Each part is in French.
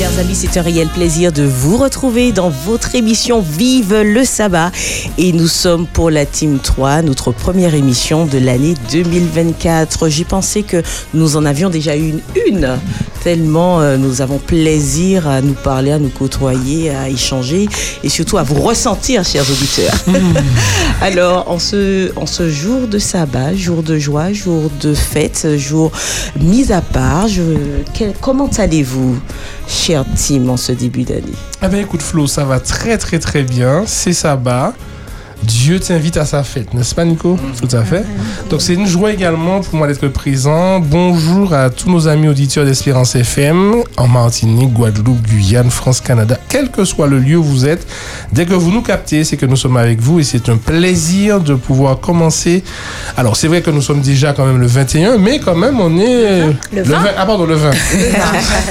Chers amis, c'est un réel plaisir de vous retrouver dans votre émission Vive le sabbat. Et nous sommes pour la Team 3, notre première émission de l'année 2024. J'y pensais que nous en avions déjà une, une tellement euh, nous avons plaisir à nous parler, à nous côtoyer, à échanger et surtout à vous ressentir, chers auditeurs. Alors, en ce, en ce jour de sabbat, jour de joie, jour de fête, jour mis à part, je, quel- comment allez-vous, cher team, en ce début d'année Ah ben écoute Flo, ça va très très très bien. C'est sabbat. Dieu t'invite à sa fête, n'est-ce pas Nico? Tout à fait. Donc c'est une joie également pour moi d'être présent. Bonjour à tous nos amis auditeurs d'Espérance FM en Martinique, Guadeloupe, Guyane, France, Canada. Quel que soit le lieu où vous êtes, dès que vous nous captez, c'est que nous sommes avec vous et c'est un plaisir de pouvoir commencer. Alors c'est vrai que nous sommes déjà quand même le 21, mais quand même on est... Le 20. Ah pardon, le 20.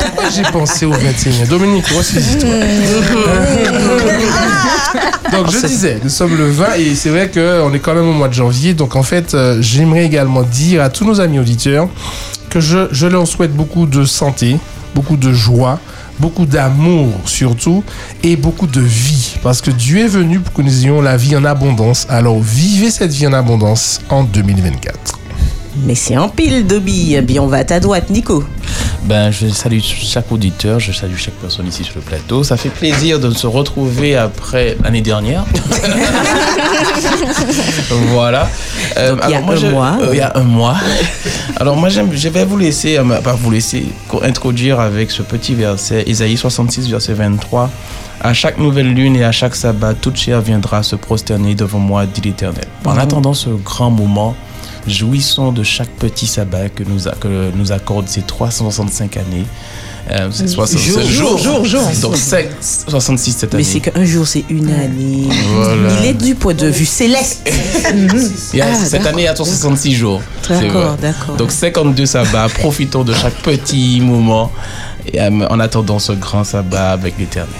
Pourquoi j'ai pensé au 21 Dominique, ressaisis-toi. Donc je disais, nous sommes le 20 et c'est vrai qu'on est quand même au mois de janvier. Donc en fait, euh, j'aimerais également dire à tous nos amis auditeurs que je, je leur souhaite beaucoup de santé, beaucoup de joie, beaucoup d'amour surtout et beaucoup de vie. Parce que Dieu est venu pour que nous ayons la vie en abondance. Alors vivez cette vie en abondance en 2024. Mais c'est en pile, Dobby. Eh bien, on va à ta droite, Nico. Ben, je salue chaque auditeur, je salue chaque personne ici sur le plateau. Ça fait plaisir de se retrouver après l'année dernière. voilà. Euh, Donc, il y a alors, moi, un je- mois. euh, il y a un mois. alors moi, je vais vous laisser, euh, pas vous laisser, introduire avec ce petit verset, Isaïe 66, verset 23. À chaque nouvelle lune et à chaque sabbat, toute chair viendra se prosterner devant moi, dit l'Éternel. En attendant ce grand moment, jouissons de chaque petit sabbat que nous, a- que nous accorde ces 365 années. Euh, c'est 60 Jour, jour, jour, jour. Donc cinq- 66 cette année. Mais c'est qu'un jour, c'est une année. Voilà. Il est du point de vue céleste. Ah, cette année, il y a 66 jours. D'accord, d'accord. Donc 52 sabbats, profitons de chaque petit moment et, euh, en attendant ce grand sabbat avec l'Éternel.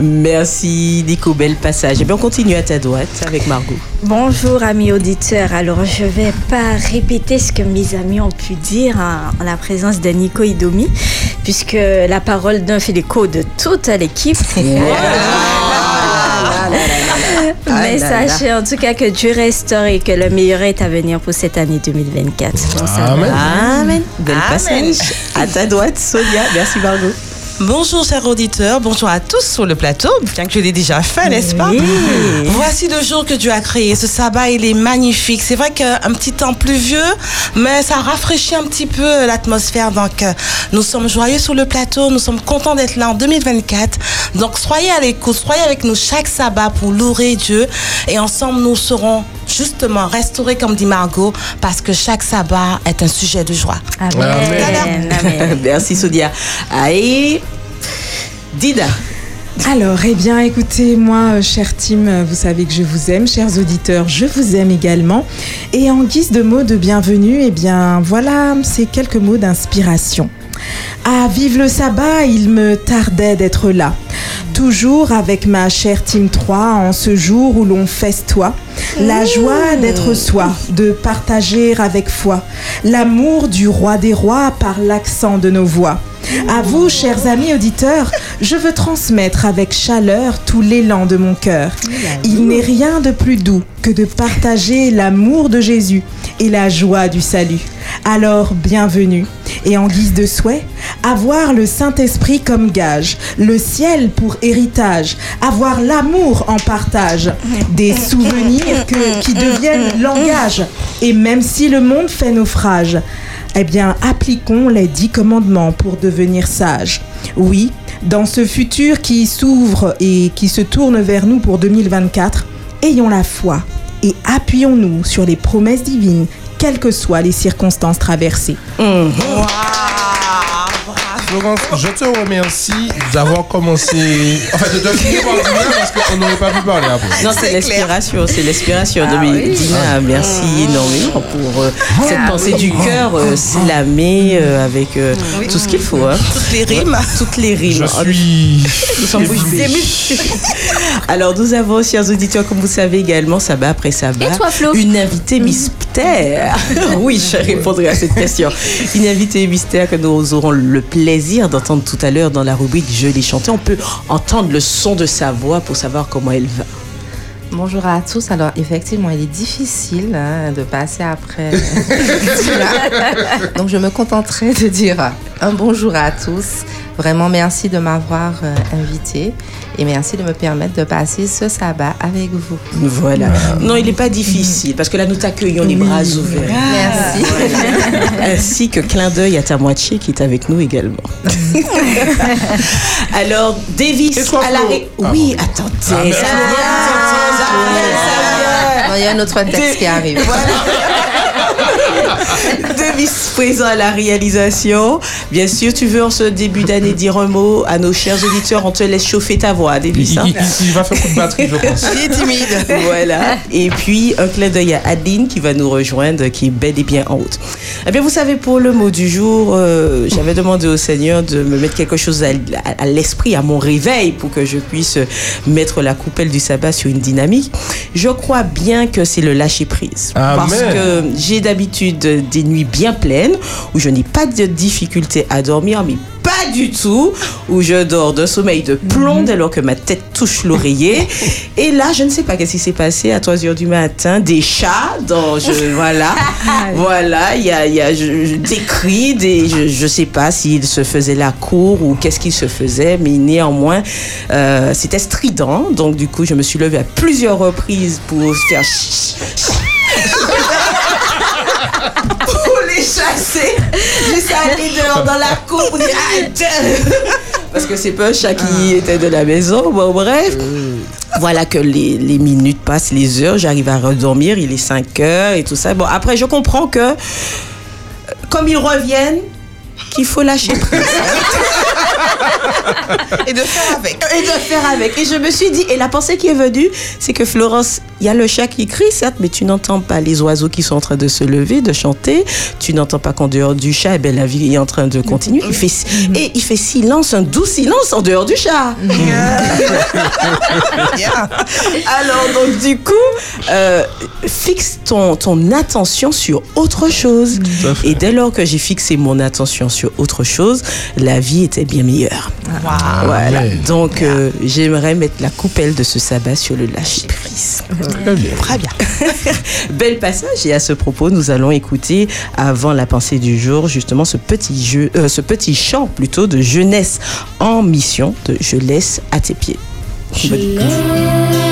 Merci, Nico. Bel passage. Et bien, on continue à ta droite avec Margot. Bonjour amis auditeurs. Alors je vais pas répéter ce que mes amis ont pu dire en, en la présence de Nico Idomi, puisque la parole d'un fait l'écho de toute l'équipe. Mais sachez en tout cas que Dieu restaure et que le meilleur est à venir pour cette année 2024. Bon, ça va. Amen. Amen. Bel passage. À ta droite, Sonia. Merci, Margot. Bonjour chers auditeurs, bonjour à tous sur le plateau, bien que je l'ai déjà fait, n'est-ce pas? Oui. Voici le jour que Dieu a créé. Ce sabbat, il est magnifique. C'est vrai qu'un petit temps pluvieux, mais ça rafraîchit un petit peu l'atmosphère. Donc, euh, nous sommes joyeux sur le plateau. Nous sommes contents d'être là en 2024. Donc, soyez à l'écoute, soyez avec nous chaque sabbat pour louer Dieu. Et ensemble, nous serons justement restaurés, comme dit Margot, parce que chaque sabbat est un sujet de joie. Amen. Amen. Merci, Sonia. Aïe. Dida. Alors, eh bien, écoutez, moi, euh, cher team, euh, vous savez que je vous aime, chers auditeurs, je vous aime également. Et en guise de mots de bienvenue, eh bien, voilà, c'est quelques mots d'inspiration. À Vive le sabbat, il me tardait d'être là. Toujours avec ma chère Team 3 en ce jour où l'on festoie. La joie d'être soi, de partager avec foi. L'amour du roi des rois par l'accent de nos voix. À vous, chers amis auditeurs, je veux transmettre avec chaleur tout l'élan de mon cœur. Il n'est rien de plus doux que de partager l'amour de Jésus et la joie du salut. Alors, bienvenue. Et en guise de souhait, avoir le Saint-Esprit comme gage, le ciel pour héritage, avoir l'amour en partage, des souvenirs qui deviennent langage. Et même si le monde fait naufrage, eh bien, appliquons les dix commandements pour devenir sages. Oui, dans ce futur qui s'ouvre et qui se tourne vers nous pour 2024, ayons la foi et appuyons-nous sur les promesses divines, quelles que soient les circonstances traversées. Florence, je te remercie d'avoir commencé. Enfin, de te finir par dîner parce qu'on n'aurait pas pu parler après. Non, c'est l'inspiration, c'est l'inspiration. Ah de oui. Dina, merci énormément pour euh, cette pensée du cœur, euh, slamée euh, avec euh, tout ce qu'il faut. hein. Toutes les rimes. Toutes les rimes. Je suis. Nous sommes. Alors, nous avons, chers auditeurs, comme vous savez également, sabbat après sabbat, Et toi, Flo? une invitée mais Oui, je répondrai à cette question. Une invitée mystère que nous aurons le plaisir d'entendre tout à l'heure dans la rubrique Je l'ai chanté. On peut entendre le son de sa voix pour savoir comment elle va. Bonjour à tous. Alors, effectivement, il est difficile hein, de passer après. Donc, je me contenterai de dire un bonjour à tous. Vraiment, merci de m'avoir euh, invité et merci de me permettre de passer ce sabbat avec vous. Voilà. Non, il n'est pas difficile parce que là, nous t'accueillons les bras ouverts. Merci. Ainsi que clin d'œil à ta moitié qui est avec nous également. Alors, Davis à la ré- Oui, attendez. ça il y a un autre texte qui arrive. Davis présent à la réalisation. Bien sûr, tu veux en ce début d'année dire un mot à nos chers auditeurs. On te laisse chauffer ta voix, Davis. il- hein. il- il va faire coup de batterie, je pense. Il est timide. Voilà. Et puis, un clin d'œil à Adeline qui va nous rejoindre, qui est bel et bien en route. Eh bien, vous savez, pour le mot du jour, euh, j'avais demandé au Seigneur de me mettre quelque chose à, à- à l'esprit, à mon réveil, pour que je puisse mettre la coupelle du sabbat sur une dynamique. Je crois bien que c'est le lâcher prise. Amen. Parce que j'ai d'habitude des nuits bien pleines où je n'ai pas de difficulté à dormir, mais pas du tout, où je dors d'un sommeil de plomb dès lors que ma tête touche l'oreiller. Et là, je ne sais pas qu'est-ce qui s'est passé à 3 heures du matin, des chats, dans, je, voilà, voilà, il y a, y a je- je- des cris, des, je ne sais pas s'il se faisait la cour ou qu'est-ce qu'il se faisait, mais néanmoins, euh, c'était strident. Donc, du coup, je me suis levée à plusieurs reprises pour faire chasser. Juste aller dehors dans la cour pour dire arrête. Parce que c'est pas un chat qui était de la maison. Bon, bref. Voilà que les, les minutes passent, les heures, j'arrive à redormir, il est 5 heures et tout ça. Bon, après, je comprends que, comme ils reviennent, qu'il faut lâcher prise. Et de faire avec. et de faire avec. Et je me suis dit, et la pensée qui est venue, c'est que Florence, il y a le chat qui crie, certes, mais tu n'entends pas les oiseaux qui sont en train de se lever, de chanter. Tu n'entends pas qu'en dehors du chat, eh ben, la vie est en train de continuer. Il fait, et il fait silence, un doux silence en dehors du chat. Alors, donc, du coup, euh, fixe ton, ton attention sur autre chose. Et dès lors que j'ai fixé mon attention sur autre chose, la vie était bien meilleure. Voilà. ouais. Donc, euh, j'aimerais mettre la coupelle de ce sabbat sur le lâcher prise. Très bien. Très bien. Bel passage. Et à ce propos, nous allons écouter, avant la pensée du jour, justement ce petit jeu, euh, ce petit chant plutôt de jeunesse en mission de Je laisse à tes pieds. Je laisse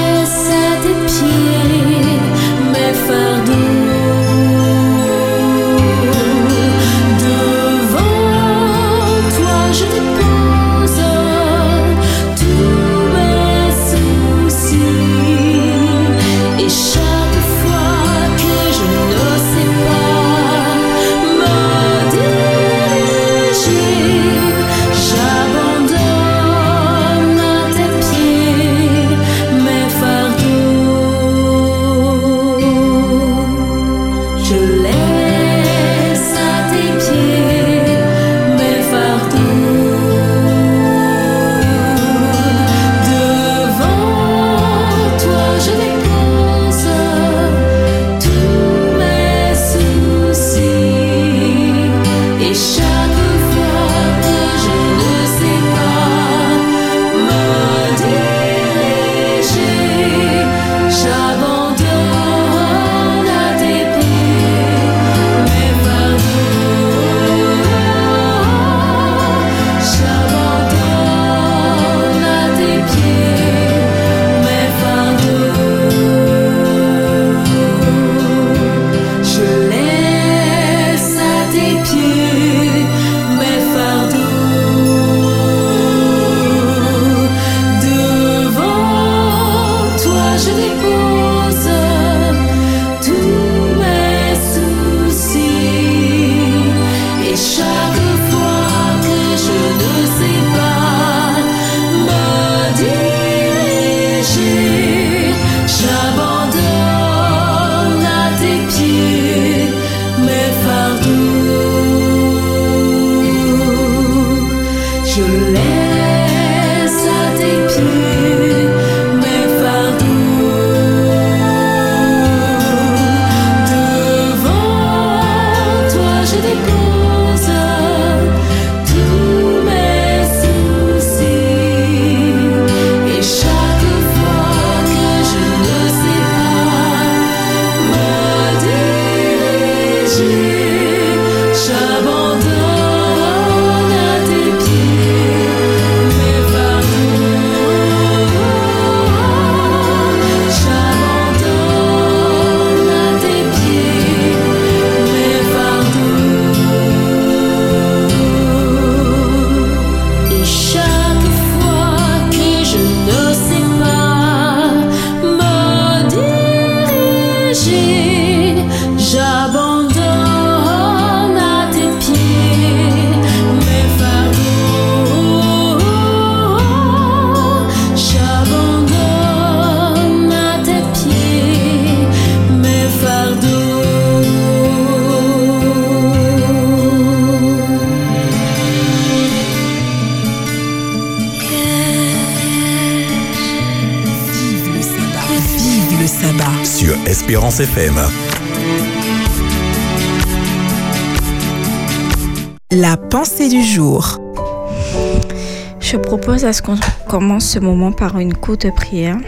ce moment par une courte prière.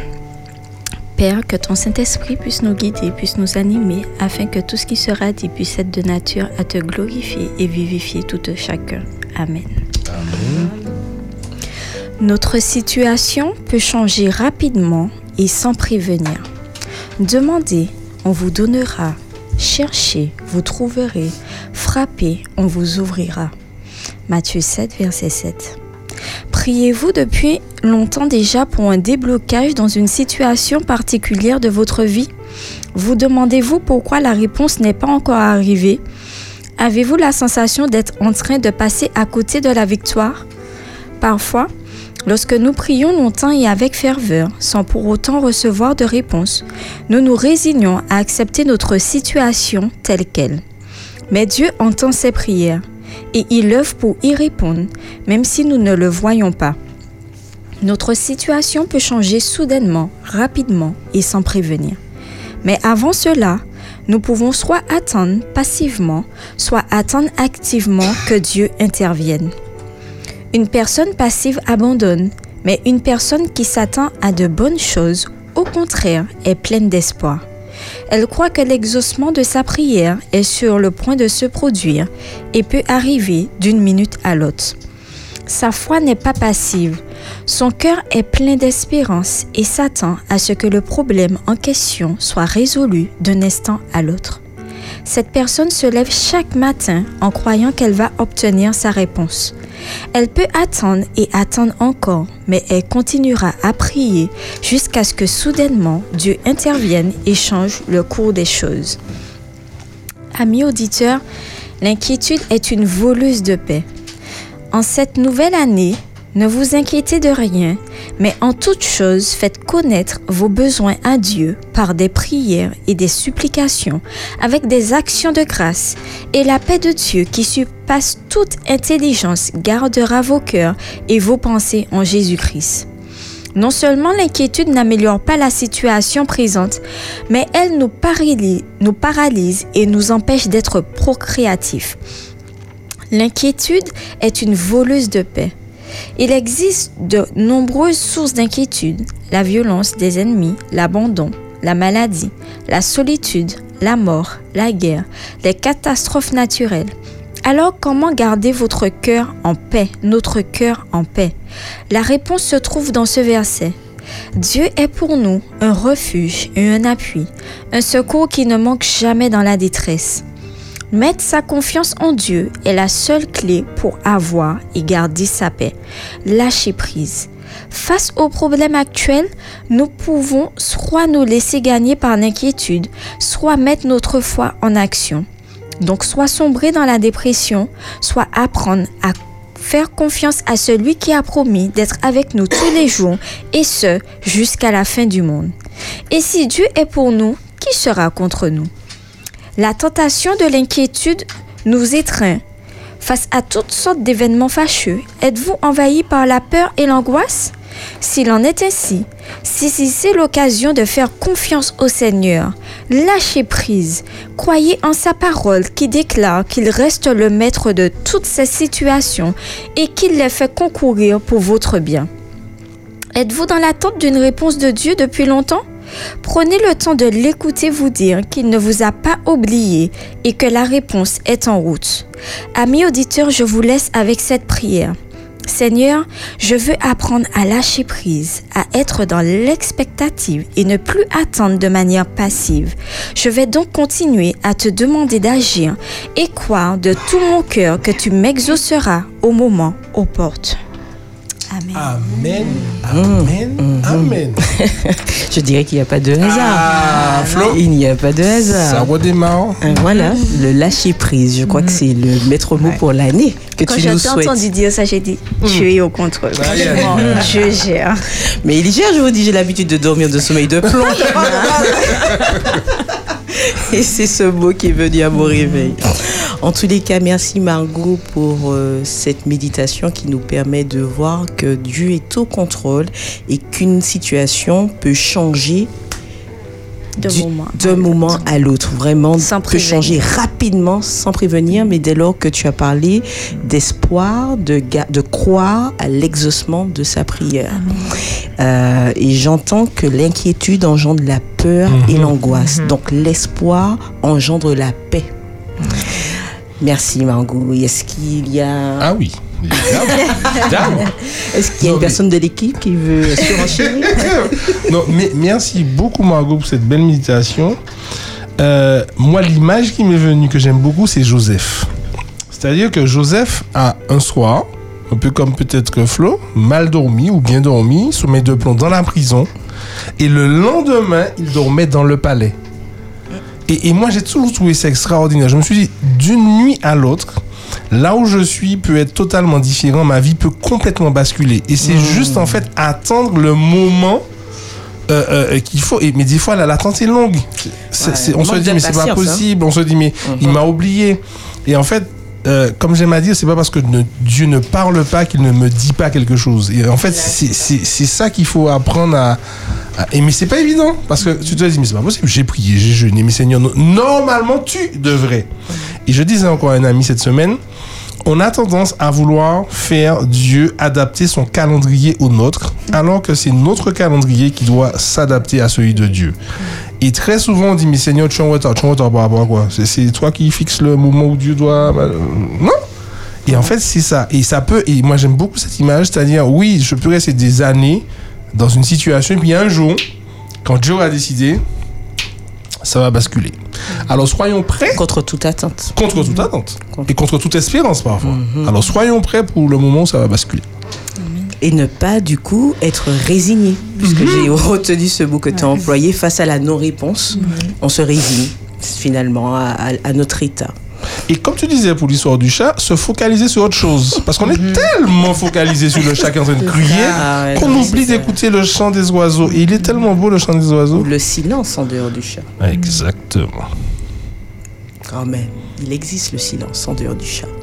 Père, que ton Saint-Esprit puisse nous guider, puisse nous animer, afin que tout ce qui sera dit puisse être de nature à te glorifier et vivifier tout un chacun. Amen. Notre situation peut changer rapidement et sans prévenir. Demandez, on vous donnera. Cherchez, vous trouverez. Frappez, on vous ouvrira. Matthieu 7, verset 7. Priez-vous depuis longtemps déjà pour un déblocage dans une situation particulière de votre vie Vous demandez-vous pourquoi la réponse n'est pas encore arrivée? Avez-vous la sensation d'être en train de passer à côté de la victoire? Parfois, lorsque nous prions longtemps et avec ferveur, sans pour autant recevoir de réponse, nous nous résignons à accepter notre situation telle qu'elle. Mais Dieu entend ces prières et il œuvre pour y répondre, même si nous ne le voyons pas. Notre situation peut changer soudainement, rapidement et sans prévenir. Mais avant cela, nous pouvons soit attendre passivement, soit attendre activement que Dieu intervienne. Une personne passive abandonne, mais une personne qui s'attend à de bonnes choses, au contraire, est pleine d'espoir. Elle croit que l'exaucement de sa prière est sur le point de se produire et peut arriver d'une minute à l'autre. Sa foi n'est pas passive. Son cœur est plein d'espérance et s'attend à ce que le problème en question soit résolu d'un instant à l'autre. Cette personne se lève chaque matin en croyant qu'elle va obtenir sa réponse. Elle peut attendre et attendre encore, mais elle continuera à prier jusqu'à ce que soudainement Dieu intervienne et change le cours des choses. Amis auditeurs, l'inquiétude est une voleuse de paix. En cette nouvelle année, ne vous inquiétez de rien, mais en toute chose faites connaître vos besoins à Dieu par des prières et des supplications, avec des actions de grâce, et la paix de Dieu qui surpasse toute intelligence gardera vos cœurs et vos pensées en Jésus-Christ. Non seulement l'inquiétude n'améliore pas la situation présente, mais elle nous paralyse, nous paralyse et nous empêche d'être procréatifs. L'inquiétude est une voleuse de paix. Il existe de nombreuses sources d'inquiétude, la violence des ennemis, l'abandon, la maladie, la solitude, la mort, la guerre, les catastrophes naturelles. Alors comment garder votre cœur en paix, notre cœur en paix? La réponse se trouve dans ce verset. Dieu est pour nous un refuge et un appui, un secours qui ne manque jamais dans la détresse. Mettre sa confiance en Dieu est la seule clé pour avoir et garder sa paix. Lâcher prise. Face aux problèmes actuels, nous pouvons soit nous laisser gagner par l'inquiétude, soit mettre notre foi en action. Donc soit sombrer dans la dépression, soit apprendre à faire confiance à celui qui a promis d'être avec nous tous les jours et ce jusqu'à la fin du monde. Et si Dieu est pour nous, qui sera contre nous? La tentation de l'inquiétude nous étreint. Face à toutes sortes d'événements fâcheux, êtes-vous envahi par la peur et l'angoisse? S'il en est ainsi, saisissez l'occasion de faire confiance au Seigneur. Lâchez prise. Croyez en sa parole qui déclare qu'il reste le maître de toutes ces situations et qu'il les fait concourir pour votre bien. Êtes-vous dans l'attente d'une réponse de Dieu depuis longtemps? Prenez le temps de l'écouter vous dire qu'il ne vous a pas oublié et que la réponse est en route. Amis auditeurs, je vous laisse avec cette prière. Seigneur, je veux apprendre à lâcher prise, à être dans l'expectative et ne plus attendre de manière passive. Je vais donc continuer à te demander d'agir et croire de tout mon cœur que tu m'exauceras au moment aux Amen. Amen, amen, amen. Je dirais qu'il n'y a pas de hasard. Ah, Flo. Il n'y a pas de hasard. Ça redémarre. Euh, Voilà, le lâcher prise. Je crois que c'est le maître mot pour l'année que Quand tu nous souhaites. entendu dire ça, j'ai dit, tu es au contrôle. Je gère. Mais il gère, je vous dis, j'ai l'habitude de dormir de sommeil de plomb. Et c'est ce mot qui est venu à mon réveil. En tous les cas, merci Margot pour euh, cette méditation qui nous permet de voir que Dieu est au contrôle et qu'une situation peut changer De du- moment. d'un moment à l'autre. Vraiment, Sans peut changer rapidement sans prévenir, mais dès lors que tu as parlé d'espoir, de, de croire à l'exaucement de sa prière. Euh, et j'entends que l'inquiétude engendre la peur et l'angoisse. Donc l'espoir engendre la paix. Merci Margot. Est-ce qu'il y a, Ah oui. Est-ce qu'il y a Non, une mais- personne de l'équipe qui veut surenchérir non, mais merci beaucoup Margot pour cette belle méditation. Euh, moi, l'image qui m'est venue que j'aime beaucoup, c'est Joseph. C'est-à-dire que Joseph a un soir, un peu comme peut-être que Flo, mal dormi ou bien dormi, sommeil de plomb dans la prison, et le lendemain, il dormait dans le palais. Et, et moi, j'ai toujours trouvé ça extraordinaire. Je me suis dit, d'une nuit à l'autre, là où je suis peut être totalement différent, ma vie peut complètement basculer. Et c'est juste en fait attendre le moment euh, euh, qu'il faut. Et, mais des fois, la l'attente est longue. Ouais, on se dit, mais c'est pas hein. possible. On se dit, mais il m'a oublié. Et en fait, euh, comme j'aime à dire, c'est pas parce que Dieu ne parle pas qu'il ne me dit pas quelque chose. Et en fait, c'est ça qu'il faut apprendre à, à- Et mais c'est pas évident parce que tu te dis, mais c'est pas possible. J'ai prié, j'ai jeûné, mais Seigneur, no- normalement tu devrais. Et je disais encore à un ami cette semaine, on a tendance à vouloir faire Dieu adapter son calendrier au nôtre, alors que c'est notre calendrier qui doit s'adapter à celui de Dieu. Et très souvent, on dit, mais Seigneur, tu es en retard, tu es en retard par rapport à quoi? C'est- toi qui fixes le moment où Dieu doit... euh, Non? Et en fait, c'est ça. Et ça peut... Et moi, j'aime beaucoup cette image, c'est-à-dire, oui, je peux rester des années dans une situation, et puis un jour, quand Dieu a décidé, ça va basculer. Alors, soyons prêts contre toute attente contre toute attente et contre toute espérance parfois. Alors soyons prêts pour le moment où ça va basculer. Et ne pas du coup être résigné puisque j'ai retenu ce mot que tu as employé face à la non-réponse on se résigne finalement à, à- à notre état Et comme tu disais pour l'histoire du chat, se focaliser sur autre chose. Parce qu'on est tellement focalisé sur le chat qui est en train de crier Ah ouais, qu'on oublie d'écouter le chant des oiseaux. Et il est tellement beau le chant des oiseaux. le silence en dehors du chat Exactement. quand même il existe le silence en dehors du chat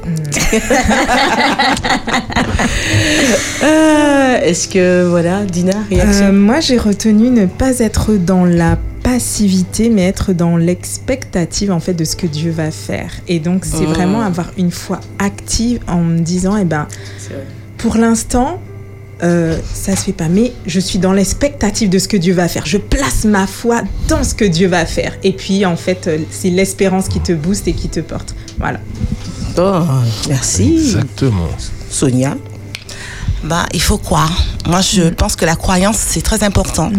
Euh, est-ce que voilà Dina réaction Euh, moi, j'ai retenu ne pas être dans la passivité, mais être dans l'expectative en fait de ce que Dieu va faire. Et donc, c'est Mm. vraiment avoir une foi active en me disant, eh ben, pour l'instant, euh, ça se fait pas, mais je suis dans l'expectative de ce que Dieu va faire. Je place ma foi dans ce que Dieu va faire. Et puis, en fait, euh, c'est l'espérance qui te booste et qui te porte. Voilà. Bon, merci Exactement. Sonia? Bah, il faut croire. Moi, je Mm. pense que la croyance, c'est très important.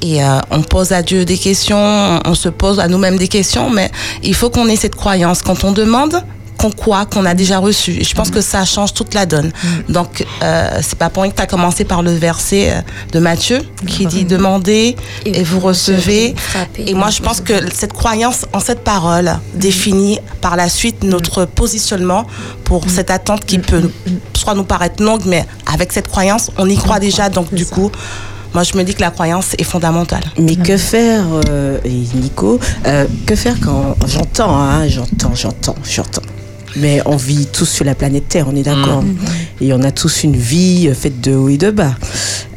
Et euh, on pose à Dieu des questions, on se pose à nous-mêmes des questions, mais il faut qu'on ait cette croyance. Quand on demande, qu'on croit, qu'on a déjà reçu. Et je pense Mm. que ça change toute la donne. Donc, euh, c'est pas pour rien que tu as commencé par le verset euh, de Matthieu qui dit Demandez et, vous recevez. Frappez. Et moi, je pense que cette croyance en cette parole définit par la suite notre positionnement pour cette attente qui peut soit nous paraître longue, mais avec cette croyance, on y croit déjà. Donc, du coup, moi, je me dis que la croyance est fondamentale. Mais que faire, euh, Nico, euh, que faire quand j'entends, hein, j'entends, j'entends, j'entends? Mais on vit tous sur la planète Terre, on est d'accord. Et on a tous une vie faite de haut et de bas.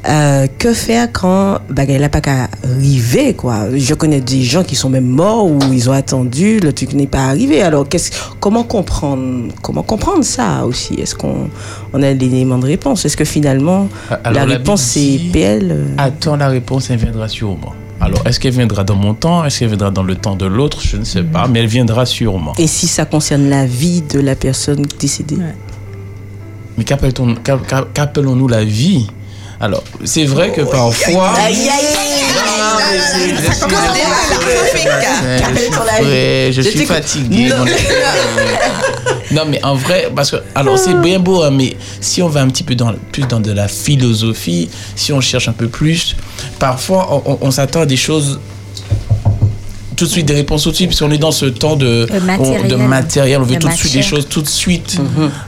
Euh, que faire quand bah, il n'a pas qu'à arriver, quoi? Je connais des gens qui sont même morts ou ils ont attendu, le truc n'est pas arrivé. Alors, qu'est-ce, comment comprendre, comment comprendre ça aussi? Est-ce qu'on on a l'élément de réponse? Est-ce que finalement, Alors, la la réponse c'est dit- PL Attends, la réponse, elle viendra sûrement. Alors, est-ce qu'elle viendra dans mon temps Est-ce qu'elle viendra dans le temps de l'autre Je ne sais pas, mais elle viendra sûrement. Et si ça concerne la vie de la personne décédée Ouais. Mais qu'appelons-nous la vie Alors, c'est vrai que parfois. Je suis fatigué. Non. mais en vrai, parce que, alors c'est bien beau, hein, mais si on va un petit peu dans, plus dans de la philosophie, si on cherche un peu plus, parfois on, on- on s'attend à des choses tout de suite, des réponses tout de suite, puisqu'on est dans ce temps de, Le matériel. on, de matériel, on veut Le tout de suite des choses tout de suite.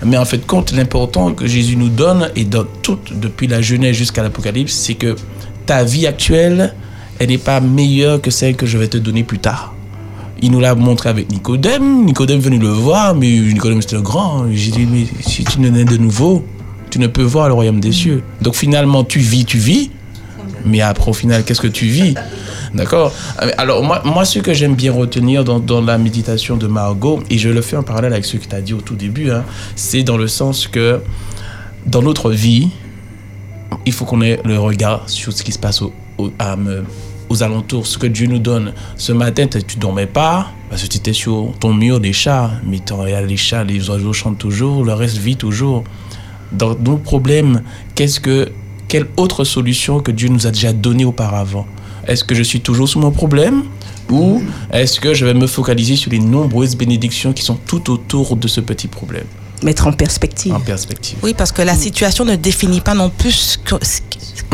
Mais en fait, compte, l'important que Jésus nous donne, et dans toute, depuis la Genèse jusqu'à l'Apocalypse, c'est que ta vie actuelle, elle n'est pas meilleure que celle que je vais te donner plus tard. Il nous l'a montré avec Nicodème. Nicodème venu le voir, mais Nicodème c'était le grand. J'ai dit, mais si tu ne nais de nouveau, tu ne peux voir le royaume des cieux. Donc finalement, tu vis, tu vis, Mais après, au final, qu'est-ce que tu vis? D'accord? Alors, moi, moi, ce que j'aime bien retenir dans, dans la méditation de Margot, et je le fais en parallèle avec ce que tu as dit au tout début, hein, c'est dans le sens que dans notre vie, il faut qu'on ait le regard sur ce qui se passe au- au- à aux alentours, ce que Dieu nous donne. Ce matin, tu dormais pas parce que tu étais sur ton mur des chats, mais tu regardes les chats, les oiseaux chantent toujours, le reste vit toujours. Dans nos problèmes, qu'est-ce que, quelle autre solution que Dieu nous a déjà donnée auparavant? Est-ce que je suis toujours sous mon problème? Ou est-ce que je vais me focaliser sur les nombreuses bénédictions qui sont tout autour de ce petit problème? Mettre en perspective. en perspective Oui, parce que la situation ne définit pas non plus ce que- ce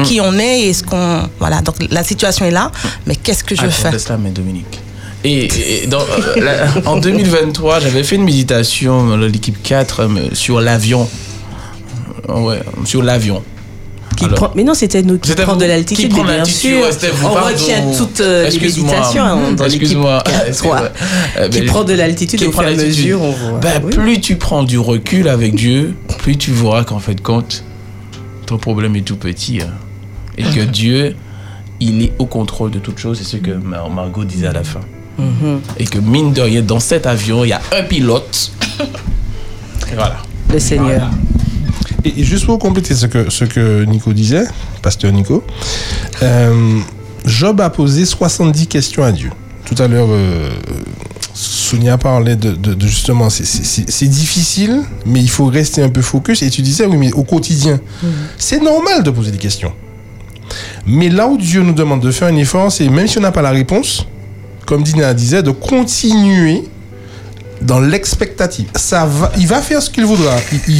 qui- on est et ce qu'on. Voilà, donc la situation est là, mais qu'est-ce que je Attends, fais? laisse-la, mais Dominique. Et, et dans, euh, la- en 2023, j'avais fait une méditation dans l'équipe 4 euh, sur l'avion. Ouais, sur l'avion. Qui Alors. prend- Mais non, c'était nous qui vous de l'altitude, prend bien sûr. On retient toutes euh, les méditations hein, dans l'équipe Excuse-moi. 4, Excuse-moi. 3, Euh, qui mais- prend de l'altitude au prend fur et à mesure, on voit. Ben, Oui. Plus tu prends du recul avec Dieu, plus tu verras qu'en fait, compte, ton problème est tout petit. hein. Et que Dieu, il est au contrôle de toutes choses. C'est ce que Mar- Margot disait à la fin. Mhm. Et que mine de rien, dans cet avion, il y a un pilote. Et voilà. Le Seigneur. Et, et juste pour compléter ce que, ce que Nico disait, pasteur Nico, euh, Job a posé 70 questions à Dieu. Tout à l'heure, euh, Sonia parlait de, de- de justement, c'est- difficile, mais il faut rester un peu focus. Et tu disais, oui, mais au quotidien, c'est normal de poser des questions. Mais là où Dieu nous demande de faire un effort, c'est même si on n'a pas la réponse, comme Dina disait, de continuer dans l'expectative. Ça va, il va faire ce qu'il voudra.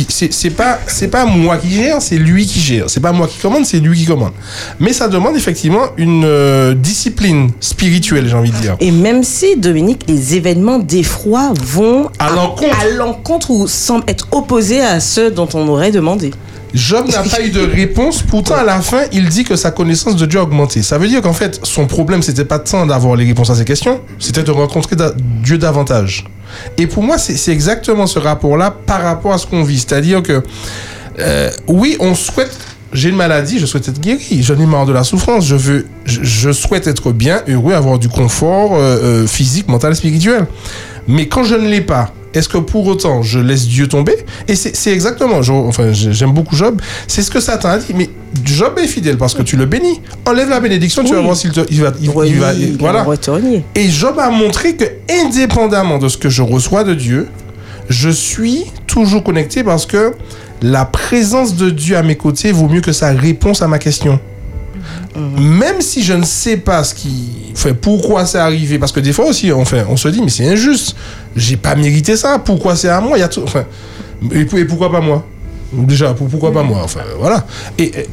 C'est pas, c'est pas moi qui gère, c'est lui qui gère. C'est pas moi qui commande, c'est lui qui commande. Mais ça demande effectivement une euh, discipline spirituelle, j'ai envie de dire. Et même si, Dominique, les événements d'effroi vont À l'encontre. à l'encontre ou semblent être opposés à ceux dont on aurait demandé. Job n'a pas eu de réponse, pourtant à la fin, il dit que sa connaissance de Dieu a augmenté. Ça veut dire qu'en fait, son problème, c'était pas tant d'avoir les réponses à ses questions, c'était de rencontrer Dieu davantage. Et pour moi, c'est exactement ce rapport-là par rapport à ce qu'on vit. C'est-à-dire que, euh, oui, on souhaite. J'ai une maladie, je souhaite être guéri. J'en ai marre de la souffrance. Je veux, je souhaite être bien, heureux, avoir du confort euh, euh, physique, mental, spirituel. Mais quand je ne l'ai pas, est-ce que pour autant je laisse Dieu tomber? Et c'est exactement, je- enfin j'ai- j'aime beaucoup Job, c'est ce que Satan a dit. Mais Job est fidèle parce que tu le bénis. Enlève la bénédiction, tu vas voir s'il te, il va, il, Oui, il va, il voilà. aurait te renier. Et Job a montré que, indépendamment de ce que je reçois de Dieu, je suis toujours connecté parce que la présence de Dieu à mes côtés vaut mieux que sa réponse à ma question. Même si je ne sais pas ce qui fait pourquoi c'est arrivé, parce que des fois aussi, on, fait, on se dit, mais c'est injuste, j'ai pas mérité ça, pourquoi c'est à moi? Il y a tout, enfin, et, pour- et pourquoi pas moi? Déjà, pour- pourquoi pas moi? Enfin, voilà. Et, et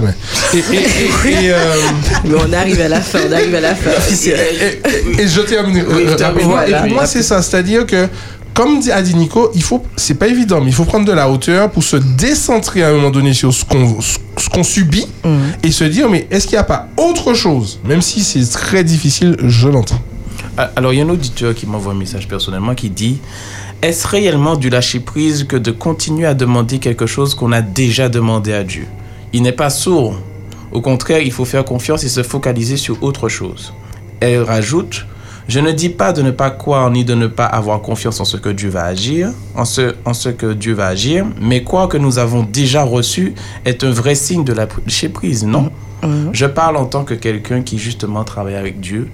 main. Et, et- et, euh, Mais on arrive à la fin, on arrive à la fin. officiel. et, je termine Oui, termine, rapidement. voilà. et pour moi, c'est ça. C'est-à-dire que, comme dit- a dit Nico, il faut, c'est pas évident, mais il faut prendre de la hauteur pour se décentrer à un moment donné sur ce qu'on, ce qu'on subit et se dire, mais est-ce qu'il n'y a pas autre chose? Même si c'est très difficile, je l'entends. Alors, il y a un auditeur qui m'envoie un message personnellement qui dit Est-ce réellement du lâcher prise que de continuer à demander quelque chose qu'on a déjà demandé à Dieu? Il n'est pas sourd. Au contraire, il faut faire confiance et se focaliser sur autre chose. Elle rajoute Je ne dis pas de ne pas croire ni de ne pas avoir confiance en ce que Dieu va agir, en ce, en ce que Dieu va agir, mais croire que nous avons déjà reçu est un vrai signe de lâcher prise, non? Je parle en tant que quelqu'un qui justement travaille avec Dieu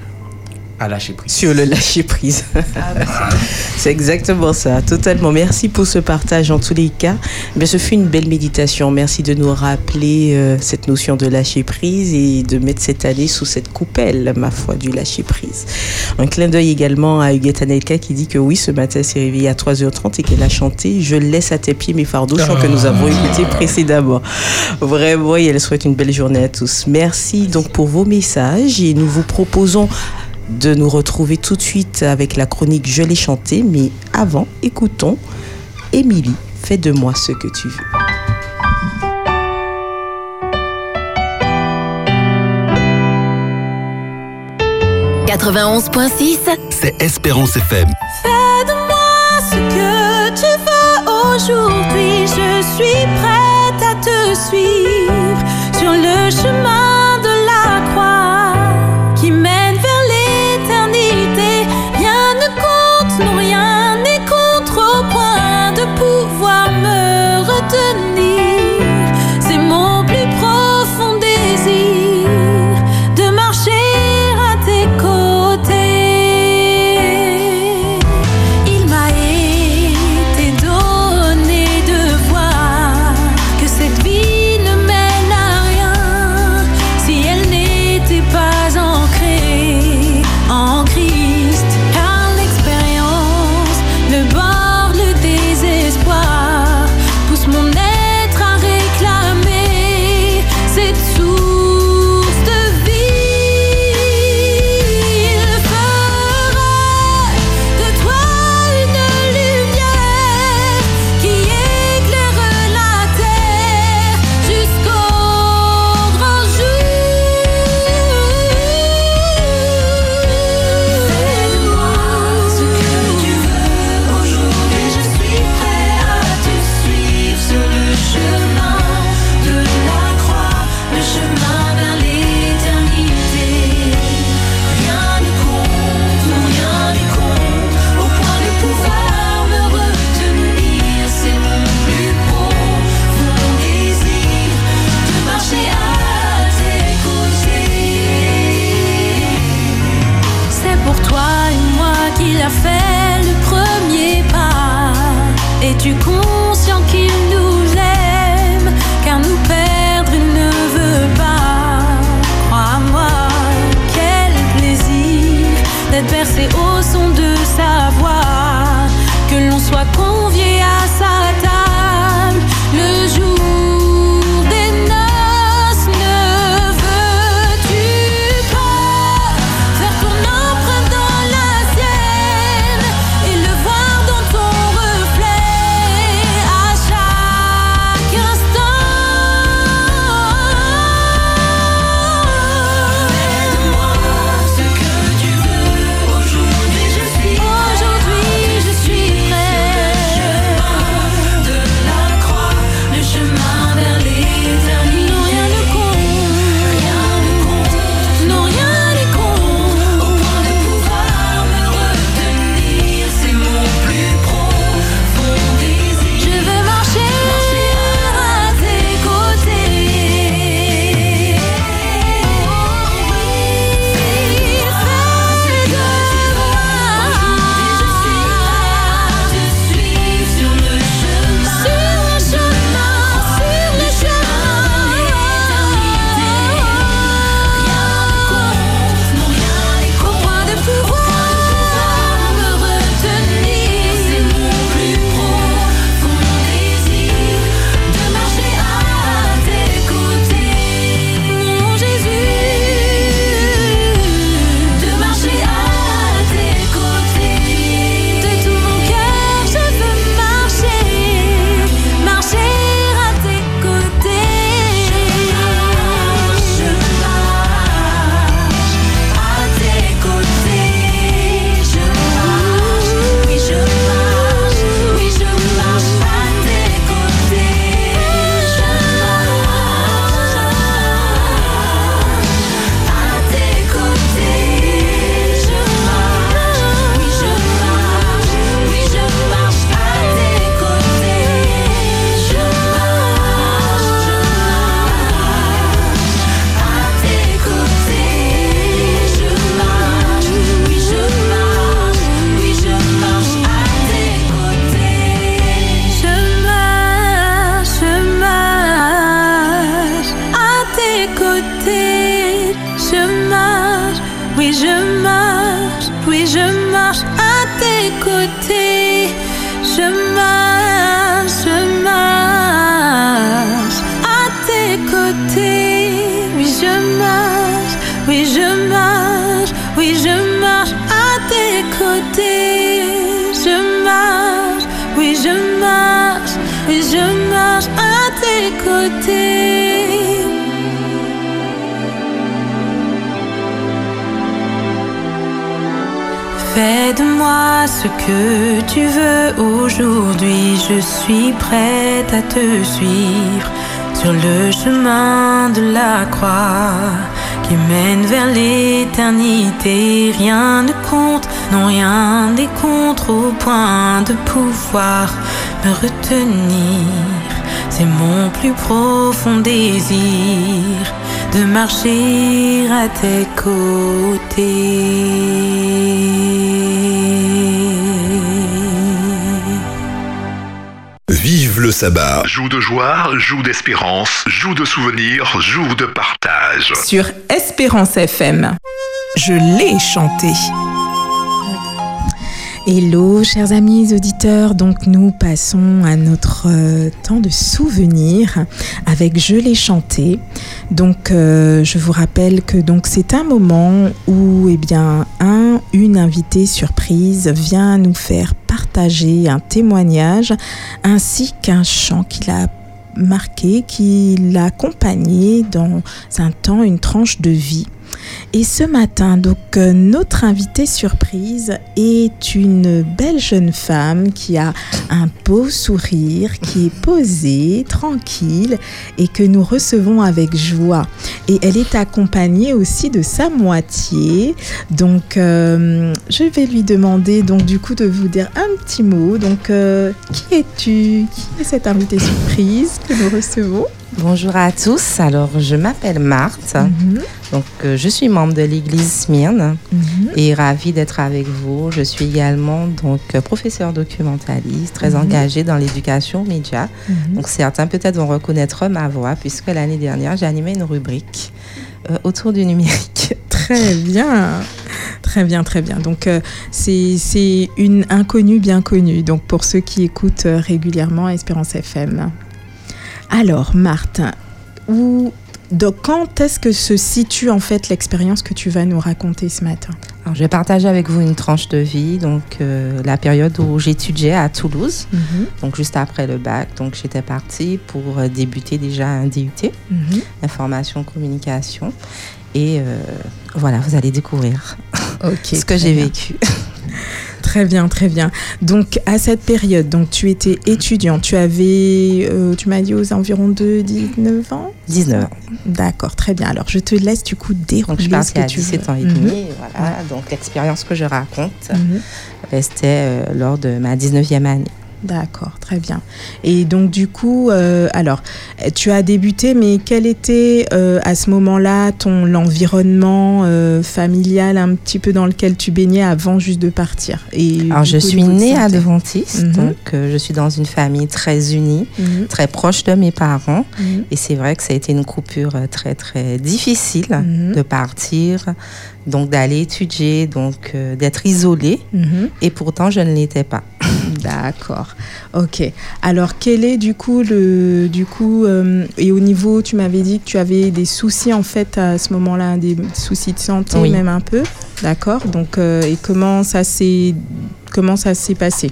à lâcher prise. Sur le lâcher prise. c'est exactement ça, totalement. Merci pour ce partage en tous les cas. Mais ce fut une belle méditation. Merci de nous rappeler euh, cette notion de lâcher prise et de mettre cette année sous cette coupelle, ma foi, du lâcher prise. Un clin d'œil également à Huguette Anelka qui dit que oui, ce matin, elle s'est réveillée à 3h30 et qu'elle a chanté Je laisse à tes pieds mes fardeaux, chant que nous avons écouté précédemment. Vraiment, et elle souhaite une belle journée à tous. Merci donc pour vos messages et nous vous proposons de nous retrouver tout de suite avec la chronique Je l'ai chanté, mais avant, écoutons Émilie, fais de moi ce que tu veux. 91.6, c'est Espérance FM. Fais de moi ce que tu veux aujourd'hui. Je suis prête à te suivre sur le chemin Joue de joie, joue d'espérance, joue de souvenirs, joue de partage. Sur Espérance FM. Je l'ai chanté. Hello, chers amis auditeurs. Donc, nous passons à notre euh, temps de souvenir avec Je l'ai chanté. Donc, euh, je vous rappelle que donc c'est un moment où, eh bien, un, une invitée surprise vient nous faire partager un témoignage ainsi qu'un chant qu'il a marqué, qui l'a accompagné dans un temps, une tranche de vie. Et ce matin, donc, euh, notre invitée surprise est une belle jeune femme qui a un beau sourire, qui est posée, tranquille et que nous recevons avec joie. Et elle est accompagnée aussi de sa moitié. Donc, euh, je vais lui demander donc du coup de vous dire un petit mot. Donc, euh, qui es-tu? Qui est cette invitée surprise que nous recevons? Bonjour à tous. Alors, je m'appelle Marthe. Mhm. Donc, euh, je suis membre de l'église Smyrne Mhm. et ravie d'être avec vous. Je suis également donc euh, professeur documentaliste, très Mhm. engagée dans l'éducation média. Donc, certains peut-être vont reconnaître ma voix puisque l'année dernière, j'ai animé une rubrique euh, autour du numérique. Très bien, très bien, très bien. Donc euh, c'est une inconnue bien connue. Donc pour ceux qui écoutent euh, régulièrement Espérance FM. Alors Martin, où, donc, quand est-ce que se situe en fait l'expérience que tu vas nous raconter ce matin? Alors, je vais partager avec vous une tranche de vie, donc euh, la période où j'étudiais à Toulouse, donc juste après le bac. Donc, j'étais partie pour débuter déjà un DUT, Mhm. information communication. Et euh, voilà, vous allez découvrir ce que j'ai vécu. Très bien, très bien. Donc à cette période, donc tu étais étudiant, tu avais, euh, tu m'as dit aux environs de 19 ans? 19 ans. D'accord, très bien. Alors je te laisse du coup dérouler Donc, je ce partie que à tu 17 veux. ans et Mhm. demi. et Voilà, donc l'expérience que je raconte, Mhm. euh, c'était euh, lors de ma 19e année. D'accord, très bien. Et donc du coup, euh, alors, tu as débuté, mais quel était euh, à ce moment-là ton l'environnement euh, familial un petit peu dans lequel tu baignais avant juste de partir? Et Alors, je coup, suis née Adventiste, Mhm. donc je suis dans une famille très unie, Mhm, très proche de mes parents. mhm, Et c'est vrai que ça a été une coupure très, très difficile Mhm. de partir, donc d'aller étudier, donc euh, d'être isolée. mhm. Et pourtant, je ne l'étais pas. D'accord. Ok. Alors, quel est du coup le du coup euh, et au niveau, tu m'avais dit que tu avais des soucis en fait à ce moment-là, des soucis de santé Oui. même un peu. D'accord. Donc, euh, et comment ça s'est comment ça s'est passé?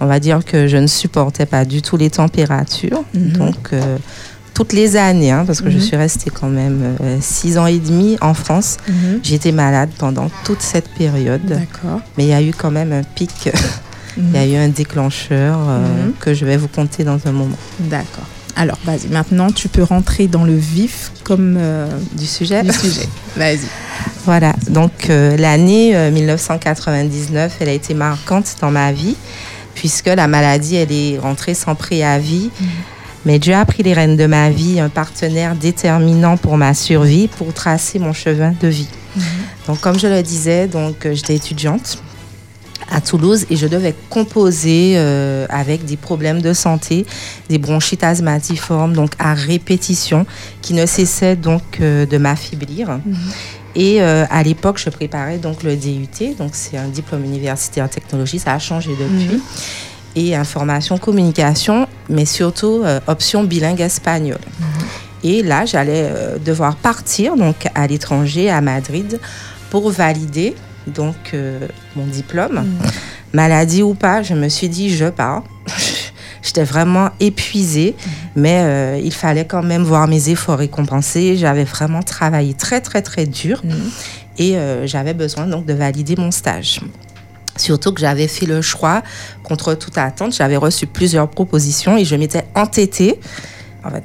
On va dire que je ne supportais pas du tout les températures. Mhm. Donc, toutes les années, hein, parce que je Mhm. suis restée quand même euh, six ans et demi en France, j'étais malade pendant toute cette période. D'accord. Mais il y a eu quand même un pic, il y a eu un déclencheur euh, Mhm. que je vais vous conter dans un moment. D'accord. Alors, vas-y. Maintenant, tu peux rentrer dans le vif comme euh, Du sujet du sujet. Vas-y. Voilà, donc euh, l'année euh, 1999, elle a été marquante dans ma vie, puisque la maladie, elle est rentrée sans préavis. Mais Dieu a pris les rênes de ma vie, un partenaire déterminant pour ma survie, pour tracer mon chemin de vie. Donc, comme je le disais, donc euh, j'étais étudiante à Toulouse et je devais composer euh, avec des problèmes de santé, des bronchites asthmatiformes, donc à répétition, qui ne cessaient donc euh, de m'affaiblir. Et euh, à l'époque, je préparais donc le DUT, donc c'est un diplôme universitaire en technologie, ça a changé depuis. Mhm. Et information, communication, mais surtout euh, option bilingue espagnole. Et là, j'allais euh, devoir partir donc à l'étranger, à Madrid, pour valider donc euh, mon diplôme. Maladie ou pas, je me suis dit je pars. J'étais vraiment épuisée, mais euh, il fallait quand même voir mes efforts récompensés. J'avais vraiment travaillé très très très dur et euh, j'avais besoin donc de valider mon stage. Surtout que j'avais fait le choix contre toute attente. J'avais reçu plusieurs propositions et je m'étais entêtée. En fait,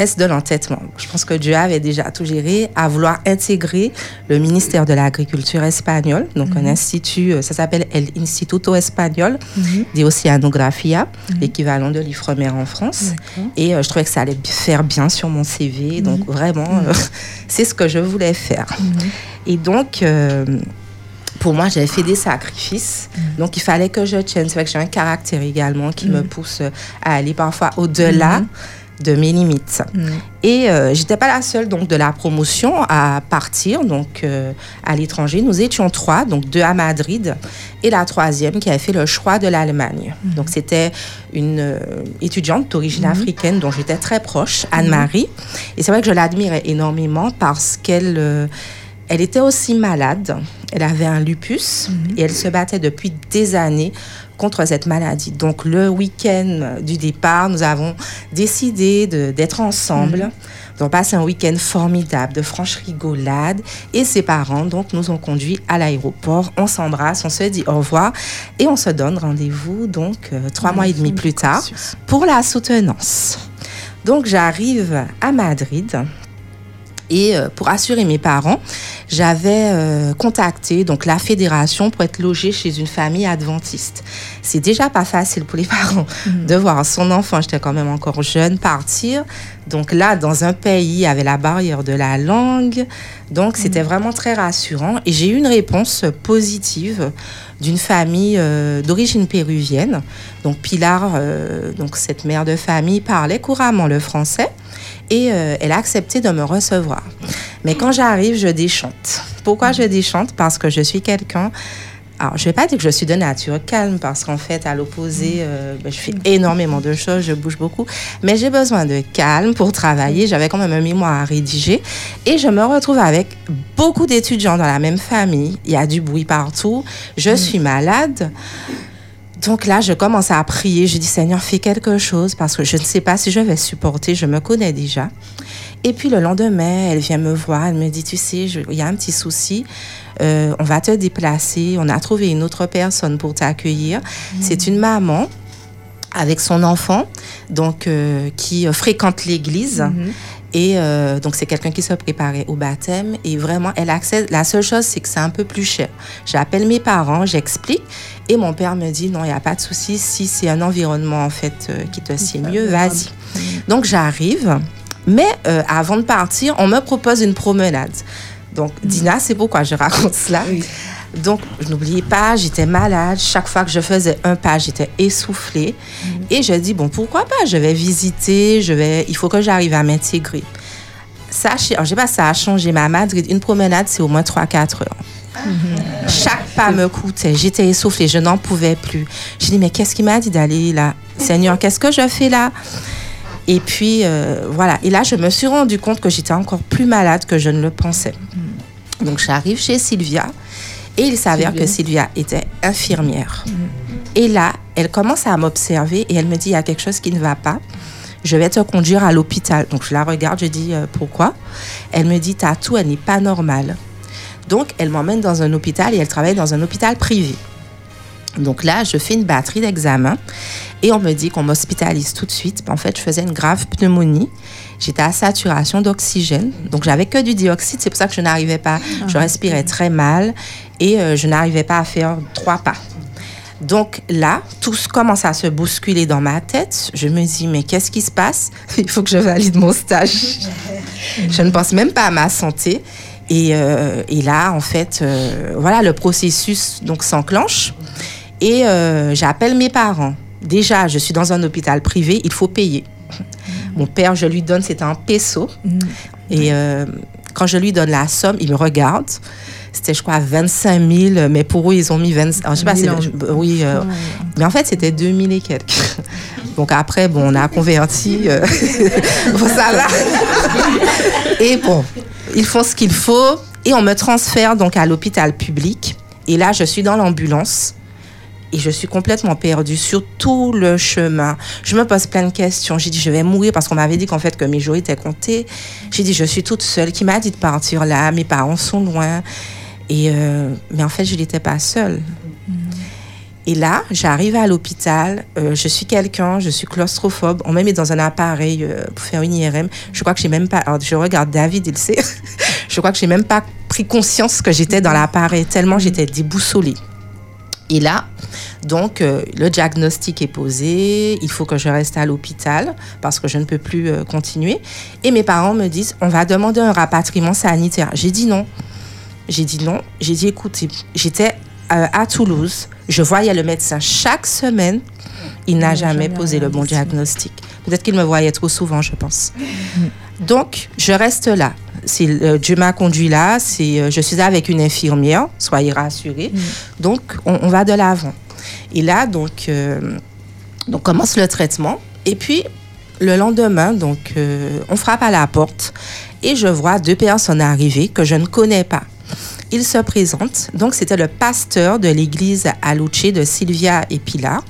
est de l'entêtement? Je pense que Dieu avait déjà tout géré à vouloir intégrer le ministère de l'Agriculture espagnol, donc un institut, euh, ça s'appelle El Instituto Espagnol de Oceanografía, l'équivalent de l'IFREMER en France. Et euh, je trouvais que ça allait faire bien sur mon CV. Donc vraiment, euh, c'est ce que je voulais faire. Et donc, euh, pour moi, j'avais fait des sacrifices. Donc, il fallait que je tienne. C'est vrai que j'ai un caractère également qui me pousse à aller parfois au-delà de mes limites. Et euh, j'étais pas la seule donc de la promotion à partir donc euh, à l'étranger. Nous étions trois, donc deux à Madrid et la troisième qui avait fait le choix de l'Allemagne. Donc c'était une euh, étudiante d'origine africaine dont j'étais très proche, Anne-Marie. Et c'est vrai que je l'admirais énormément parce qu'elle euh, elle était aussi malade. Elle avait un lupus et elle se battait depuis des années contre cette maladie. Donc le week-end du départ, nous avons décidé d'être ensemble. On passe un week-end formidable, de franche rigolade. Et ses parents donc nous ont conduits à l'aéroport. On s'embrasse, on se dit au revoir et on se donne rendez-vous donc euh, trois mois et demi plus tard pour la soutenance. Donc j'arrive à Madrid. Et euh, pour assurer mes parents, j'avais euh, contacté donc la fédération pour être logée chez une famille adventiste. C'est déjà pas facile pour les parents de voir son enfant, j'étais quand même encore jeune, partir. Donc là, dans un pays avec la barrière de la langue, donc c'était vraiment très rassurant. Et j'ai eu une réponse positive d'une famille euh, d'origine péruvienne. Donc Pilar, euh, donc cette mère de famille, parlait couramment le français et euh, elle a accepté de me recevoir. Mais quand j'arrive, je déchante. Pourquoi je déchante? Parce que je suis quelqu'un. Alors, je vais pas dire que je suis de nature calme parce qu'en fait, à l'opposé, euh, ben, je fais énormément de choses, je bouge beaucoup, mais j'ai besoin de calme pour travailler. J'avais quand même un mémoire à rédiger et je me retrouve avec beaucoup d'étudiants dans la même famille. Il y a du bruit partout. Je suis malade. Donc là, je commence à prier. Je dis, Seigneur, fais quelque chose parce que je ne sais pas si je vais supporter. Je me connais déjà. Et puis le lendemain, elle vient me voir. Elle me dit, tu sais, je- il y a un petit souci. Euh, on va te déplacer. On a trouvé une autre personne pour t'accueillir. C'est une maman avec son enfant, donc euh, qui fréquente l'église. Et euh, donc, c'est quelqu'un qui se préparait au baptême. Et vraiment, elle accède. La seule chose, c'est que c'est un peu plus cher. J'appelle mes parents, j'explique. Et mon père me dit non, il n'y a pas de souci. Si c'est un environnement, en fait, euh, qui te sied mieux, vas-y. Donc, j'arrive. Mais euh, avant de partir, on me propose une promenade. Donc, Dina, c'est pourquoi je raconte cela? Donc, je n'oubliais pas, j'étais malade. Chaque fois que je faisais un pas, j'étais essoufflée. Et je dis, bon, pourquoi pas, je vais visiter, je vais, il faut que j'arrive à m'intégrer. Ça, je sais pas, ça a changé ma Madrid. Une promenade, c'est au moins 3-4 heures. Chaque pas me coûtait. J'étais essoufflée, je n'en pouvais plus. J'ai dit, mais qu'est-ce qui m'a dit d'aller là? Seigneur, qu'est-ce que je fais là? Et puis, euh, voilà. Et là, je me suis rendu compte que j'étais encore plus malade que je ne le pensais. Donc, j'arrive chez Sylvia. Et il s'avère que Sylvia était infirmière. Et là, elle commence à m'observer et elle me dit, il y a quelque chose qui ne va pas. Je vais te conduire à l'hôpital. Donc je la regarde, je dis, euh, pourquoi? Elle me dit, ta toux, elle n'est pas normale. Donc elle m'emmène dans un hôpital et elle travaille dans un hôpital privé. Donc là, je fais une batterie d'examens et on me dit qu'on m'hospitalise tout de suite. En fait, je faisais une grave pneumonie. J'étais à saturation d'oxygène. Donc, j'avais que du dioxyde. C'est pour ça que je n'arrivais pas. Je respirais très mal et euh, je n'arrivais pas à faire trois pas. Donc là, tout commence à se bousculer dans ma tête. Je me dis, mais qu'est-ce qui se passe? Il faut que je valide mon stage. je ne pense même pas à ma santé. Et, euh, et là, en fait, euh, voilà, le processus donc s'enclenche. Et euh, j'appelle mes parents. Déjà, je suis dans un hôpital privé, il faut payer. Mon père, je lui donne, c'est un peso. Et euh, quand je lui donne la somme, il me regarde. C'était, je crois, 25 000, mais pour eux, ils ont mis 20. alors, je sais pas, c'est- je- oui. euh, mais en fait, c'était 2000 et quelques. Donc après, bon, on a converti. euh, ça. Et bon, ils font ce qu'il faut. Et on me transfère donc à l'hôpital public. Et là, je suis dans l'ambulance. Et je suis complètement perdue sur tout le chemin. Je me pose plein de questions. J'ai dit, je vais mourir parce qu'on m'avait dit qu'en fait, que mes jours étaient comptés. J'ai dit, je suis toute seule. Qui m'a dit de partir là? Mes parents sont loin. Euh, mais en fait, je n'étais pas seule. Et là, j'arrive à l'hôpital. euh, je suis quelqu'un, je suis claustrophobe. On m'a mis dans un appareil euh, pour faire une IRM. Je crois que j'ai même pas. alors, je regarde David, il sait. je crois que j'ai même pas pris conscience que j'étais dans l'appareil tellement j'étais déboussolée. Et là, donc, le diagnostic est posé. Il faut que je reste à l'hôpital parce que je ne peux plus continuer. Et mes parents me disent, on va demander un rapatriement sanitaire. J'ai dit non. J'ai dit non. J'ai dit, écoutez, j'étais euh, à Toulouse. Je voyais le médecin chaque semaine. Il n'a jamais posé le bon diagnostic. Peut-être qu'il me voyait trop souvent, je pense. Donc, je reste là. Euh, Dieu m'a conduit là. Euh, je suis avec une infirmière, soyez rassurés. Donc, on, on va de l'avant. Et là, donc, euh, donc, commence le traitement. Et puis, le lendemain, donc, euh, on frappe à la porte et je vois deux personnes arriver que je ne connais pas. Ils se présentent. Donc, c'était le pasteur de l'église Aluce de Sylvia et Pilar.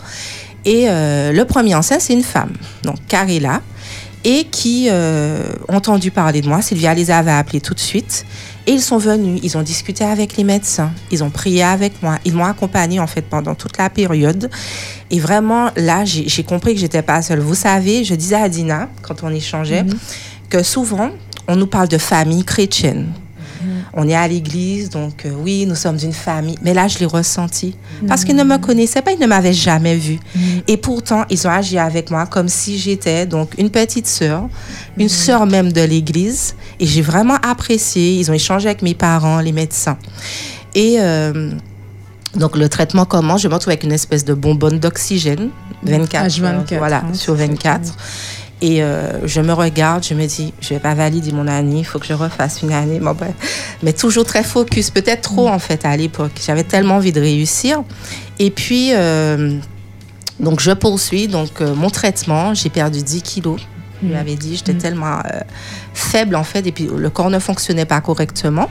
Et euh, le premier ancien, c'est une femme, donc Carilla, et qui euh, ont entendu parler de moi. Sylvia les avait appelés tout de suite. Et ils sont venus, ils ont discuté avec les médecins, ils ont prié avec moi, ils m'ont accompagné en fait pendant toute la période. Et vraiment, là, j'ai compris que j'étais pas seule. Vous savez, je disais à Dina, quand on échangeait, que souvent, on nous parle de famille chrétienne. On est à l'église, donc euh, oui, nous sommes une famille. Mais là, je l'ai ressenti. Parce qu'ils ne me connaissaient pas, ils ne m'avaient jamais vue. Et pourtant, ils ont agi avec moi comme si j'étais donc une petite sœur, une sœur même de l'église. Et j'ai vraiment apprécié. Ils ont échangé avec mes parents, les médecins. Et euh, donc, le traitement commence. Je me retrouve avec une espèce de bonbonne d'oxygène. 24, H24, heures, voilà, hein, sur 24. Et euh, je me regarde, je me dis, je vais pas valider mon année, il faut que je refasse une année. Bon, bref. Mais toujours très focus, peut-être trop en fait à l'époque. J'avais tellement envie de réussir. Et puis, euh, donc je poursuis donc euh, mon traitement. J'ai perdu 10 kilos. Je lui avais dit, j'étais tellement euh, faible en fait, et puis le corps ne fonctionnait pas correctement.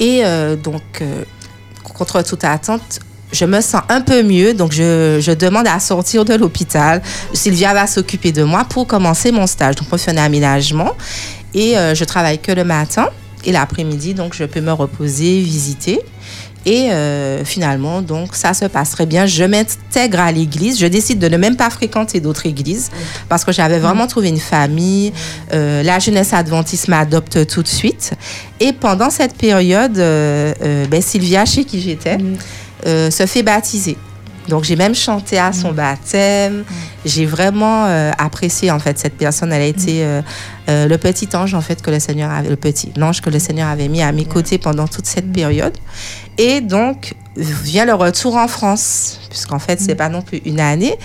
Et donc, contre toute attente, je me sens un peu mieux, donc je, demande à sortir de l'hôpital. Sylvia va s'occuper de moi pour commencer mon stage. Donc, moi, je un aménagement et euh, je travaille que le matin et l'après-midi, donc je peux me reposer, visiter. Et euh, finalement, donc, ça se passe très bien. Je m'intègre à l'église. Je décide de ne même pas fréquenter d'autres églises parce que j'avais vraiment trouvé une famille. Euh, la jeunesse adventiste m'adopte tout de suite. Et pendant cette période, euh, ben, Sylvia, chez qui j'étais, euh, se fait baptiser. Donc j'ai même chanté à son baptême. J'ai vraiment euh, apprécié en fait cette personne. Elle a été euh, euh, le petit ange en fait que le Seigneur avait, le petit l'ange que le Seigneur avait mis à mes côtés pendant toute cette période. Et donc vient le retour en France, puisqu'en fait c'est pas non plus une année.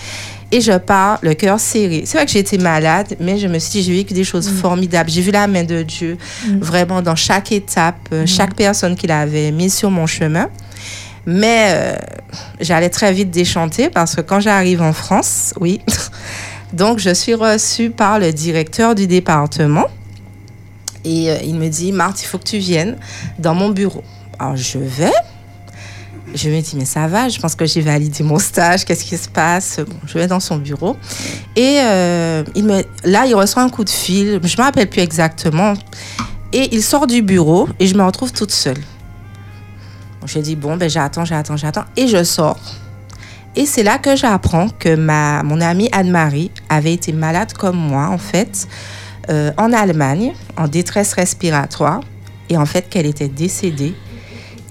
Et je pars le cœur serré. C'est vrai que j'ai été malade, mais je me suis dit, j'ai vécu des choses formidables. J'ai vu la main de Dieu vraiment dans chaque étape, chaque personne qu'il avait mise sur mon chemin. Mais euh, j'allais très vite déchanter parce que quand j'arrive en France, oui, donc je suis reçue par le directeur du département et euh, il me dit, Marthe, il faut que tu viennes dans mon bureau. Alors je vais. Je me dis, mais ça va, je pense que j'ai validé mon stage, qu'est-ce qui se passe? Bon, je vais dans son bureau. Et euh, il me, là, il reçoit un coup de fil, je ne me rappelle plus exactement. Et il sort du bureau et je me retrouve toute seule. Je dis, bon, ben, j'attends, j'attends, j'attends. Et je sors. Et c'est là que j'apprends que ma, mon amie Anne-Marie avait été malade comme moi, en fait, euh, en Allemagne, en détresse respiratoire. Et en fait, qu'elle était décédée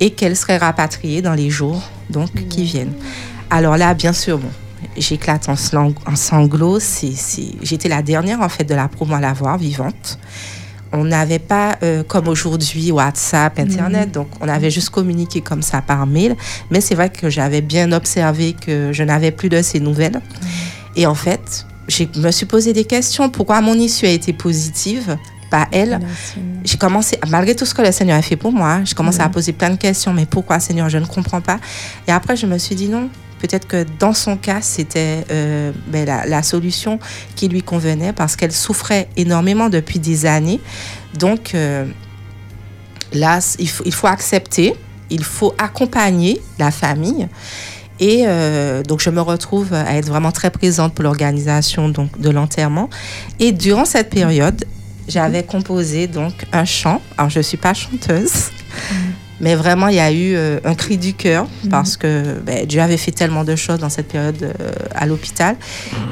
et qu'elle serait rapatriée dans les jours donc, qui viennent. Alors là, bien sûr, bon, j'éclate en, en sanglots. J'étais la dernière, en fait, de la promo à la voir, vivante. On n'avait pas, euh, comme aujourd'hui, WhatsApp, Internet, donc on avait juste communiqué comme ça par mail. Mais c'est vrai que j'avais bien observé que je n'avais plus de ces nouvelles. Et en fait, je me suis posé des questions. Pourquoi mon issue a été positive pas elle? J'ai commencé, malgré tout ce que le Seigneur a fait pour moi, j'ai commencé à poser plein de questions. Mais pourquoi, Seigneur, je ne comprends pas? Et après, je me suis dit non. Peut-être que dans son cas, c'était euh, ben, la, solution qui lui convenait parce qu'elle souffrait énormément depuis des années. Donc euh, là, il faut, accepter, il faut accompagner la famille. Et euh, donc, je me retrouve à être vraiment très présente pour l'organisation donc, de l'enterrement. Et durant cette période, j'avais composé donc un chant. Alors, je suis pas chanteuse, mais vraiment, il y a eu euh, un cri du cœur parce que ben, Dieu avait fait tellement de choses dans cette période euh, à l'hôpital.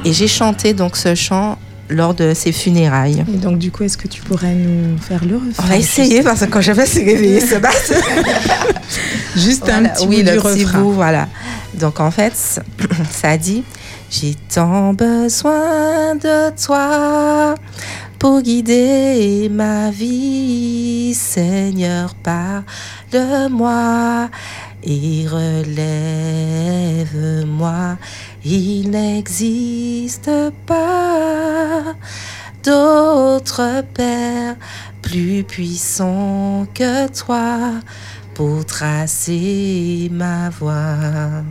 Et j'ai chanté donc ce chant lors de ses funérailles. Et donc, du coup, est-ce que tu pourrais nous faire le refrain? On va essayer parce que quand je vais se réveiller ce matin. Juste un petit oui, bout le du petit refrain. bout, voilà. Donc en fait, ça dit J'ai tant besoin de toi pour guider ma vie, Seigneur, parle-moi et relève-moi. Il n'existe pas d'autre Père plus puissant que toi pour tracer ma voie.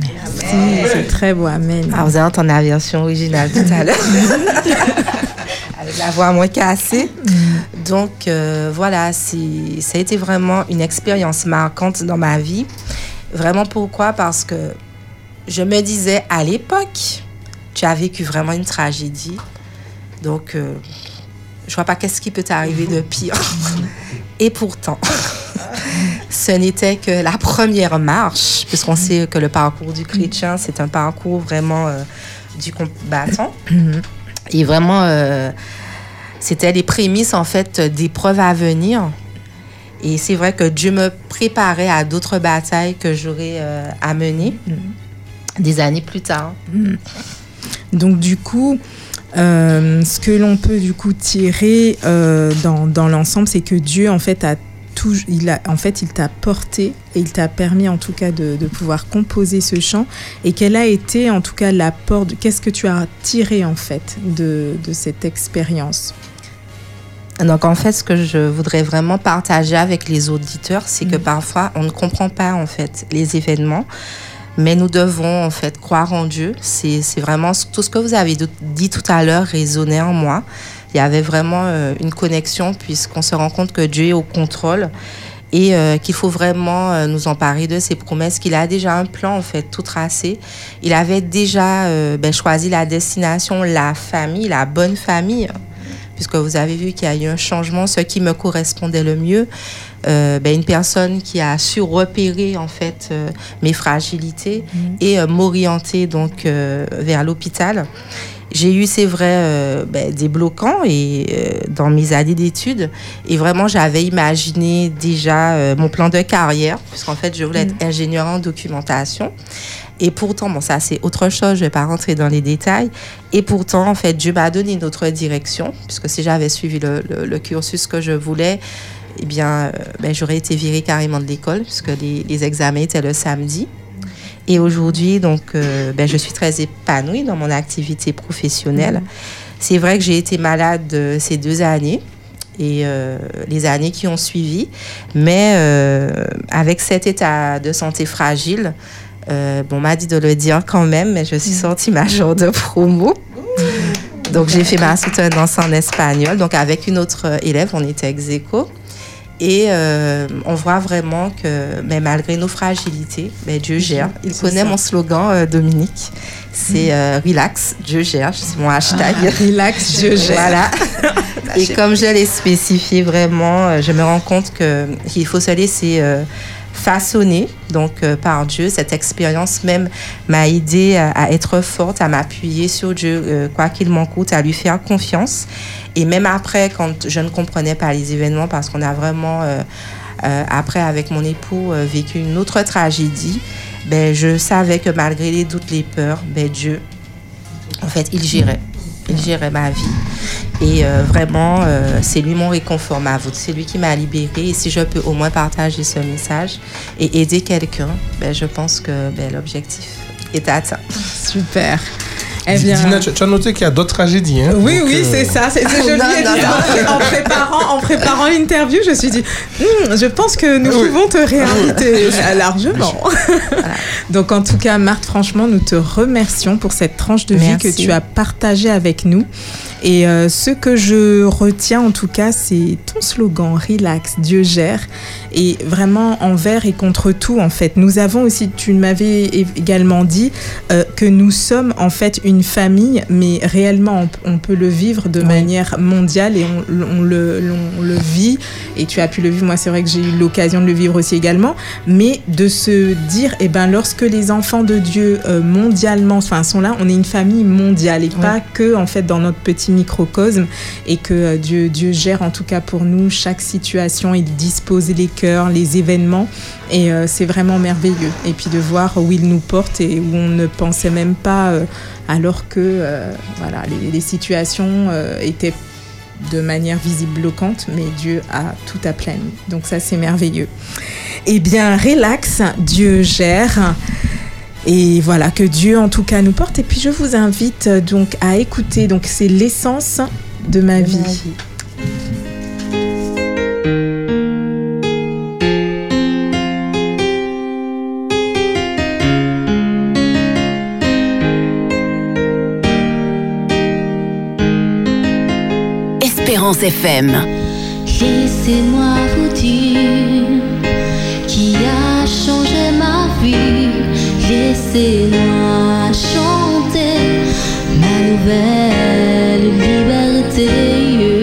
Merci, c'est très beau, amen. Ah, vous allez entendre la version originale tout à l'heure. Avec la voix moins cassée. Donc, euh, voilà, ça a été vraiment une expérience marquante dans ma vie. Vraiment, pourquoi? Parce que je me disais, à l'époque, tu as vécu vraiment une tragédie. Donc, euh, je vois pas qu'est-ce qui peut t'arriver de pire. Et pourtant, ce n'était que la première marche, puisqu'on sait que le parcours du chrétien, c'est un parcours vraiment euh, du combattant. Et vraiment, euh, c'était les prémices, en fait, d'épreuves à venir. Et c'est vrai que Dieu me préparait à d'autres batailles que j'aurais euh, à mener des années plus tard. Donc du coup, euh, ce que l'on peut du coup tirer euh, dans, dans l'ensemble, c'est que Dieu en fait a tout, il a, en fait, il t'a porté et il t'a permis en tout cas de, de pouvoir composer ce chant. Et quel a été en tout cas l'apport, de- qu'est-ce que tu as tiré en fait de, de cette expérience? Donc en fait, ce que je voudrais vraiment partager avec les auditeurs, c'est que parfois on ne comprend pas en fait les événements, mais nous devons en fait croire en Dieu. C'est vraiment tout ce que vous avez dit tout à l'heure résonnait en moi. Il y avait vraiment euh, une connexion puisqu'on se rend compte que Dieu est au contrôle et euh, qu'il faut vraiment euh, nous emparer de ses promesses, qu'il a déjà un plan en fait tout tracé. Il avait déjà euh, ben, choisi la destination, la famille, la bonne famille puisque vous avez vu qu'il y a eu un changement, ce qui me correspondait le mieux. Ben, une personne qui a su repérer en fait mes fragilités et euh, m'orienter donc vers l'hôpital. J'ai eu, c'est vrai, euh, ben, des bloquants et, euh, dans mes années d'études. Et vraiment, j'avais imaginé déjà euh, mon plan de carrière, puisqu'en fait, je voulais être ingénieur en documentation. Et pourtant, bon, ça c'est autre chose, je vais pas rentrer dans les détails. Et pourtant, en fait, Dieu m'a donné une autre direction, puisque si j'avais suivi le, le- le cursus que je voulais, eh bien, euh, ben, j'aurais été virée carrément de l'école, puisque les, les examens étaient le samedi. Et aujourd'hui, donc, euh, ben, je suis très épanouie dans mon activité professionnelle. C'est vrai que j'ai été malade euh, ces deux années et euh, les années qui ont suivi, mais avec cet état de santé fragile, bon, on m'a dit de le dire quand même, mais je suis sortie ma jour de promo. Donc, j'ai fait ma soutenance en espagnol. Donc, avec une autre élève, on était ex aequo. Et euh, on voit vraiment que, mais malgré nos fragilités, mais Dieu gère. Il connaît ça. mon slogan, euh, Dominique. C'est euh, relax, Dieu gère. C'est mon hashtag. Relax, Dieu gère. Voilà. Et comme je l'ai spécifié vraiment, euh, je me rends compte que qu'il faut se laisser euh, façonner donc euh, par Dieu. Cette expérience même m'a aidé à, à être forte, à m'appuyer sur Dieu, euh, quoi qu'il m'en coûte, à lui faire confiance. Et même après, quand je ne comprenais pas les événements, parce qu'on a vraiment euh, euh, après avec mon époux euh, vécu une autre tragédie, ben je savais que malgré les doutes, les peurs, ben Dieu, en fait, il gérait. Il gérait ma vie. Et euh, vraiment, euh, c'est lui mon réconfort, ma voûte. C'est lui qui m'a libérée. Et si je peux au moins partager ce message et aider quelqu'un, ben, je pense que ben, l'objectif est atteint. Super. Eh Di- bien- Dina, tu, tu as noté qu'il y a d'autres tragédies. Hein, Oui, Donc, oui, euh, c'est ça. C'est, je Non, non, en, préparant, en préparant l'interview, je me suis dit, Hmm, je pense que nous Oui. pouvons te réinviter euh, largement. Donc, en tout cas, Marthe, franchement, nous te remercions pour cette tranche de vie que tu as partagée avec nous. Et euh, ce que je retiens, en tout cas, c'est ton slogan Relax, Dieu gère. Et vraiment envers et contre tout, en fait. Nous avons aussi, tu m'avais également dit euh, que nous sommes en fait une famille, mais réellement, on, on peut le vivre de manière mondiale et on, on le, on le vit. Et tu as pu le vivre. Moi, c'est vrai que j'ai eu l'occasion de le vivre aussi également. Mais de se dire, eh ben, lorsque les enfants de Dieu euh, mondialement sont là, on est une famille mondiale et pas que en fait dans notre petit microcosme et que euh, Dieu, Dieu gère en tout cas pour nous chaque situation, il dispose les cœurs, les événements et euh, c'est vraiment merveilleux. Et puis de voir où il nous porte et où on ne pensait même pas euh, alors que voilà, les, situations étaient de manière visible bloquante, mais Dieu a tout aplani. Donc ça, c'est merveilleux. Eh bien, relax, Dieu gère. Et voilà, que Dieu en tout cas nous porte. Et puis je vous invite euh, donc à écouter, donc c'est l'essence de ma vie. Espérance FM. Laissez-moi vous dire Laissez-moi chanter ma nouvelle liberté.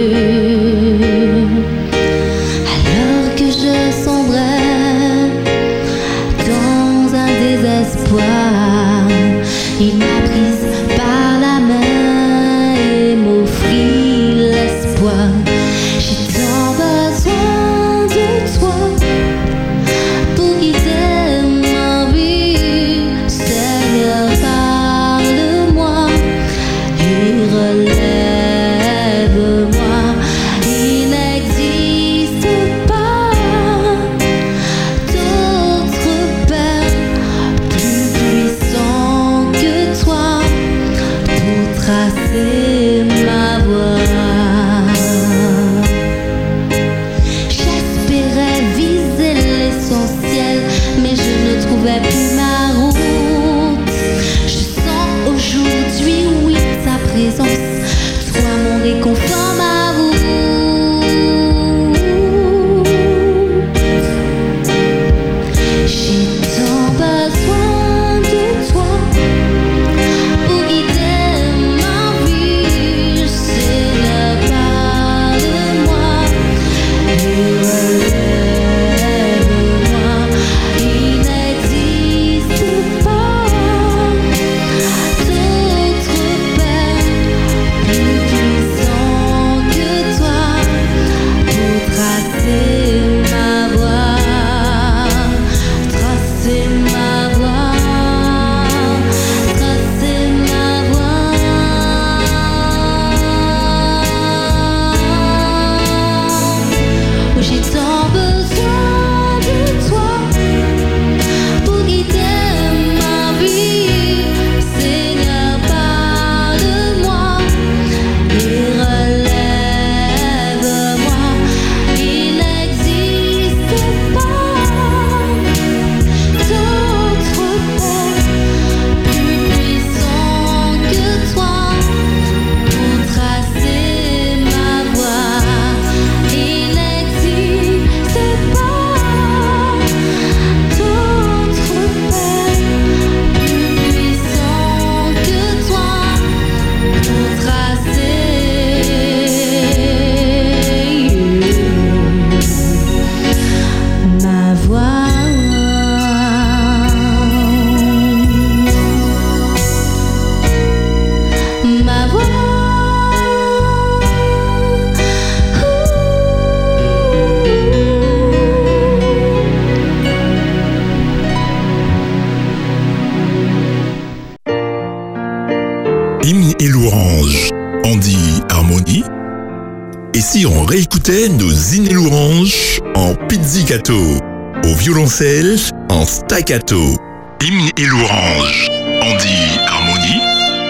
Réécoutait nos louanges en pizzicato, au violoncelle en staccato. Hymne et louange. On dit harmonie.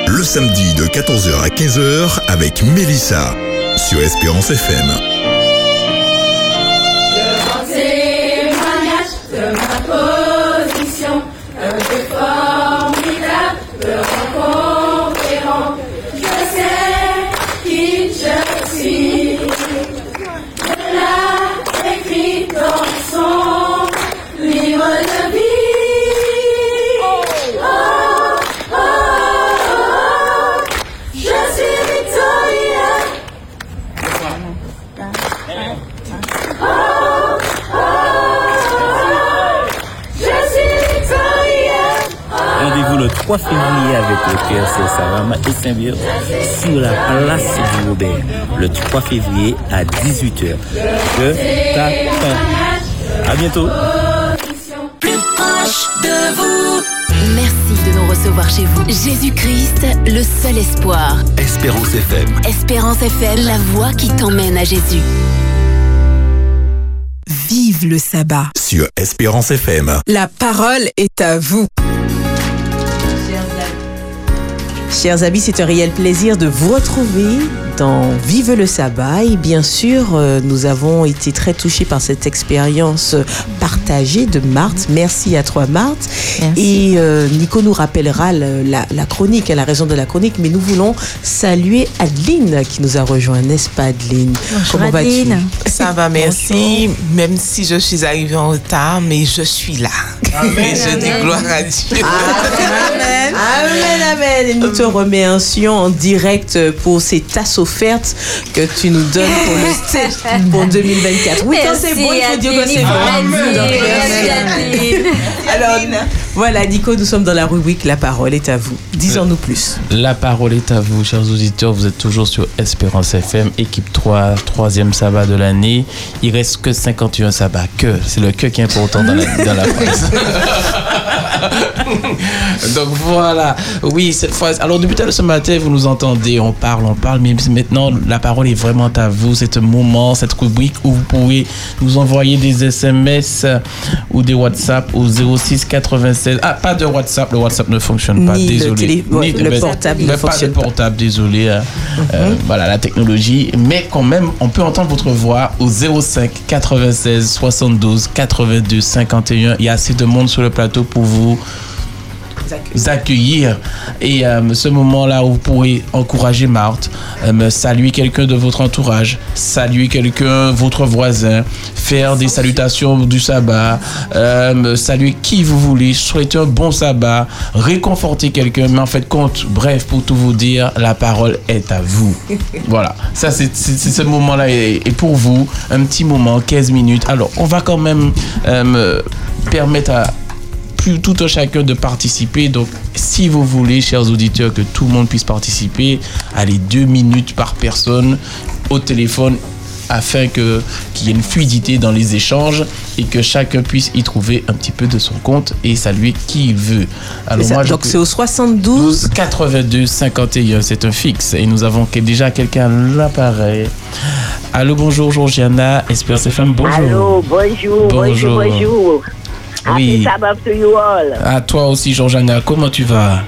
le samedi de 14h à 15h avec Mélissa sur Espérance FM. 3 février avec le PRC Savama et Saint-Bird sur la place du Robert. Le 3 février à 18h. Je t'attends. À bientôt. Plus proche de vous. Merci de nous recevoir chez vous. Jésus-Christ, le seul espoir. Espérance FM. Espérance FM, la voix qui t'emmène à Jésus. Vive le sabbat. Sur Espérance FM. La parole est à vous. Chers amis, c'est un réel plaisir de vous retrouver dans Vive le sabbat. Et bien sûr, euh, nous avons été très touchés par cette expérience partagée de Marthe. Merci à toi, Marthe. Et euh, Nico nous rappellera le- la, la chronique, la raison de la chronique. Mais nous voulons saluer Adeline qui nous a rejoint, n'est-ce pas, Adeline? Comment vas-tu? Ça va, merci. Même si je suis arrivée en retard, mais je suis là. Et je dis gloire à Dieu. Amen. Amen, amen. Et nous te remercions en direct pour ces tasses que tu nous donnes pour le pour 2024. Oui, quand c'est bon, il faut dire que c'est bon. Alors, voilà, Nico, nous sommes dans la rubrique La parole est à vous. Disons-nous plus. La parole est à vous, chers auditeurs. Vous êtes toujours sur Espérance FM, équipe 3, troisième sabbat de l'année. Il reste que 51 sabbats. Que, c'est le que qui est important dans la, dans la phrase. Donc voilà, oui, cette fois. Alors, depuis ce matin, vous nous entendez, on parle, on parle, mais maintenant, la parole est vraiment à vous. C'est un moment, cette rubrique où vous pouvez nous envoyer des SMS euh, ou des WhatsApp au 06 96. Ah, pas de WhatsApp, le WhatsApp ne fonctionne pas, Ni le désolé. télé- ouais, le portable ne pas fonctionne de portable, désolé. hein. Euh, voilà, la technologie. Mais quand même, on peut entendre votre voix au 05 96 72 82 51. Il y a assez de monde sur le plateau pour vous accueillir. Et euh, ce moment-là où vous pourrez encourager Marthe, euh, saluer quelqu'un de votre entourage, saluer quelqu'un, votre voisin, faire des salutations du sabbat, euh, saluer qui vous voulez, souhaiter un bon sabbat, réconforter quelqu'un, mais en fait compte, bref, pour tout vous dire, la parole est à vous. Voilà, ça c'est ce moment-là et, et pour vous, un petit moment, 15 minutes. Alors, on va quand même me permettre à plus tout un chacun de participer. Donc, si vous voulez, chers auditeurs, que tout le monde puisse participer, allez deux minutes par personne au téléphone afin que qu'il y ait une fluidité dans les échanges et que chacun puisse y trouver un petit peu de son compte et saluer qui il veut. C'est ça. Donc, c'est au 72 82 51, c'est un fixe et nous avons déjà quelqu'un à l'appareil. Allô, bonjour Georgiana, Espérance FM, bonjour. Allô, bonjour, bonjour, Bonjour. bonjour. Oui. Happy Sabbath to you all. À toi aussi Georgiana, comment tu vas?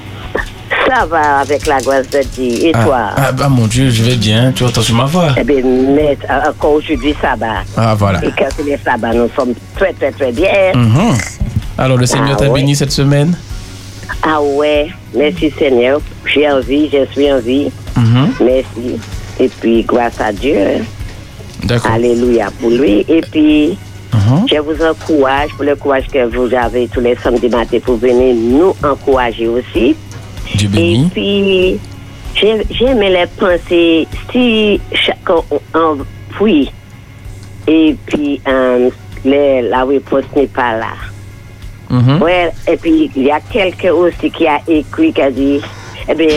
Ça va avec la grâce de Dieu. Et ah, toi? ah, bah mon Dieu, je vais bien. Tu entends sur ma voix? Eh bien, mais encore aujourd'hui, sabbat. Ah voilà. Et quand c'est les sabbats, nous sommes très, très, très bien. Mhm. Alors le Seigneur Ah t'a ouais. béni cette semaine? Ah ouais, merci Seigneur. J'ai envie, je suis en vie. Mhm. Merci. Et puis, grâce à Dieu. D'accord. Alléluia pour lui. Et puis, Mhm. je vous encourage pour le courage que vous avez tous les samedis matins pour venir nous encourager aussi. Dieu Et puis, j'ai- j'aimais les penser si chacun en prie et puis euh, les- la réponse n'est pas là. Mhm. Ouais, et puis il y a quelqu'un aussi qui a écrit qui a dit, eh bien,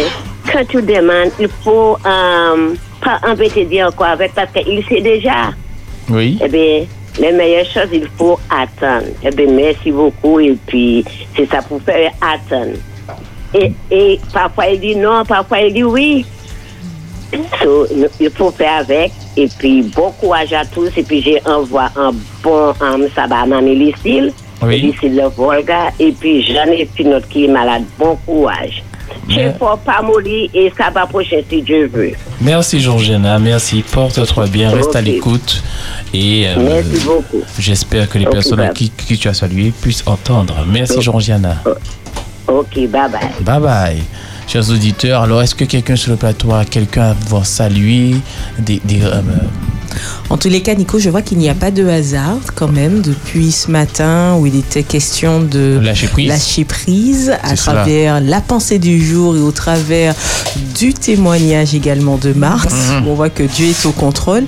quand tu demandes, il faut euh, pas embêter Dieu encore avec parce qu'il sait déjà. Oui. Eh bien, les meilleures choses, il faut attendre. Eh bien, merci beaucoup. Et puis, c'est ça pour faire attendre. Et, et parfois, il dit non, parfois, il dit oui. So, il faut faire avec. Et puis, bon courage à tous. Et puis, j'ai envoyé un bon um, sabbat à Mamie Lucille. Oui. Lucille le Volga. Et puis, j'en ai une autre qui est malade. Bon courage. Chez faut pas mourir et ça va prochain si Dieu veut. Merci Georgiana, merci. Porte-toi bien, reste à l'écoute. Et euh, Merci beaucoup. j'espère que les personnes bye. qui, qui tu as salué puissent entendre. Merci Georgiana. Ok, bye bye. Bye bye. Chers auditeurs, alors est-ce que quelqu'un sur le plateau a quelqu'un à pouvoir saluer? Des, des, euh, En tous les cas, Nico, je vois qu'il n'y a pas de hasard quand même depuis ce matin où il était question de Lâcher prise. lâcher prise à cela. travers la pensée du jour et au travers du témoignage également de Marthe. Mhm. On voit que Dieu est au contrôle.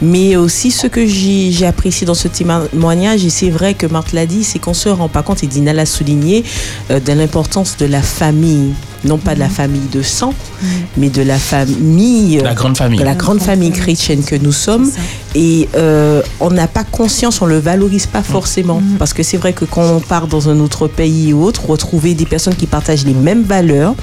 Mais aussi ce que j'ai j'ai apprécié dans ce témoignage, et c'est vrai que Marthe l'a dit, c'est qu'on se rend pas compte, et Dina l'a souligné, euh, de l'importance de la famille. Non pas de la famille de sang, mais de la famille. La grande famille. de la grande famille chrétienne que nous sommes. Et euh, on n'a pas conscience, on le valorise pas forcément. Parce que c'est vrai que quand on part dans un autre pays ou autre, retrouver des personnes qui partagent les mêmes valeurs,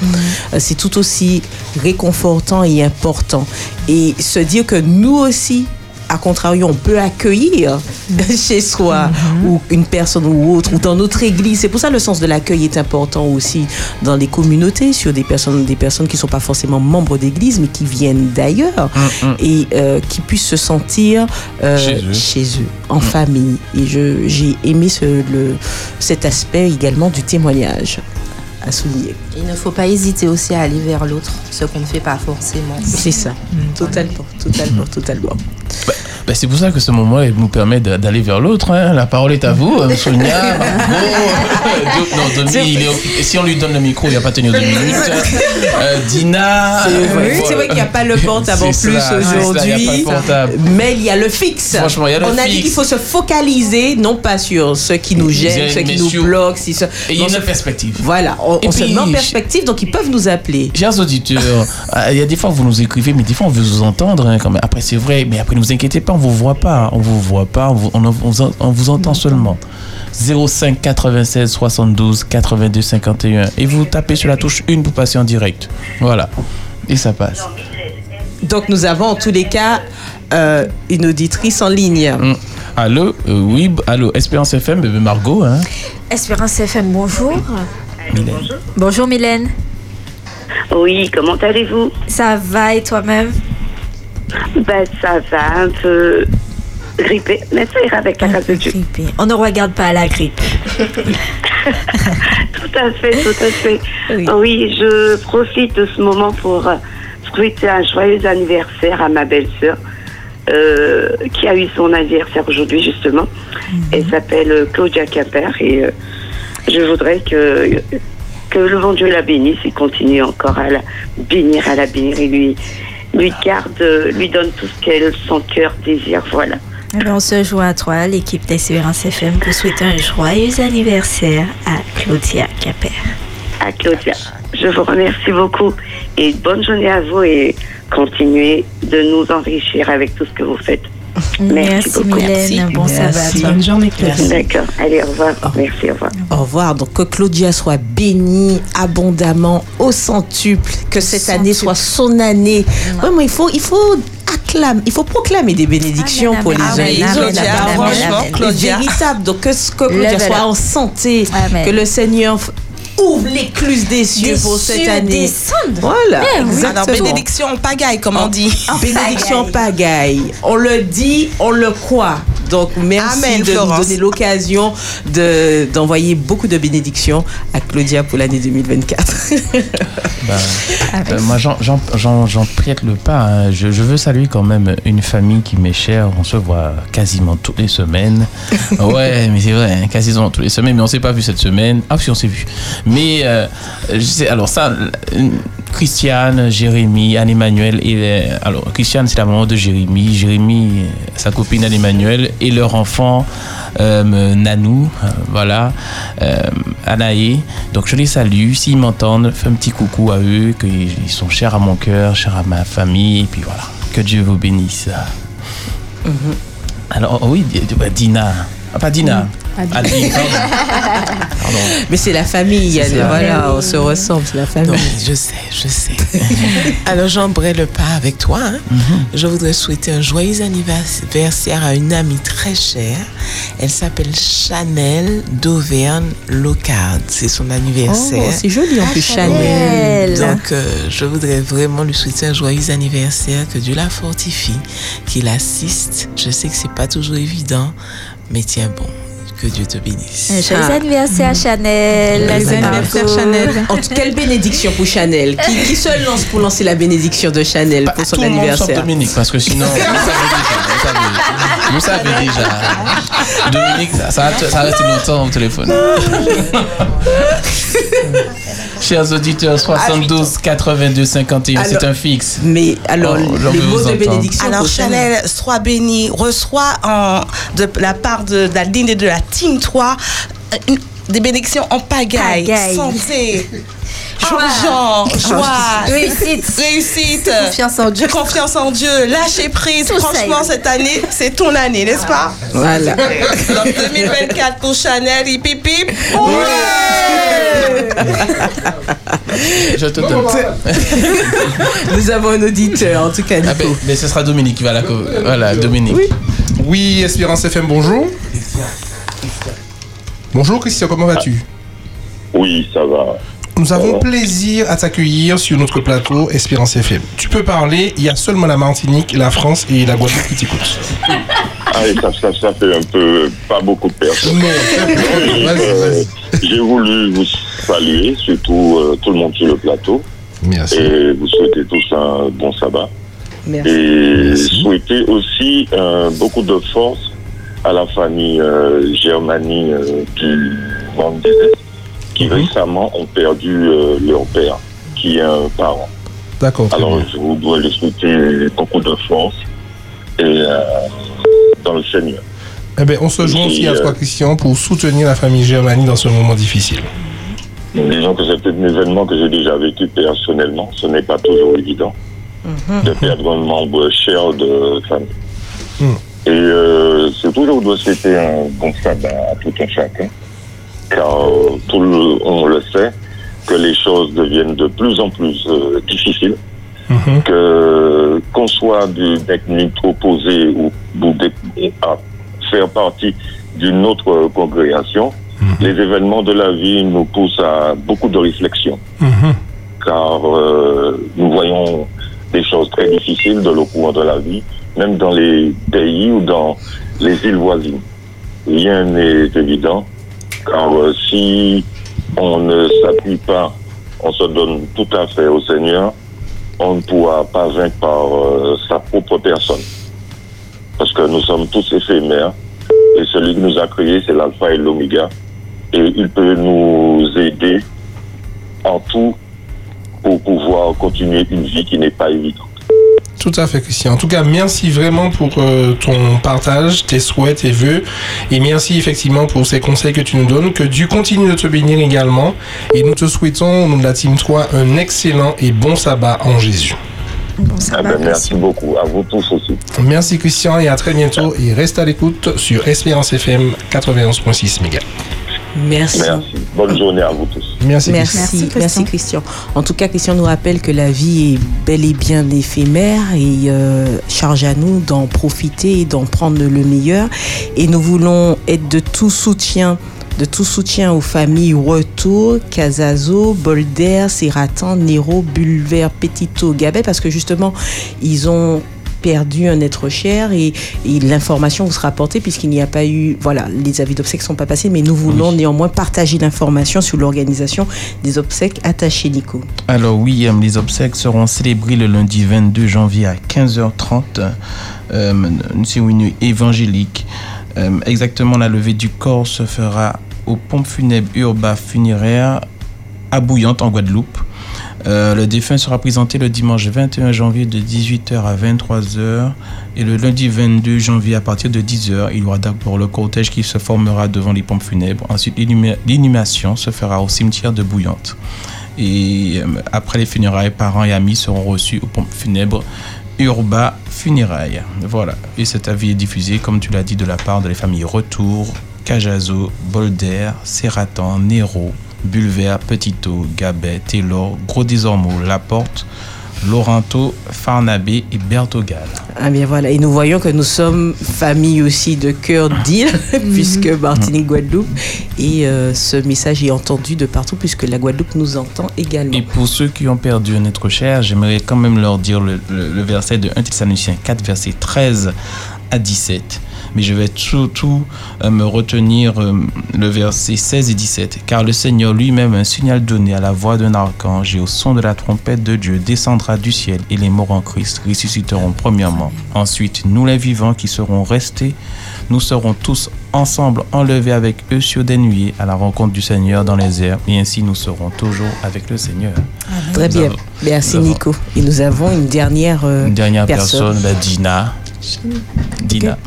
euh, c'est tout aussi réconfortant et important. Et se dire que nous aussi, à contrario, on peut accueillir chez soi ou une personne ou autre ou dans notre église. C'est pour ça le sens de l'accueil est important aussi dans les communautés sur des personnes, des personnes qui sont pas forcément membres d'église mais qui viennent d'ailleurs et euh, qui puissent se sentir euh, Chez eux. chez eux, en famille. Et je- j'ai aimé ce, le, cet aspect également du témoignage à souligner. Il ne faut pas hésiter aussi à aller vers l'autre, ce qu'on ne fait pas forcément. C'est ça, totalement, totalement, totalement. Ben, c'est pour ça que ce moment nous permet d'aller vers l'autre. hein. La parole est à vous, euh, Sonia. Margot. non, Denis, il est occupé. si on lui donne le micro, il va pas tenir deux minutes. Euh, Dina. C'est vrai, euh, qu'il n'y a pas le portable en plus aujourd'hui, mais il y a le fixe. Franchement, il y a le On a dit qu'il faut se focaliser, non pas sur ceux qui nous gênent, ceux qui nous bloquent. Si ce- Et il y a une ce- perspective. Voilà, on, on se met en perspective, donc ils peuvent nous appeler. Chers auditeurs, euh, il y a des fois vous nous écrivez, mais des fois on veut vous entendre. hein, quand même. Après c'est vrai, mais après ne vous inquiétez pas, on vous voit pas, on vous voit pas, on vous, on, on vous- on vous entend seulement. 05 96 72 82 51 et vous tapez sur la touche 1 pour passer en direct. Voilà. Et ça passe. Donc nous avons en tous les cas euh, une auditrice en ligne. Hum. Allô, euh, oui, allô, Espérance FM, bébé Margot, hein. Espérance FM, bonjour. Mylène. Bonjour Mylène. Oui, comment allez-vous? Ça va et toi-même? Ben, ça va, un peu grippé, mais ça ira avec la Dieu. Grippé. On ne regarde pas à la grippe. Tout à fait, tout à fait. Oui, je profite de ce moment pour euh, souhaiter un joyeux anniversaire à ma belle-sœur, euh, qui a eu son anniversaire aujourd'hui, justement. Elle s'appelle Claudia Capper et euh, je voudrais que, que le bon Dieu la bénisse et continue encore à la bénir, à la bénir et lui, lui garde, euh, lui donne tout ce qu'elle, son cœur désire. Voilà. On se joint à toi, l'équipe d'Espérance FM, pour souhaiter un joyeux anniversaire à Claudia Capper. à Claudia. Je vous remercie beaucoup et bonne journée à vous et continuez de nous enrichir avec tout ce que vous faites. Merci, beaucoup. Mylène. Bon sabbat. Bonne journée, Claudia. D'accord. Allez, au revoir. Merci, au revoir. Au revoir. Donc que Claudia soit bénie abondamment au centuple, que cette année soit son année. Vraiment, il faut, il faut acclamer, il faut proclamer des bénédictions pour les uns et les autres. Claudia, franchement. Véritable. Donc que, que Claudia soit en santé, Amen. que le Seigneur ouvre l'écluse des cieux Des pour cette cieux année. descendent. Voilà. Eh exactement. Alors, bénédiction en pagaille, comme on dit. Bénédiction pagaille. On le dit, on le croit. Donc, merci Amen, de nous donner l'occasion de- d'envoyer beaucoup de bénédictions à Claudia pour l'année 2024. Bah, euh, moi, j'en- j'en j'en- j'en prête le pas. hein. Je, je veux saluer quand même une famille qui m'est chère. On se voit quasiment toutes les semaines. ouais, mais c'est vrai, hein, quasiment toutes les semaines. Mais on s'est pas vu cette semaine. Ah, si, on s'est vu. Mais, euh, je sais, alors ça, Christiane, Jérémy, Anne-Emmanuel. Et, euh, alors, Christiane, c'est la maman de Jérémy. Jérémy, euh, sa copine Anne-Emmanuel. Et leur enfant, euh, Nanou. voilà. Euh, Anaï. Donc, je les salue. S'ils m'entendent, fais un petit coucou à eux, qu'ils ils sont chers à mon cœur, chers à ma famille. Et puis voilà. Que Dieu vous bénisse. Alors, oh oui, Di- Dina. Ah, pas Dina. Adi, pardon. Mais c'est la famille, elle- voilà, on se ressemble, c'est la famille. Non, je sais, je sais. Alors, j'embraye le pas avec toi. hein. Je voudrais souhaiter un joyeux anniversaire à une amie très chère. Elle s'appelle Chanel d'Auvergne Locard. C'est son anniversaire. Oh, c'est joli en Ah, plus, Chanel. Donc, euh, je voudrais vraiment lui souhaiter un joyeux anniversaire, que Dieu la fortifie, qu'il assiste. Je sais que c'est pas toujours évident, mais tiens bon, que Dieu te bénisse. Un Joyeux anniversaire, Chanel. Joyeux Bravo. En tout quelle bénédiction pour Chanel qui, qui se lance pour lancer la bénédiction de Chanel pour son Tout le monde anniversaire Dominique, parce que sinon, vous savez déjà. Vous savez, vous savez déjà. Dominique, ça, ça, reste longtemps au téléphone. Chers auditeurs, 72 82 51, c'est un fixe. Mais alors, Oh, les mots vous de entendre. bénédiction Alors Chanel. Chanel, sois béni, reçois en, de la part de, de la ligne et de la team 3 euh, une- des bénédictions en pagaille, Pagaille. santé, Joie. joie, joie, Réussite. réussite, Confiance en Dieu. confiance en Dieu, lâcher prise. Tout Franchement, cette année, c'est ton année, n'est-ce pas? Voilà. Donc 2024 pour Chanel, hip hip hip. Je te donne. Nous avons un auditeur, en tout cas, Ah ben, mais ce sera Dominique qui va la. Voilà, Dominique. Oui, Espérance FM, bonjour. Bonjour Christian, comment vas-tu? Oui, ça va. Nous avons plaisir à t'accueillir sur notre plateau Espérance FM. Tu peux parler, il y a seulement la Martinique, la France et la Guadeloupe qui t'écoutent. Ah, ça, ça, ça fait un peu pas beaucoup de personnes. Euh, J'ai voulu vous saluer, surtout euh, tout le monde sur le plateau. Merci. Et vous souhaiter tous un bon sabbat. Merci. Et souhaiter aussi euh, beaucoup de force à la famille euh, Germanie euh, du Monde des Est, qui récemment ont perdu euh, leur père, qui est un parent. D'accord. Alors, bien. je vous dois lui souhaiter beaucoup de force et euh, dans le Seigneur. Eh ben, on se joint aussi à toi, Christian, pour soutenir la famille Germanie dans ce moment difficile. Disons que c'est un événement que j'ai déjà vécu personnellement. Ce n'est pas toujours évident de perdre un membre cher de famille. Mm. Et euh, c'est toujours de souhaiter un bon sabbat à tout un chacun. Car euh, tout le, on le sait que les choses deviennent de plus en plus euh, difficiles. Que qu'on soit d'une ethnie opposée ou, ou de- à faire partie d'une autre congrégation, les événements de la vie nous poussent à beaucoup de réflexion car euh, nous voyons des choses très difficiles de le courant de la vie, même dans les pays ou dans les îles voisines. Rien n'est évident, car euh, si on ne s'appuie pas, on se donne tout à fait au Seigneur, on ne pourra pas vaincre par euh, sa propre personne. Parce que nous sommes tous éphémères, et celui qui nous a créés, c'est l'alpha et l'oméga, et il peut nous aider en tout pour pouvoir continuer une vie qui n'est pas évidente. Tout à fait, Christian. En tout cas, merci vraiment pour euh, ton partage, tes souhaits, tes vœux. Et merci effectivement pour ces conseils que tu nous donnes. Que Dieu continue de te bénir également. Et nous te souhaitons, au nom de la Team 3, un excellent et bon sabbat en Jésus. Ah ben, merci beaucoup. À vous tous aussi. Merci Christian et à très bientôt. Et reste à l'écoute sur Espérance FM 91.6 mégas. Merci. Merci. Bonne journée à vous tous. Merci, Merci, merci, Christian. En tout cas, Christian nous rappelle que la vie est bel et bien éphémère et euh, charge à nous d'en profiter et d'en prendre le meilleur. Et nous voulons être de tout soutien de tout soutien aux familles Retour, Casazo, Bolder, Serratan, Nero, Bulver, Petito, Gabet, parce que justement, ils ont perdu un être cher et, et l'information vous sera apportée puisqu'il n'y a pas eu, voilà, les avis d'obsèques ne sont pas passés, mais nous voulons néanmoins partager l'information sur l'organisation des obsèques attachées, Nico. Alors oui, euh, les obsèques seront célébrées le lundi 22 janvier à 15h30. Euh, une cérémonie évangélique. Euh, exactement, la levée du corps se fera aux pompes funèbres Urba Funéraire à Bouillante en Guadeloupe. Euh, le défunt sera présenté le dimanche 21 janvier de 18h à 23h et le lundi 22 janvier à partir de 10h. Il y aura d'abord le cortège qui se formera devant les pompes funèbres. Ensuite, l'inhuma- l'inhumation se fera au cimetière de Bouillante. Et euh, après les funérailles, parents et amis seront reçus aux pompes funèbres Urba Funérailles. Voilà. Et cet avis est diffusé, comme tu l'as dit, de la part de la famille Retour, Cajazo, Bolder, Serratan, Nero, Bulver, Petito, Gabet, Taylor, Gros Desormeaux, Laporte, Laurento, Farnabé et Bertogal. Ah bien voilà, et nous voyons que nous sommes famille aussi de cœur d'île, puisque Martinique, Guadeloupe, et euh, ce message est entendu de partout, puisque la Guadeloupe nous entend également. Et pour ceux qui ont perdu un être cher, j'aimerais quand même leur dire le, le- le verset de 1 Thessaloniciens 4, verset 13 à 17. Mais je vais surtout euh, me retenir euh, le verset 16 et 17. Car le Seigneur lui-même, un signal donné à la voix d'un archange et au son de la trompette de Dieu, descendra du ciel et les morts en Christ ressusciteront premièrement. Ensuite, nous les vivants qui serons restés, nous serons tous ensemble enlevés avec eux sur des nuées à la rencontre du Seigneur dans les airs, et ainsi nous serons toujours avec le Seigneur. Très Nous bien, avons- merci Nico. Et nous avons une dernière, euh, Une dernière personne, bah, Dina. Dina.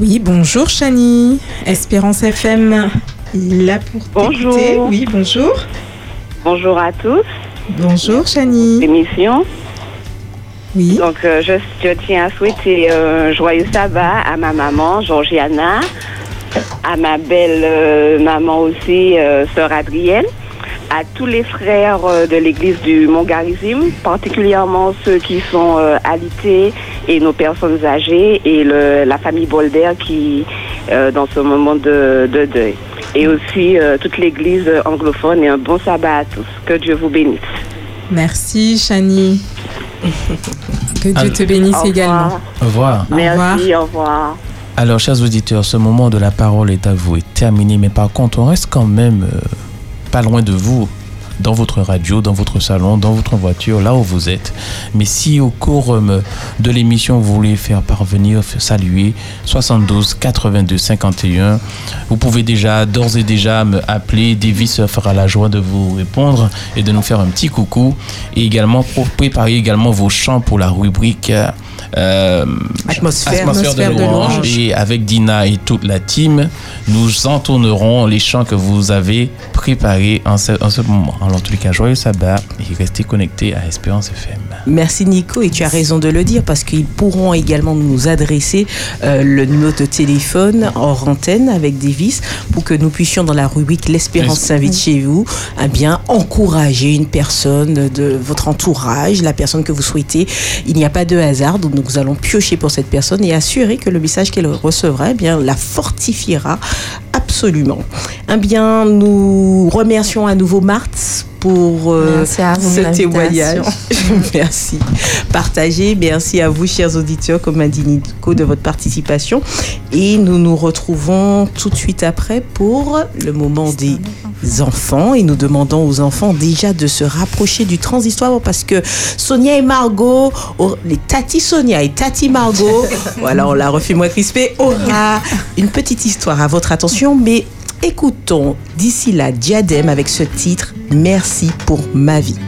Oui, bonjour Chani. Espérance FM, là pour Bonjour. Oui, bonjour. Bonjour à tous. Bonjour Chani. Émission. Oui. Donc, euh, je, je tiens à souhaiter euh, un joyeux sabbat à ma maman, Georgiana, à ma belle euh, maman aussi, euh, sœur Adrienne, à tous les frères euh, de l'église du Montgarizim, particulièrement ceux qui sont euh, alités et nos personnes âgées et le, la famille Bolder qui, euh, dans ce moment de, de deuil. Et aussi euh, toute l'église anglophone et un bon sabbat à tous. Que Dieu vous bénisse. Merci Chani. Que Dieu te bénisse Au revoir. également. Au revoir. Merci, au revoir. Alors, chers auditeurs, ce moment de la parole est à vous, est terminé, mais par contre, on reste quand même euh, pas loin de vous, dans votre radio, dans votre salon, dans votre voiture, là où vous êtes. Mais si au cours de l'émission, vous voulez faire parvenir, saluer 72 82 51, vous pouvez déjà, d'ores et déjà, me appeler. Davis fera la joie de vous répondre et de nous faire un petit coucou. Et également, préparer également vos chants pour la rubrique. Euh, Atmosphère. Atmosphère de louange. Et avec Dina et toute la team, nous entournerons les chants que vous avez préparés en ce, en ce moment. En tous les cas, joyeux sabbat et restez connectés à Espérance FM. Merci Nico et tu as raison de le dire parce qu'ils pourront également nous adresser euh, le numéro de téléphone hors antenne avec Davis pour que nous puissions dans la rubrique L'espérance s'invite chez vous à bien encourager une personne de votre entourage, la personne que vous souhaitez. Il n'y a pas de hasard donc nous allons piocher pour cette personne et assurer que le message qu'elle recevra eh bien la fortifiera absolument. Eh bien nous remercions à nouveau Marthe pour euh, ce témoignage. merci. Partagez. Merci à vous, chers auditeurs, comme a dit Nico, de votre participation. Et nous nous retrouvons tout de suite après pour le moment des enfants. Et nous demandons aux enfants déjà de se rapprocher du transistoire parce que Sonia et Margot, oh, les Tati Sonia et Tati Margot, voilà, on l'a refait moins crispé, aura une petite histoire à votre attention. Mais écoutons d'ici là Diadème avec ce titre Merci pour ma vie.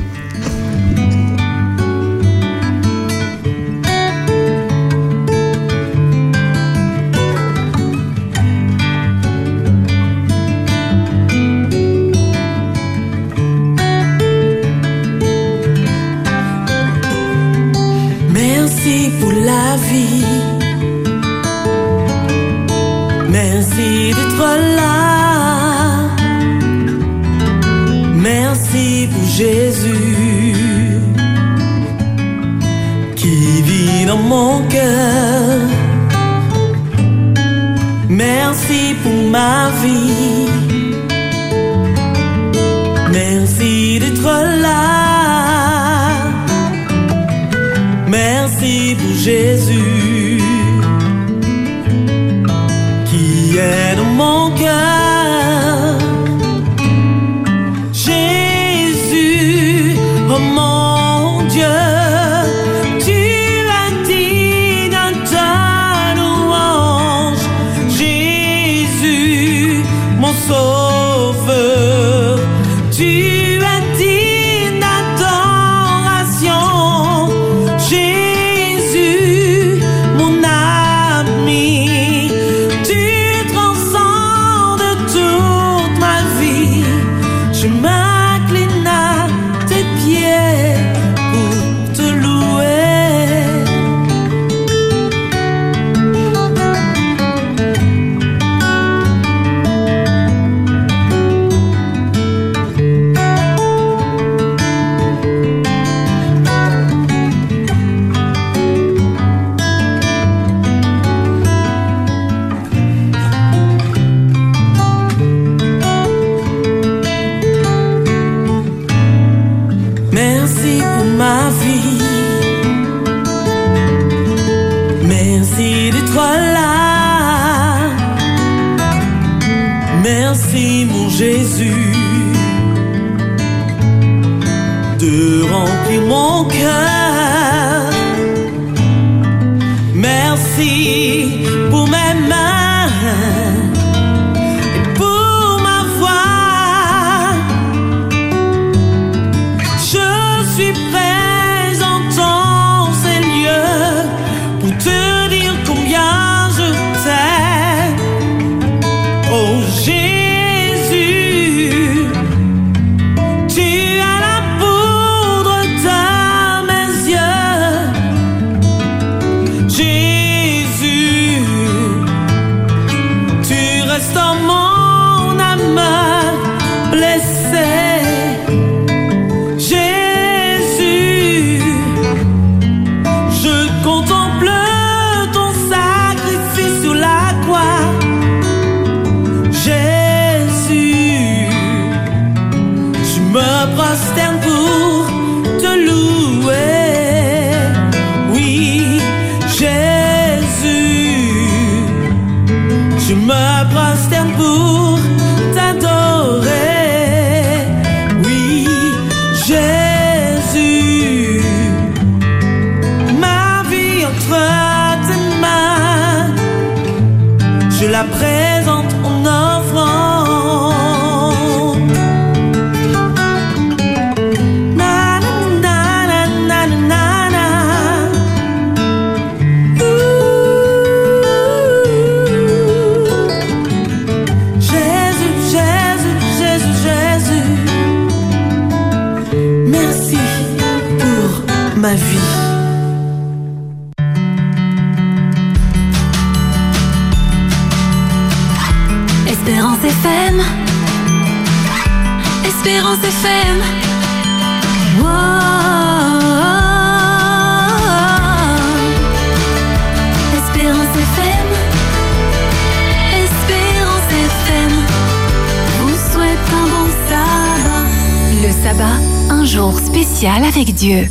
Spécial avec Dieu.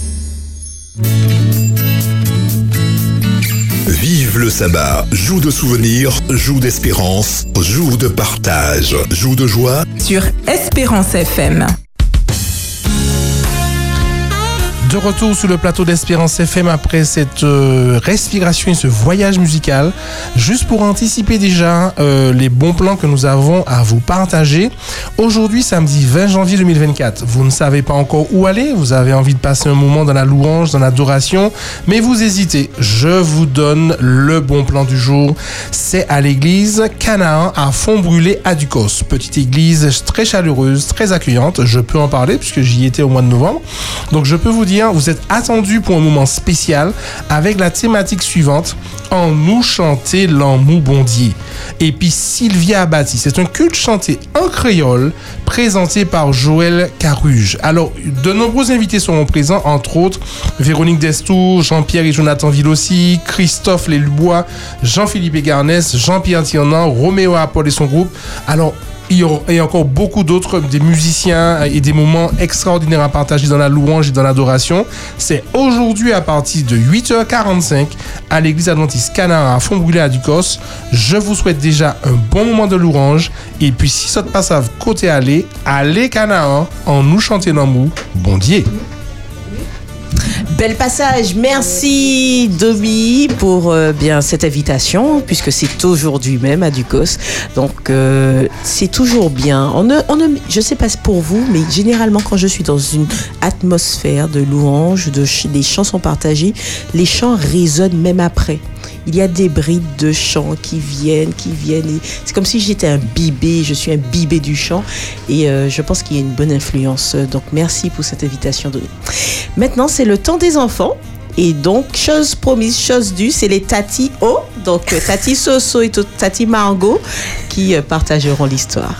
Vive le sabbat, jour de souvenirs, jour d'espérance, jour de partage, jour de joie. Sur Espérance FM. De retour sur le plateau d'Espérance FM après cette euh, respiration et ce voyage musical, juste pour anticiper déjà euh, les bons plans que nous avons à vous partager. Aujourd'hui, samedi 20 janvier 2024, vous ne savez pas encore où aller, vous avez envie de passer un moment dans la louange, dans l'adoration, mais vous hésitez. Je vous donne le bon plan du jour. C'est à l'église Canaan à Font Brûlé à Ducos. Petite église très chaleureuse, très accueillante. Je peux en parler puisque j'y étais au mois de novembre. Donc je peux vous dire, vous êtes attendus pour un moment spécial avec la thématique suivante En nous chanter l'amour bondier. Et puis Sylvia Abati, c'est un culte chanté en créole présenté par Joël Caruge. Alors, de nombreux invités seront présents, entre autres Véronique Destour, Jean-Pierre et Jonathan Villossi, Christophe Lélubois, Jean-Philippe Egarnès, Jean-Pierre Tiernan, Roméo Apol et son groupe. Alors, et encore beaucoup d'autres, des musiciens et des moments extraordinaires à partager dans la louange et dans l'adoration. C'est aujourd'hui à partir de 8h45 à l'église adventiste Canard à Font-Brûlé à Ducos. Je vous souhaite déjà un bon moment de louange. Et puis, si ça te passe à côté aller, allez Canaan en nous chanter l'amour. Bon Dieu. Bel passage, merci Domi pour euh, bien cette invitation, puisque c'est aujourd'hui même à Ducos. Donc euh, c'est toujours bien. On ne, on ne, je sais pas pour vous, mais généralement quand je suis dans une atmosphère de louange, de ch- des chansons partagées, les chants résonnent même après. Il y a des brides de chants qui viennent, qui viennent. C'est comme si j'étais un bibé, je suis un bibé du chant. Et euh, je pense qu'il y a une bonne influence. Donc merci pour cette invitation donnée. Maintenant, c'est le temps des enfants. Et donc, chose promise, chose due, c'est les Tati O, donc Tati Soso et Tati Margot, qui euh, partageront l'histoire.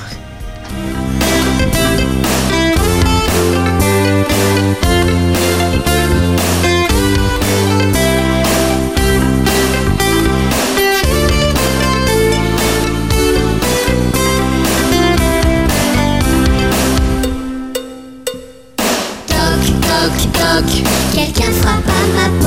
Quelqu'un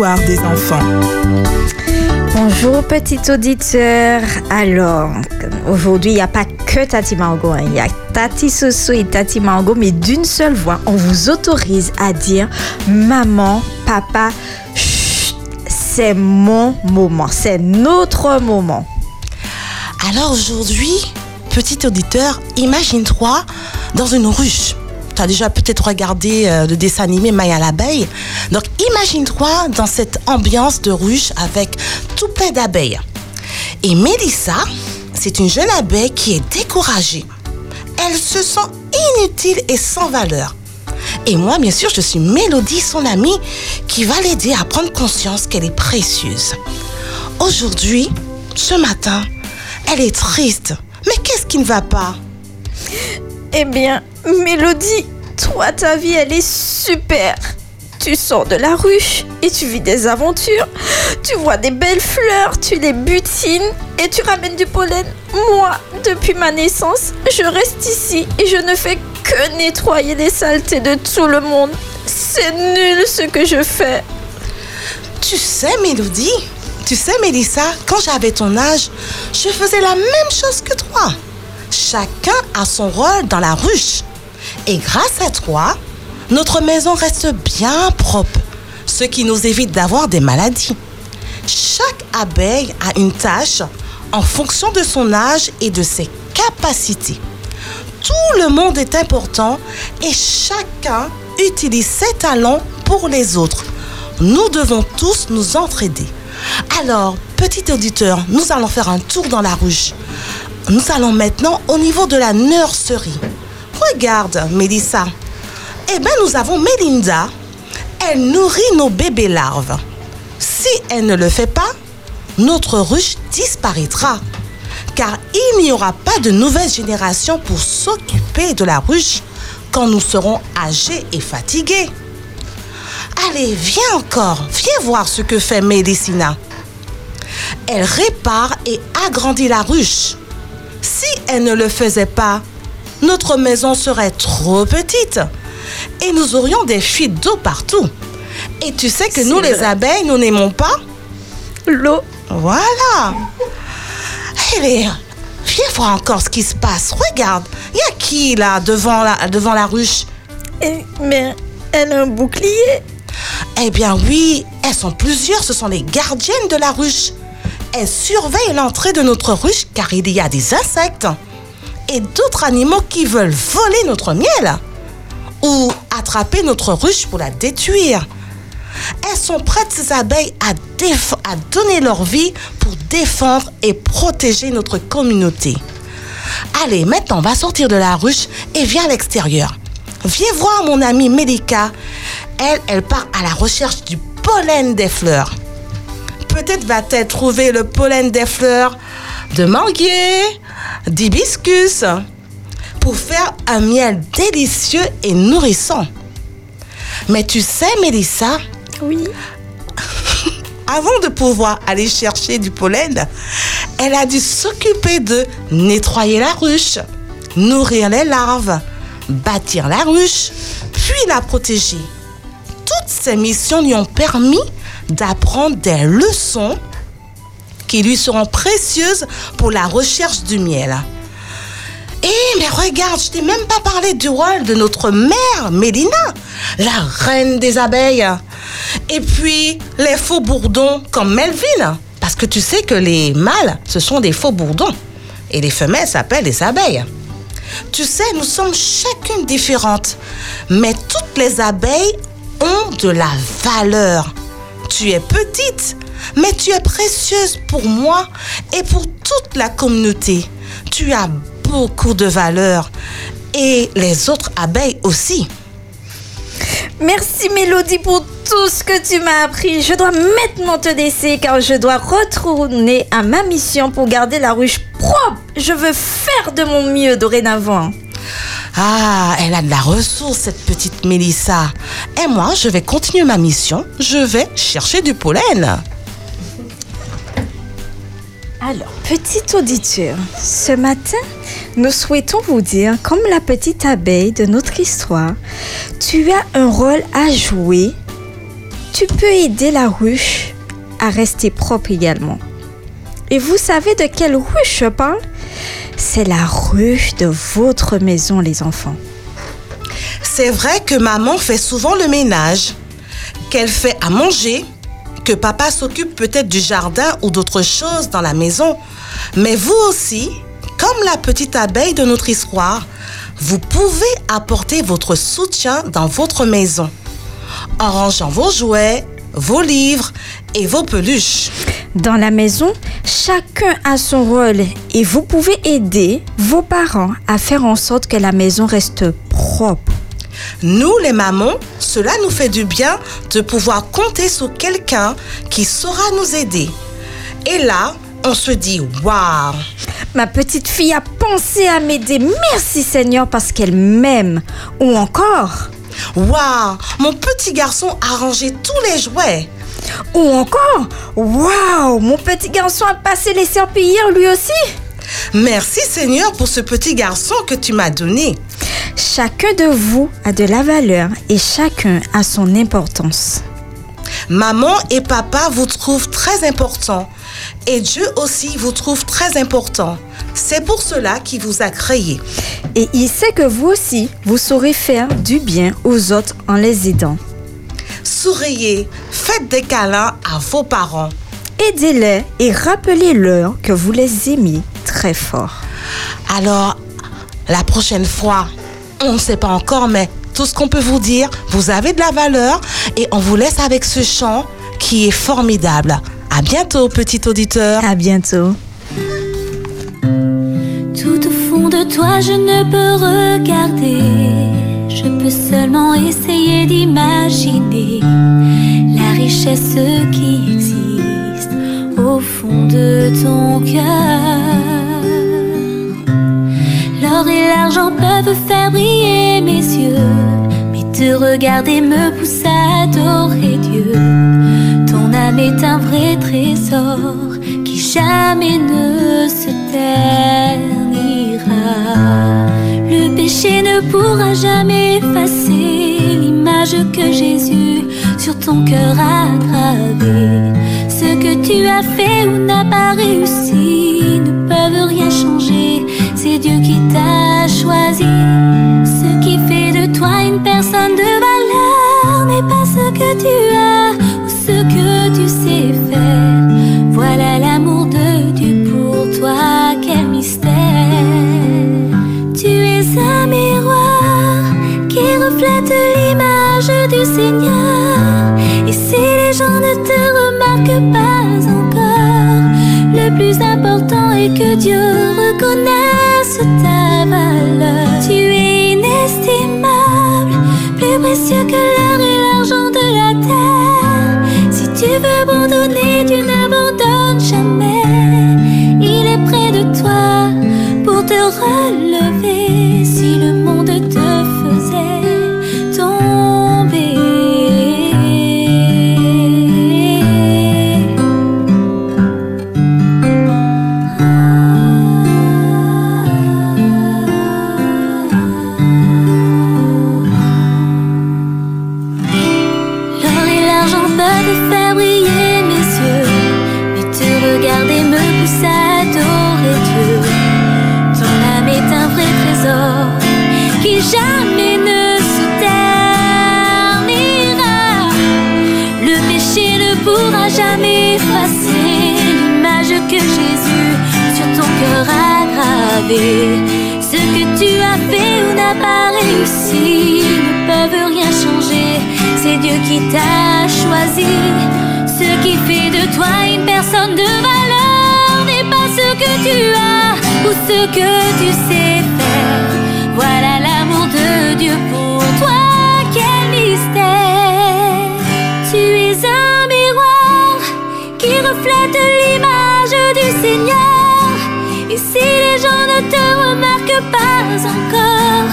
L'histoire des enfants. Bonjour petit auditeur. Alors, aujourd'hui, il n'y a pas que Tati Margot. hein. Il y a Tati Soso et Tati Margot, mais d'une seule voix. On vous autorise à dire maman, papa, chut, c'est mon moment. C'est notre moment. Alors aujourd'hui, petit auditeur, imagine-toi dans une ruche. Tu as déjà peut-être regardé euh, le dessin animé Maya l'abeille. Donc imagine-toi dans cette ambiance de ruche avec tout plein d'abeilles. Et Mélissa, c'est une jeune abeille qui est découragée. Elle se sent inutile et sans valeur. Et moi, bien sûr, je suis Mélodie, son amie, qui va l'aider à prendre conscience qu'elle est précieuse. Aujourd'hui, ce matin, elle est triste. Mais qu'est-ce qui ne va pas? Eh bien, Mélodie, toi, ta vie, elle est super. Tu sors de la ruche et tu vis des aventures. Tu vois des belles fleurs, tu les butines et tu ramènes du pollen. Moi, depuis ma naissance, je reste ici et je ne fais que nettoyer les saletés de tout le monde. C'est nul ce que je fais. Tu sais, Mélodie, tu sais, Mélissa, quand j'avais ton âge, je faisais la même chose que toi. Chacun a son rôle dans la ruche. Et grâce à toi, notre maison reste bien propre, ce qui nous évite d'avoir des maladies. Chaque abeille a une tâche en fonction de son âge et de ses capacités. Tout le monde est important et chacun utilise ses talents pour les autres. Nous devons tous nous entraider. Alors, petit auditeur, nous allons faire un tour dans la ruche. Nous allons maintenant au niveau de la nurserie. Regarde, Mélissa. Eh bien, nous avons Mélinda. Elle nourrit nos bébés larves. Si elle ne le fait pas, notre ruche disparaîtra. Car il n'y aura pas de nouvelle génération pour s'occuper de la ruche quand nous serons âgés et fatigués. Allez, viens encore, viens voir ce que fait Médicina. Elle répare et agrandit la ruche. Si elle ne le faisait pas, notre maison serait trop petite et nous aurions des fuites d'eau partout. Et tu sais que nous, les abeilles, nous n'aimons pas l'eau. Voilà. Allez, viens voir encore ce qui se passe. Regarde, il y a qui là devant la, devant la ruche? Mais elle a un bouclier. Eh bien oui, elles sont plusieurs, ce sont les gardiennes de la ruche. Elles surveillent l'entrée de notre ruche car il y a des insectes et d'autres animaux qui veulent voler notre miel ou attraper notre ruche pour la détruire. Elles sont prêtes, ces abeilles, à, donner leur vie pour défendre et protéger notre communauté. Allez, maintenant, va sortir de la ruche et viens à l'extérieur. Viens voir mon amie Melika. Elle, elle part à la recherche du pollen des fleurs. Peut-être va-t-elle trouver le pollen des fleurs de manguier, d'hibiscus, pour faire un miel délicieux et nourrissant. Mais tu sais, Mélissa? Oui. Avant de pouvoir aller chercher du pollen, elle a dû s'occuper de nettoyer la ruche, nourrir les larves, bâtir la ruche, puis la protéger. Toutes ces missions lui ont permis d'apprendre des leçons qui lui seront précieuses pour la recherche du miel. Eh, mais regarde, je t'ai même pas parlé du rôle de notre mère, Mélina, la reine des abeilles. Et puis, les faux bourdons comme Melvin. Parce que tu sais que les mâles, ce sont des faux bourdons. Et les femelles s'appellent des abeilles. Tu sais, nous sommes chacune différentes. Mais toutes les abeilles ont de la valeur. Tu es petite, mais tu es précieuse pour moi et pour toute la communauté. Tu as beaucoup de valeur. Et les autres abeilles aussi. Merci Mélodie pour tout ce que tu m'as appris. Je dois maintenant te laisser car je dois retourner à ma mission pour garder la ruche propre. Je veux faire de mon mieux dorénavant. Ah, elle a de la ressource, cette petite Mélissa. Et moi, je vais continuer ma mission. Je vais chercher du pollen. Alors, petit auditeur, ce matin, nous souhaitons vous dire, comme la petite abeille de notre histoire, tu as un rôle à jouer. Tu peux aider la ruche à rester propre également. Et vous savez de quelle ruche je parle? C'est la ruche de votre maison, les enfants. C'est vrai que maman fait souvent le ménage, qu'elle fait à manger, que papa s'occupe peut-être du jardin ou d'autres choses dans la maison. Mais vous aussi, comme la petite abeille de notre histoire, vous pouvez apporter votre soutien dans votre maison en rangeant vos jouets, vos livres et vos peluches. Dans la maison, chacun a son rôle et vous pouvez aider vos parents à faire en sorte que la maison reste propre. Nous, les mamans, cela nous fait du bien de pouvoir compter sur quelqu'un qui saura nous aider. Et là, on se dit waouh! Ma petite fille a pensé à m'aider. Merci Seigneur parce qu'elle m'aime. Ou encore, Waouh! Mon petit garçon a rangé tous les jouets. ou encore, waouh, mon petit garçon a passé les serpillères lui aussi. Merci Seigneur pour ce petit garçon que tu m'as donné. Chacun de vous a de la valeur et chacun a son importance. Maman et papa vous trouvent très important. Et Dieu aussi vous trouve très important. C'est pour cela qu'il vous a créé. Et il sait que vous aussi, vous saurez faire du bien aux autres en les aidant. Souriez, faites des câlins à vos parents. Aidez-les et rappelez-leur que vous les aimez très fort. Alors, la prochaine fois, on ne sait pas encore, mais tout ce qu'on peut vous dire, vous avez de la valeur et on vous laisse avec ce chant qui est formidable. À bientôt, petit auditeur. À bientôt. De toi, je ne peux regarder. Je peux seulement essayer d'imaginer la richesse qui existe au fond de ton cœur. L'or et l'argent peuvent faire briller mes yeux, mais te regarder me pousse à adorer Dieu. Ton âme est un vrai trésor qui jamais ne se ternira. Le péché ne pourra jamais effacer l'image que Jésus sur ton cœur a gravée. Ce que tu as fait ou n'as pas réussi ne peuvent rien changer. C'est Dieu qui t'a choisi. Ce qui fait de toi une personne de valeur n'est pas ce que tu as ou ce que tu sais faire. Un miroir qui reflète l'image du Seigneur. Et si les gens ne te remarquent pas encore, le plus important est que Dieu reconnaisse ta valeur. Tu es inestimable, plus précieux que l'or et l'argent de la terre. Si tu veux abandonner, tu n'abandonnes jamais. Il est près de toi pour te relever pas réussi ne peuvent rien changer. C'est Dieu qui t'a choisi. Ce qui fait de toi une personne de valeur n'est pas ce que tu as ou ce que tu sais faire. Voilà l'amour de Dieu pour toi, quel mystère. Tu es un miroir qui reflète l'image du Seigneur. Et si les gens ne te remarquent pas encore,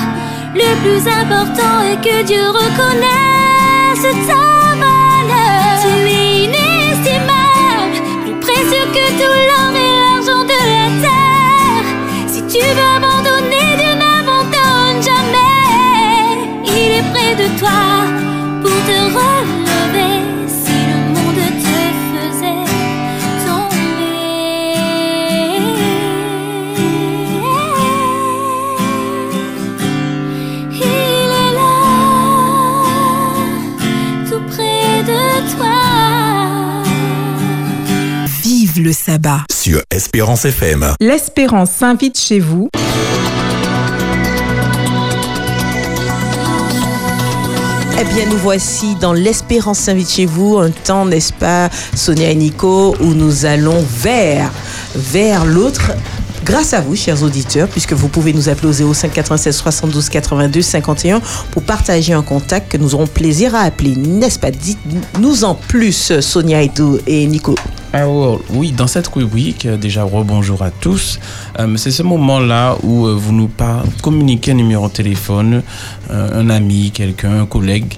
le plus important est que Dieu reconnaisse ta valeur. Tu es inestimable, plus précieux que tout l'or et l'argent de la terre. Si tu veux abandonner, Dieu n'abandonne jamais. Il est près de toi pour te relever. Le sabbat. Sur Espérance FM. L'espérance s'invite chez vous. Eh bien, nous voici dans l'Espérance s'invite chez vous, un temps, n'est-ce pas, Sonia et Nico, où nous allons vers, vers l'autre. Grâce à vous, chers auditeurs, puisque vous pouvez nous appeler au 05 96 72 82 51 pour partager un contact que nous aurons plaisir à appeler, n'est-ce pas? Dites-nous en plus, Sonia et Nico. Oui, dans cette rubrique, euh, déjà rebonjour à tous. Euh, c'est ce moment-là où euh, vous nous par- communiquez un numéro de téléphone, un ami, quelqu'un, un collègue,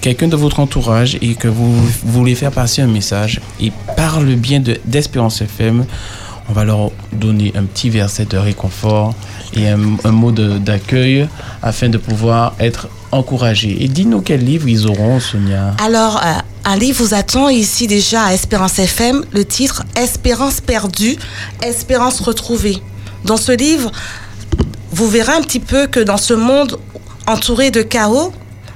quelqu'un de votre entourage et que vous voulez faire passer un message. Et par le bien de- d'Espérance FM, on va leur donner un petit verset de réconfort et un, mot d'accueil afin de pouvoir être encouragés. Et dis-nous quel livre ils auront, Sonia. Alors, livre vous attend ici déjà à Espérance FM, le titre Espérance perdue, Espérance retrouvée. Dans ce livre, vous verrez un petit peu que dans ce monde entouré de chaos,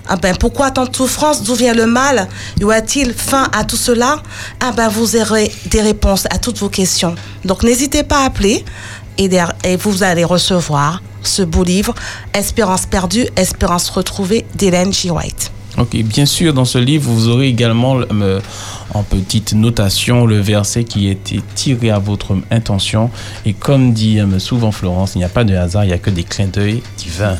ah ben, pourquoi tant de souffrance D'où vient le mal? Y aura-t-il fin à tout cela? Ah ben, Vous aurez des réponses à toutes vos questions. Donc n'hésitez pas à appeler et, et vous allez recevoir ce beau livre Espérance perdue, Espérance retrouvée d'Hélène G. White. Ok, bien sûr, dans ce livre, vous aurez également euh, en petite notation le verset qui a été tiré à votre intention. Et comme dit euh, souvent Florence, il n'y a pas de hasard, il n'y a que des clins d'œil divins.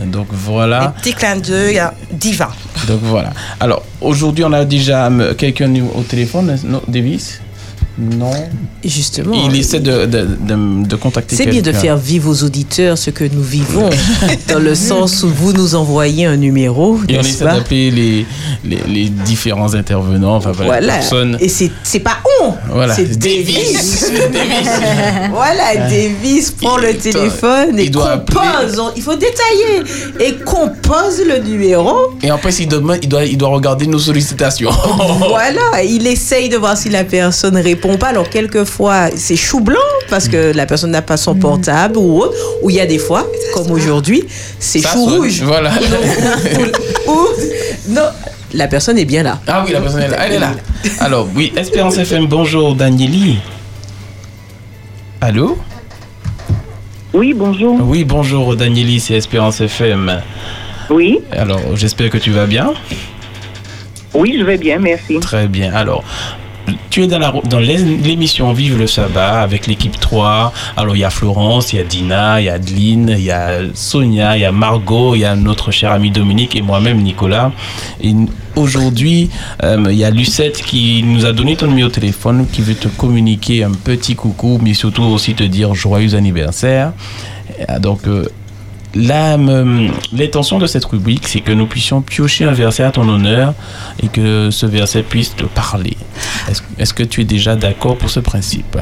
Donc voilà. Petit clin d'œil euh, divin. Donc voilà. Alors aujourd'hui, on a déjà quelqu'un au téléphone, Davis? Non. Justement. Il essaie de, de, de- de contacter C'est bien de faire vivre aux auditeurs ce que nous vivons, dans le sens où vous nous envoyez un numéro, Et on essaie d'appeler les, les, les différents intervenants, enfin voilà, Voilà. personnes. Et c'est c'est pas on, Voilà. c'est Davis. voilà, Davis prend le téléphone et il doit compose. On- Il faut détailler et compose le numéro. Et après, s'il demande, il doit, il doit regarder nos sollicitations. Voilà, il essaye de voir si la personne répond pas. Alors quelquefois c'est chou blanc parce que la personne n'a pas son portable ou autre. Ou il y a des fois, comme aujourd'hui, c'est chou sonne, rouge. Voilà. Ou, ou- non, la personne est bien là. Ah oui, la personne est là. Elle est là. Alors, oui, Espérance FM, bonjour, Danieli. Allô? Oui, bonjour. Oui, bonjour, Danieli, c'est Espérance FM. Oui. Alors, j'espère que tu vas bien. Oui, je vais bien, merci. Très bien. Alors, tu es dans l'émission Vive le sabbat avec l'équipe 3. Alors, il y a Florence, il y a Dina, il y a Adeline, il y a Sonia, il y a Margot, il y a notre cher ami Dominique et moi-même, Nicolas. Et aujourd'hui, euh, il y a Lucette qui nous a donné ton numéro de téléphone, qui veut te communiquer un petit coucou, mais surtout aussi te dire joyeux anniversaire. Et, donc, euh, l'intention de cette rubrique, c'est que nous puissions piocher un verset à ton honneur et que ce verset puisse te parler. Est-ce, que tu es déjà d'accord pour ce principe?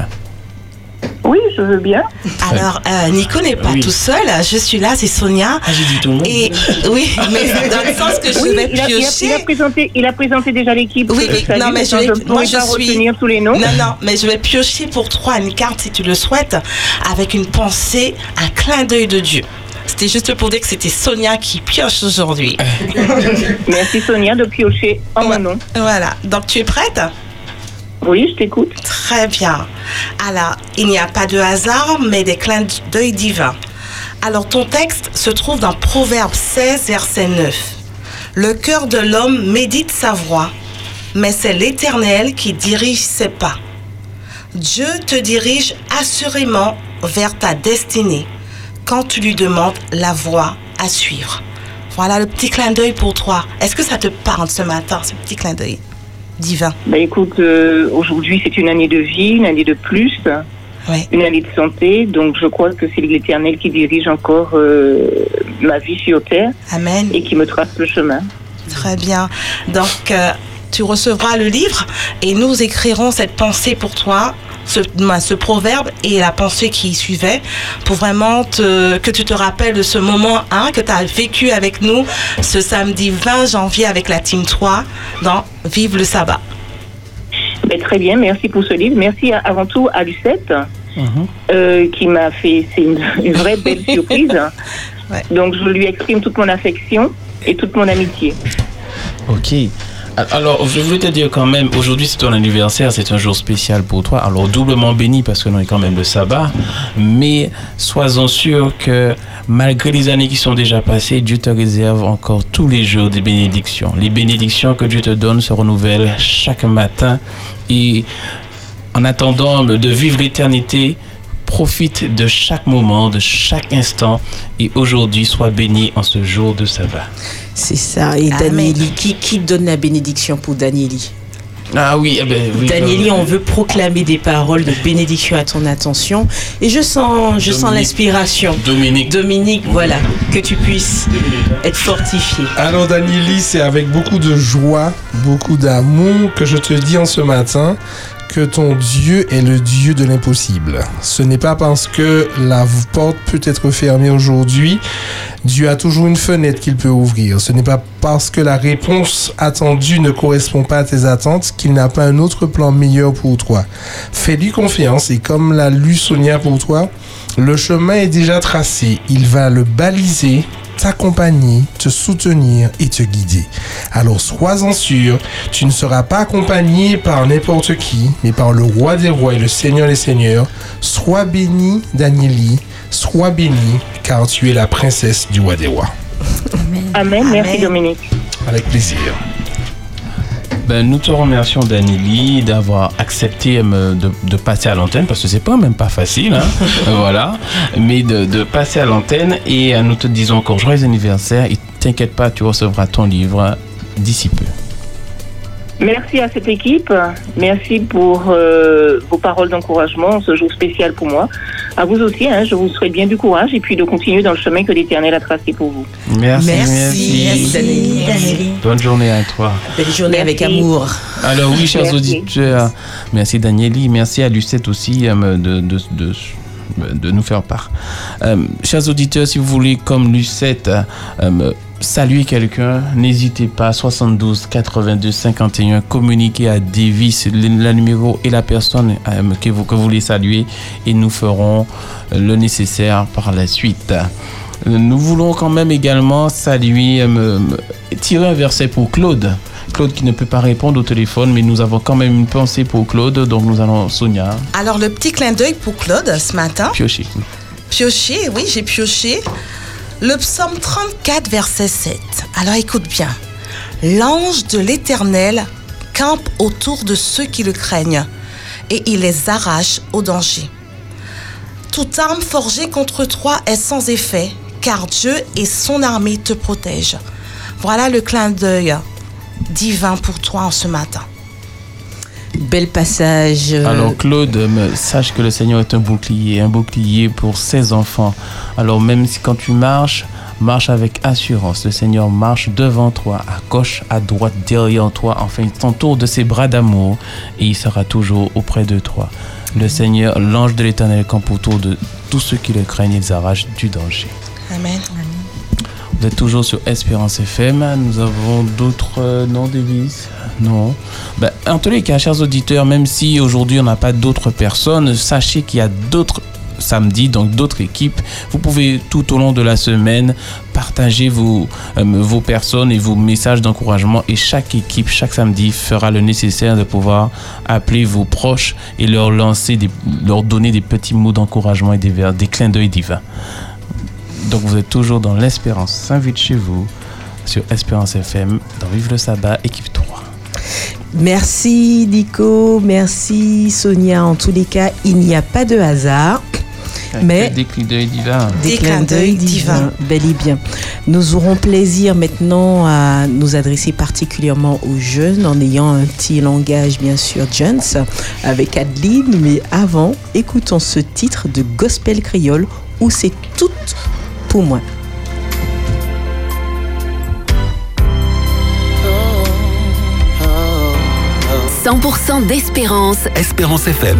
Oui, je veux bien. Alors, euh, Nico n'est pas Oui. tout seul. Je suis là, c'est Sonia. Ah, j'ai dit tout le monde. Et oui, mais dans le sens que je Oui, vais il a, il a- piocher. il a présenté, il a présenté déjà l'équipe. Oui, oui, non, mais je vais, je moi je pas suis. retenir tous les noms. Non, non, mais je vais piocher pour toi une carte si tu le souhaites, avec une pensée, un clin d'œil de Dieu. C'était juste pour dire que c'était Sonia qui pioche aujourd'hui. Merci Sonia de piocher en mon nom. Voilà, donc tu es prête? Oui, je t'écoute. Très bien. Alors, il n'y a pas de hasard, mais des clins d'œil divins. Alors, ton texte se trouve dans Proverbe 16, verset 9. Le cœur de l'homme médite sa voie, mais c'est l'Éternel qui dirige ses pas. Dieu te dirige assurément vers ta destinée quand tu lui demandes la voie à suivre. Voilà le petit clin d'œil pour toi. Est-ce que ça te parle ce matin, ce petit clin d'œil divin? Bah écoute, euh, aujourd'hui c'est une année de vie, une année de plus, une année de santé. Donc je crois que c'est l'Éternel qui dirige encore euh, ma vie sur terre. Amen. Et qui me trace le chemin. Très bien. Donc, euh, tu recevras le livre et nous écrirons cette pensée pour toi, ce, bah, ce proverbe et la pensée qui suivait, pour vraiment te- que tu te rappelles de ce moment hein, que tu as vécu avec nous ce samedi 20 janvier avec la Team 3 dans Vive le sabbat. Ben, très bien, merci pour ce livre. Merci à- avant tout à Lucette, euh, qui m'a fait, c'est une, une vraie belle surprise. Donc je lui exprime toute mon affection et toute mon amitié. Ok. Alors, je voulais te dire quand même, aujourd'hui c'est ton anniversaire, c'est un jour spécial pour toi. Alors, doublement béni parce que l'on est quand même le sabbat. Mais sois-en sûr que malgré les années qui sont déjà passées, Dieu te réserve encore tous les jours des bénédictions. Les bénédictions que Dieu te donne se renouvellent chaque matin. Et en attendant de vivre l'éternité, profite de chaque moment, de chaque instant. Et aujourd'hui, sois béni en ce jour de sabbat. C'est ça. Et Danieli, qui, qui donne la bénédiction pour Danieli? Ah oui, eh ben, oui. Danieli, on veut proclamer des paroles de bénédiction à ton attention. Et je sens, je sens Dominique. l'inspiration. Dominique. Dominique, voilà. Que tu puisses être fortifié. Alors Danieli, c'est avec beaucoup de joie, beaucoup d'amour que je te dis en ce matin que ton Dieu est le Dieu de l'impossible. Ce n'est pas parce que la porte peut être fermée aujourd'hui, Dieu a toujours une fenêtre qu'il peut ouvrir. Ce n'est pas parce que la réponse attendue ne correspond pas à tes attentes qu'il n'a pas un autre plan meilleur pour toi. Fais-lui confiance et comme l'a lu Sonia pour toi, le chemin est déjà tracé. Il va le baliser, t'accompagner, te soutenir et te guider. Alors sois-en sûr, tu ne seras pas accompagné par n'importe qui, mais par le roi des rois et le seigneur des seigneurs. Sois béni, Danieli, sois béni, car tu es la princesse du roi des rois. Amen. Merci Dominique. Avec plaisir. Ben, nous te remercions, Danili, d'avoir accepté euh, de, de passer à l'antenne, parce que c'est pas même pas facile, hein, voilà, mais de, de passer à l'antenne. Et euh, nous te disons encore joyeux anniversaire. Et t'inquiète pas, tu recevras ton livre d'ici peu. Merci à cette équipe. Merci pour euh, vos paroles d'encouragement, ce jour spécial pour moi. À vous aussi, hein, je vous souhaite bien du courage et puis de continuer dans le chemin que l'Éternel a tracé pour vous. Merci, Merci, merci. Bonne journée à toi. Belle journée avec amour. Alors oui, chers Merci. auditeurs, merci Danieli, merci à Lucette aussi euh, de, de, de, de nous faire part. Euh, chers auditeurs, si vous voulez, comme Lucette, euh, saluer quelqu'un, n'hésitez pas, 72 82 51, communiquez à Davis, le, numéro et la personne euh, que, vous, que vous voulez saluer et nous ferons le nécessaire par la suite. Nous voulons quand même également saluer, euh, me- me- tirer un verset pour Claude. Claude qui ne peut pas répondre au téléphone, mais nous avons quand même une pensée pour Claude, donc nous allons, Sonia, Alors, le petit clin d'œil pour Claude ce matin. piocher. Piocher, oui, j'ai pioché. Le psaume 34, verset 7. Alors écoute bien. L'ange de l'Éternel campe autour de ceux qui le craignent et il les arrache au danger. Toute arme forgée contre toi est sans effet, car Dieu et son armée te protègent. Voilà le clin d'œil divin pour toi en ce matin. Bel passage. euh, Alors Claude, sache que le Seigneur est un bouclier, un bouclier pour ses enfants. Alors même si quand tu marches, marche avec assurance. Le Seigneur marche devant toi, à gauche, à droite, derrière toi. Enfin, il t'entoure de ses bras d'amour et il sera toujours auprès de toi. Le Seigneur, l'ange de l'Éternel, campe autour de tous ceux qui le craignent et les arrache du danger. Amen. Vous êtes toujours sur Espérance FM. Nous avons d'autres euh, noms, Non. Ben, en tous les cas, chers auditeurs, même si aujourd'hui on n'a pas d'autres personnes, sachez qu'il y a d'autres samedis, donc d'autres équipes. Vous pouvez tout au long de la semaine partager vos, euh, vos personnes et vos messages d'encouragement et chaque équipe, chaque samedi, fera le nécessaire de pouvoir appeler vos proches et leur lancer, des, leur donner des petits mots d'encouragement et des, des clins d'œil divins. Donc vous êtes toujours dans l'Espérance. S'invite chez vous sur Espérance FM dans Vive le Sabbat, équipe 3. Merci Nico, merci Sonia. En tous les cas, il n'y a pas de hasard. Mais Des clins d'œil divins. des clins d'œil divins, bel et bien. Nous aurons plaisir maintenant à nous adresser particulièrement aux jeunes en ayant un petit langage bien sûr Jones avec Adeline, mais avant, écoutons ce titre de gospel créole où c'est tout pour moi. 100% d'espérance. Espérance FM.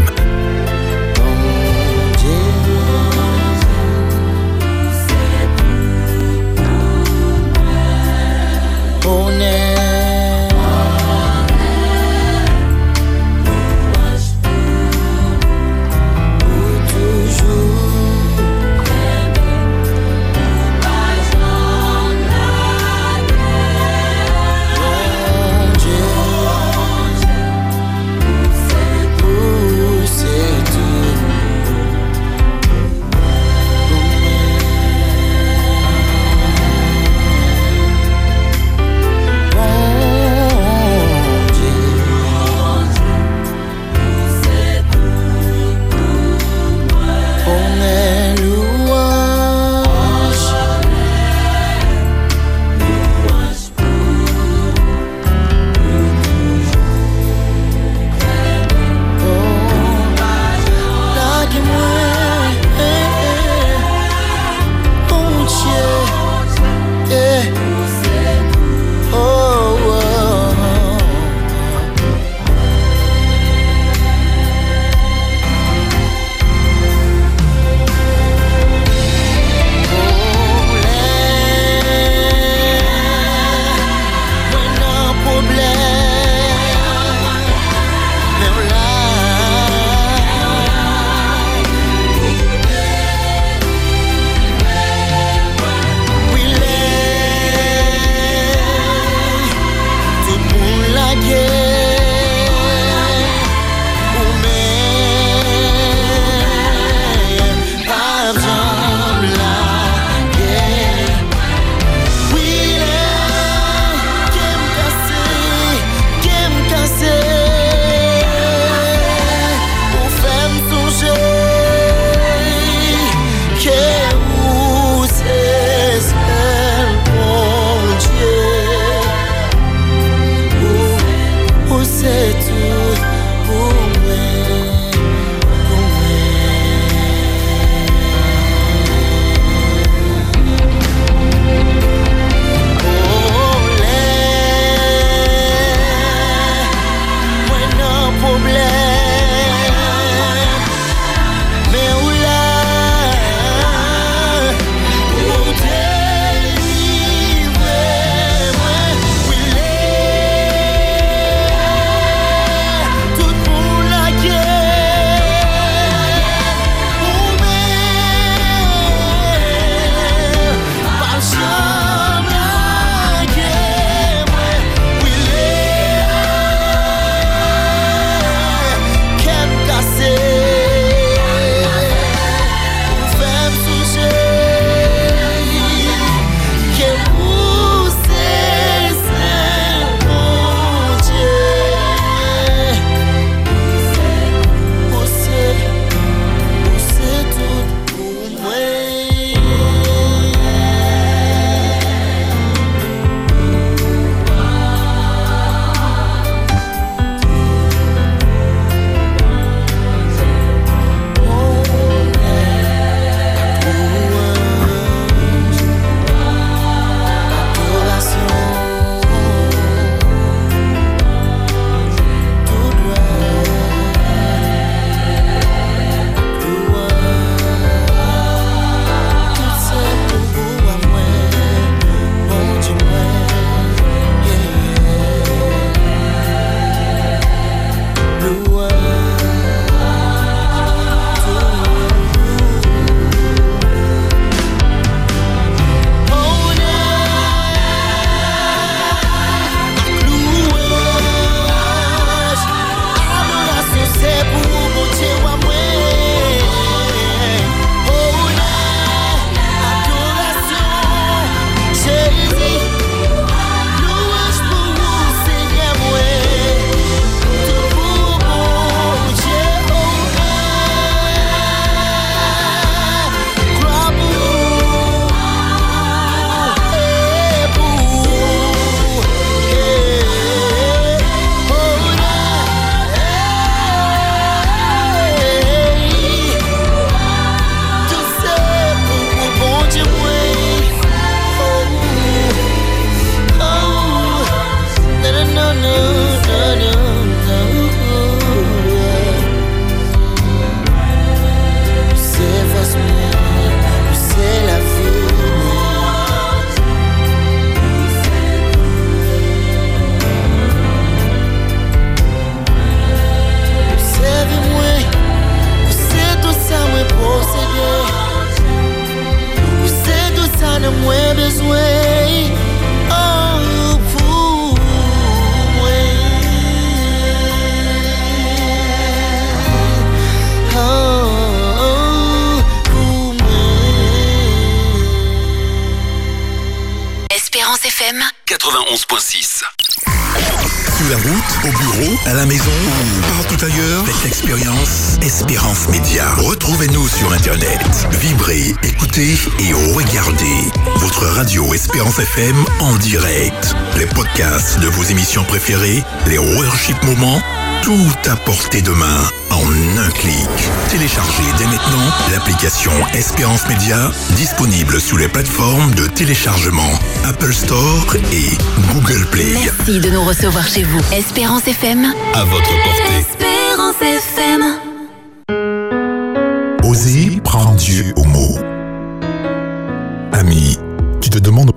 FM en direct. Les podcasts de vos émissions préférées, les worship moments, tout à portée de main en un clic. Téléchargez dès maintenant l'application Espérance Média disponible sous les plateformes de téléchargement Apple Store et Google Play. Merci de nous recevoir chez vous. Espérance FM. À votre portée. Espérance FM.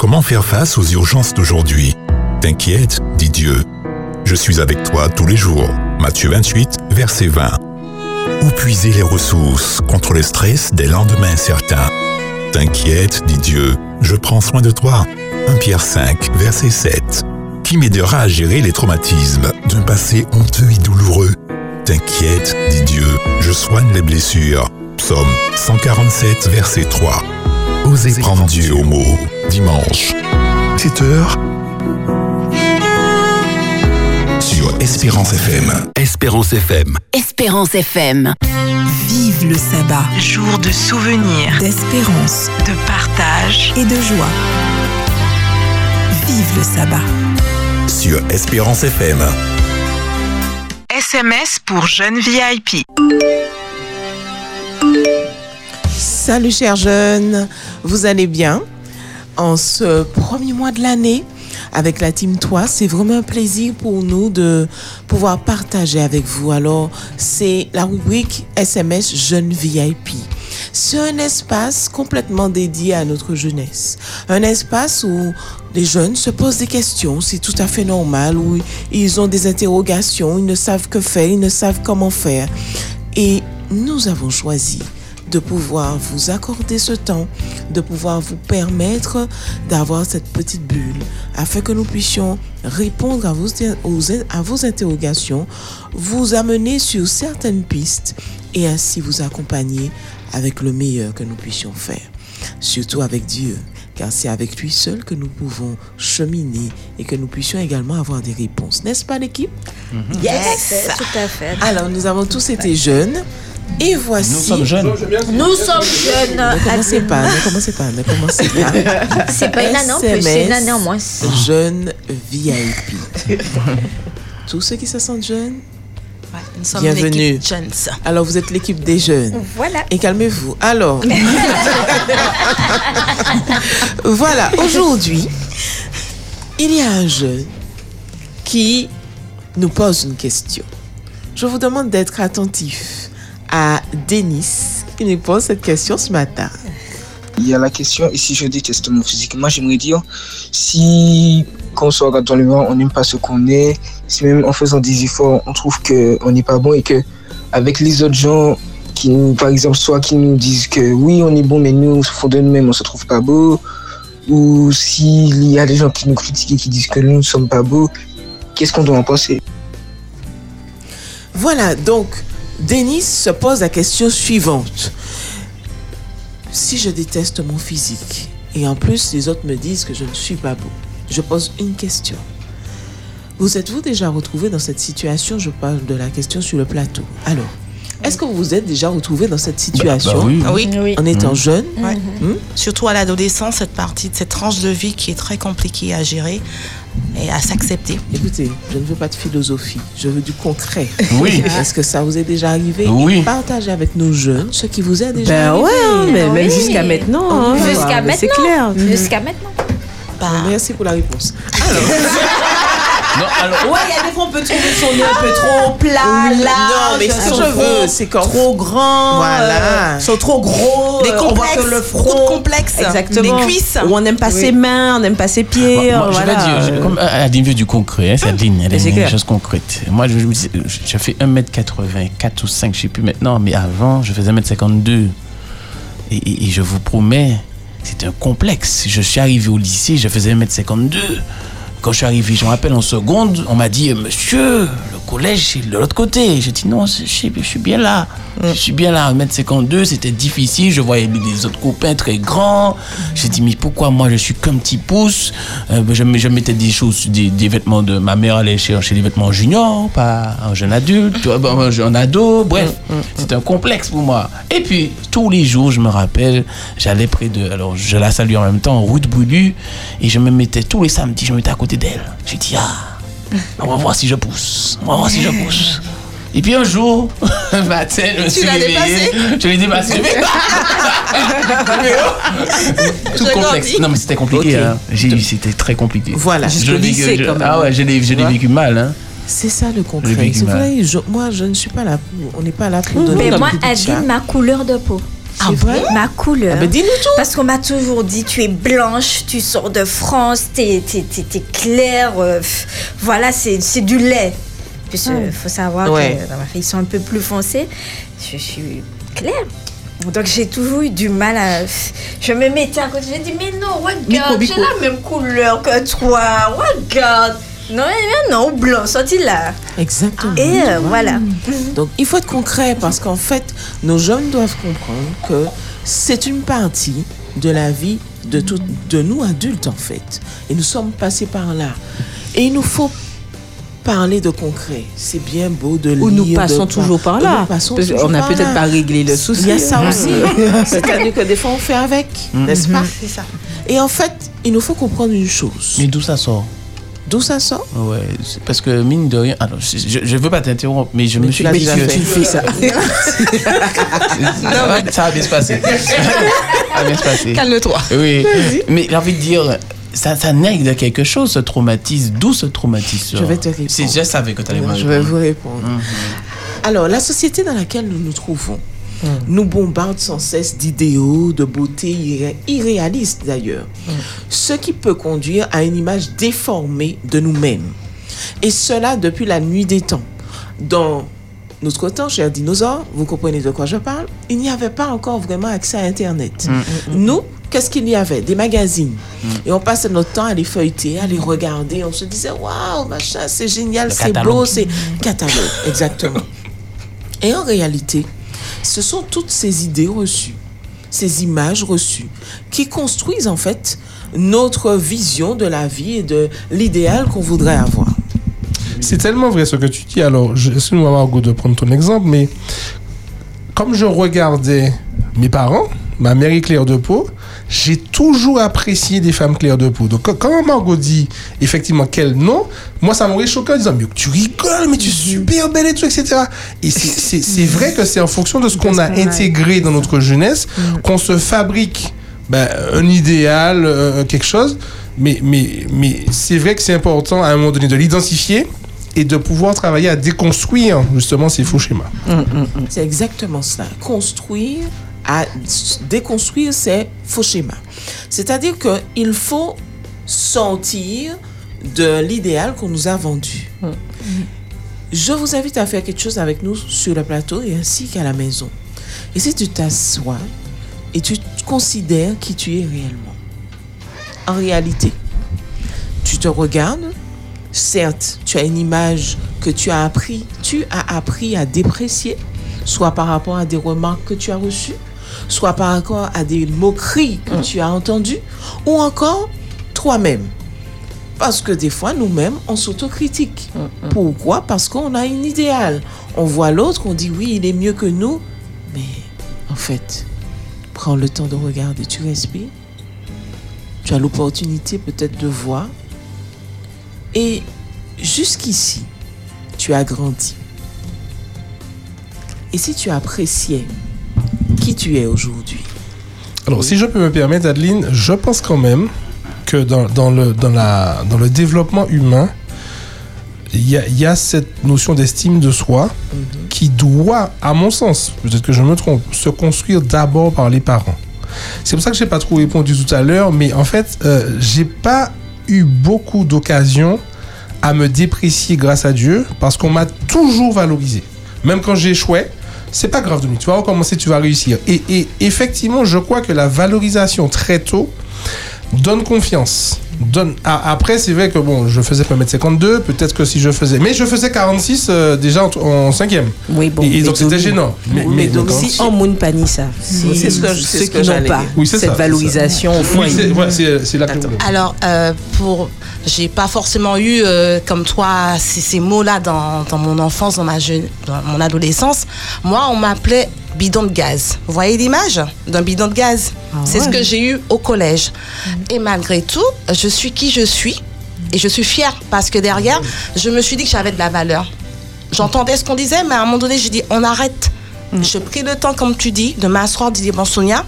Comment faire face aux urgences d'aujourd'hui? T'inquiète, dit Dieu. Je suis avec toi tous les jours. Matthieu 28, verset 20. Où puiser les ressources contre le stress des lendemains incertains T'inquiète, dit Dieu, je prends soin de toi. 1 Pierre 5, verset 7. Qui m'aidera à gérer les traumatismes d'un passé honteux et douloureux? T'inquiète, dit Dieu, je soigne les blessures. Psaume 147, verset 3. Osez prendre Dieu au mot. Dimanche, 7 heures. Sur Espérance FM. Espérance FM. Espérance FM. Vive le sabbat. Jour de souvenirs, d'espérance, de partage et de joie. Vive le sabbat. Sur Espérance FM. SMS pour jeunes VIP. Salut chers jeunes, vous allez bien? En ce premier mois de l'année, avec la Team 3, c'est vraiment un plaisir pour nous de pouvoir partager avec vous. Alors, c'est la rubrique SMS Jeunes VIP. C'est un espace complètement dédié à notre jeunesse. Un espace où les jeunes se posent des questions, c'est tout à fait normal, où ils ont des interrogations, ils ne savent que faire, ils ne savent comment faire. Et nous avons choisi de pouvoir vous accorder ce temps, de pouvoir vous permettre d'avoir cette petite bulle afin que nous puissions répondre à vos, aux- à vos interrogations, vous amener sur certaines pistes et ainsi vous accompagner avec le meilleur que nous puissions faire. Surtout avec Dieu, car c'est avec lui seul que nous pouvons cheminer et que nous puissions également avoir des réponses. N'est-ce pas l'équipe? Yes, tout à fait. Alors nous avons tous été jeunes et voici... Nous sommes jeunes. Nous sommes jeunes. Ne commencez pas, ne commencez pas, ne commencez pas. C'est pas une année en plus, c'est une année en moins. Jeune VIP. Tous ceux qui se sentent jeunes, nous sommes bienvenue. jeunes. Alors vous êtes l'équipe des jeunes. Voilà. Et calmez-vous. Alors, voilà, aujourd'hui, il y a un jeune qui nous pose une question. Je vous demande d'être attentif à Denis qui nous pose cette question ce matin. Il y a la question, et si je déteste mon physique, moi j'aimerais dire, si quand on se regarde dans le miroir, on n'aime pas ce qu'on est, si même en faisant des efforts, on trouve qu'on n'est pas bon et que avec les autres gens qui nous, par exemple, soit qui nous disent que oui, on est bon, mais nous, au fond de nous-mêmes, on se trouve pas beau, ou s'il y a des gens qui nous critiquent et qui disent que nous ne sommes pas beaux, qu'est-ce qu'on doit en penser? Voilà, donc, Denis se pose la question suivante. Si je déteste mon physique, et en plus les autres me disent que je ne suis pas beau, je pose une question. Vous êtes-vous déjà retrouvé dans cette situation? Je parle de la question sur le plateau. Alors, est-ce que vous vous êtes déjà retrouvé dans cette situation bah oui. Oui. Oui. En étant Mhm. jeune Ouais. Hmm? Surtout à l'adolescence, cette partie de cette tranche de vie qui est très compliquée à gérer et à s'accepter. Écoutez, je ne veux pas de philosophie, je veux du concret. Oui. Est-ce que ça vous est déjà arrivé? Oui. Et Partagez avec nos jeunes ce qui vous est déjà Ben arrivé. ouais, hein, mais même jusqu'à maintenant, hein. Jusqu'à Mais c'est maintenant. clair. Jusqu'à maintenant. Merci pour la réponse. Ouais, il y a des fois on peut trouver son nez un peu trop plat, Oui, là. non, mais ce que je veux, c'est quand- trop grand, Voilà. euh, sont trop gros, Les euh, on voit que complexes, le front, de complexes, exactement, les cuisses. Ou on n'aime pas Oui. ses mains, on n'aime pas ses pieds, Moi, moi, euh, je voilà. dire, comme euh, à niveau du concret, hein, Céline, elle Mais c'est est une chose concrète. Moi, je, je, fais 1m84 ou 5, je sais plus maintenant, mais avant, je faisais 1m52. Et, et- et je vous promets, c'était un complexe. Je suis arrivé au lycée, je faisais 1m52. Quand je suis arrivé, je me rappelle en seconde, on m'a dit, monsieur, le collège, c'est de l'autre côté. J'ai dit, non, c'est- je suis, je suis bien là. Je suis bien là. 1m52, c'était difficile. Je voyais des autres copains très grands. J'ai dit, mais pourquoi moi, je suis qu'un petit pouce? Euh, je, me- je mettais des choses, des, des vêtements de ma mère allait chercher des vêtements juniors, pas un jeune adulte, bon, un jeune ado. Bref, c'était un complexe pour moi. Et puis, tous les jours, je me rappelle, j'allais près de. Alors, je la salue en même temps, route Boulu. Et je me mettais tous les samedis, je me mettais à côté d'elle. J'ai dit, ah, on va voir si je pousse. On va voir si je pousse. Et puis un jour, un matin, je me suis réveillé. Je l'ai dépassé. Tout Je complexe. grandis. Non, mais c'était compliqué. Hein. C'était très compliqué. Voilà. Je vécu- lycée, je- quand même. Ah ouais, je l'ai vécu mal. Hein. C'est ça le concret. C'est vrai, je- moi, je ne suis pas là. On n'est pas là pour donner. Mais moi, chat. Adeline, ma couleur de peau. Ah vrai Ma couleur. Ah ben, dis-nous tout. Parce qu'on m'a toujours dit, tu es blanche, tu sors de France, t'es es, claire. euh, voilà, c'est du lait. Puis il faut savoir Ouais. que dans ma famille, ils sont un peu plus foncés. Je suis claire. Donc j'ai toujours eu du mal à... Je me mettais à côté, je me dis, mais non, regarde, j'ai la même couleur que toi, regarde. Non, mais non, blanc, sorti là. Exactement. Et euh, voilà. Donc, il faut être concret parce qu'en fait, nos jeunes doivent comprendre que c'est une partie de la vie de, tout, de nous adultes, en fait. Et nous sommes passés par là. Et il nous faut parler de concret. C'est bien beau de lire. Ou nous passons toujours par là. toujours n'a par peut-être pas réglé le souci. Il y a ça aussi. Mhm. C'est-à-dire que des fois, on fait avec, n'est-ce pas? C'est ça. Et en fait, il nous faut comprendre une chose. Mais d'où ça sort? D'où ça sort Ouais, parce que mine de rien. Alors, je, je, veux pas t'interrompre, mais je Mais me tu suis dit fait. Tu fais ça. ça, va, ça va bien se passer. ça va bien se passer. Calme-toi. Oui. Mais j'ai envie de dire, ça, ça naît de quelque chose, ce traumatisme. D'où ce traumatisme Je vais te répondre. C'est- Je savais que tu allais me Je vais répondre. vous répondre. Alors, la société dans laquelle nous nous trouvons nous bombarde sans cesse d'idéaux, de beauté irré- irréalistes d'ailleurs. Ce qui peut conduire à une image déformée de nous-mêmes. Et cela depuis la nuit des temps. Dans notre temps, chers dinosaures, vous comprenez de quoi je parle, il n'y avait pas encore vraiment accès à Internet. Nous, qu'est-ce qu'il y avait? Des magazines. Et on passait notre temps à les feuilleter, à les regarder. On se disait, waouh, machin, c'est génial, c'est beau, catalogue. c'est catalogue, exactement. Et en réalité, ce sont toutes ces idées reçues, ces images reçues, qui construisent en fait notre vision de la vie et de l'idéal qu'on voudrait avoir. C'est tellement vrai ce que tu dis. Alors, excuse-moi Margot de prendre ton exemple, mais comme je regardais mes parents, ma mère est claire de peau, j'ai toujours apprécié des femmes claires de peau. Donc, quand- Margot dit effectivement quel nom, moi ça m'aurait choqué en disant Mais tu rigoles, mais tu es super belle et tout, etc. Et c'est- c'est vrai que c'est en fonction de ce qu'on a intégré dans notre jeunesse qu'on se fabrique ben, un idéal, euh, quelque chose. Mais, mais, mais c'est vrai que c'est important à un moment donné de l'identifier et de pouvoir travailler à déconstruire justement ces faux schémas. C'est exactement cela. Construire, à déconstruire ces faux schémas. C'est-à-dire qu'il faut sortir de l'idéal qu'on nous a vendu. Je vous invite à faire quelque chose avec nous sur le plateau et ainsi qu'à la maison. Et si tu t'assois et tu considères qui tu es réellement. En réalité, tu te regardes, certes, tu as une image que tu as appris, tu as appris à déprécier, soit par rapport à des remarques que tu as reçues, soit par rapport à des moqueries que tu as entendues, ou encore toi-même. Parce que des fois, nous-mêmes, on s'autocritique. Pourquoi? Parce qu'on a une idéal. On voit l'autre, on dit oui, il est mieux que nous. Mais en fait, prends le temps de regarder, tu respires. Tu as l'opportunité peut-être de voir. Et jusqu'ici, tu as grandi. Et si tu appréciais qui tu es aujourd'hui? Alors, si je peux me permettre, Adeline, je pense quand même que dans, dans le, dans, la, dans le développement humain, il y a, il y a cette notion d'estime de soi qui doit, à mon sens, peut-être que je me trompe, se construire d'abord par les parents. C'est pour ça que j'ai pas trop répondu tout à l'heure, mais en fait, euh, j'ai pas eu beaucoup d'occasions à me déprécier grâce à Dieu parce qu'on m'a toujours valorisé. Même quand j'échouais, c'est pas grave, Dominique, tu vas recommencer, tu vas réussir. Et, et effectivement, je crois que la valorisation très tôt donne confiance. Donne... Ah, après, c'est vrai que bon, je faisais pas mettre 52, peut-être que si je faisais. Mais je faisais 46 euh, déjà en, en cinquième. Oui, bon. Et, et donc c'était gênant. Mais, Mais mais donc, donc, si on moun pas ni ça, si Oui, c'est ce que ceux qui n'ont pas. Oui, cette ça, valorisation au Oui, foyer. c'est ouais, le problème. Alors, euh, pour, j'ai pas forcément eu euh, comme toi ces, ces mots-là dans, dans mon enfance, dans ma jeune, dans mon adolescence. Moi, on m'appelait bidon de gaz. Vous voyez l'image d'un bidon de gaz? C'est ce que j'ai eu au collège. Et malgré tout, je suis qui je suis et je suis fière parce que derrière, je me suis dit que j'avais de la valeur. J'entendais ce qu'on disait, mais à un moment donné, j'ai dit on arrête. Je pris le temps, comme tu dis, de m'asseoir, de dire bon Sonia,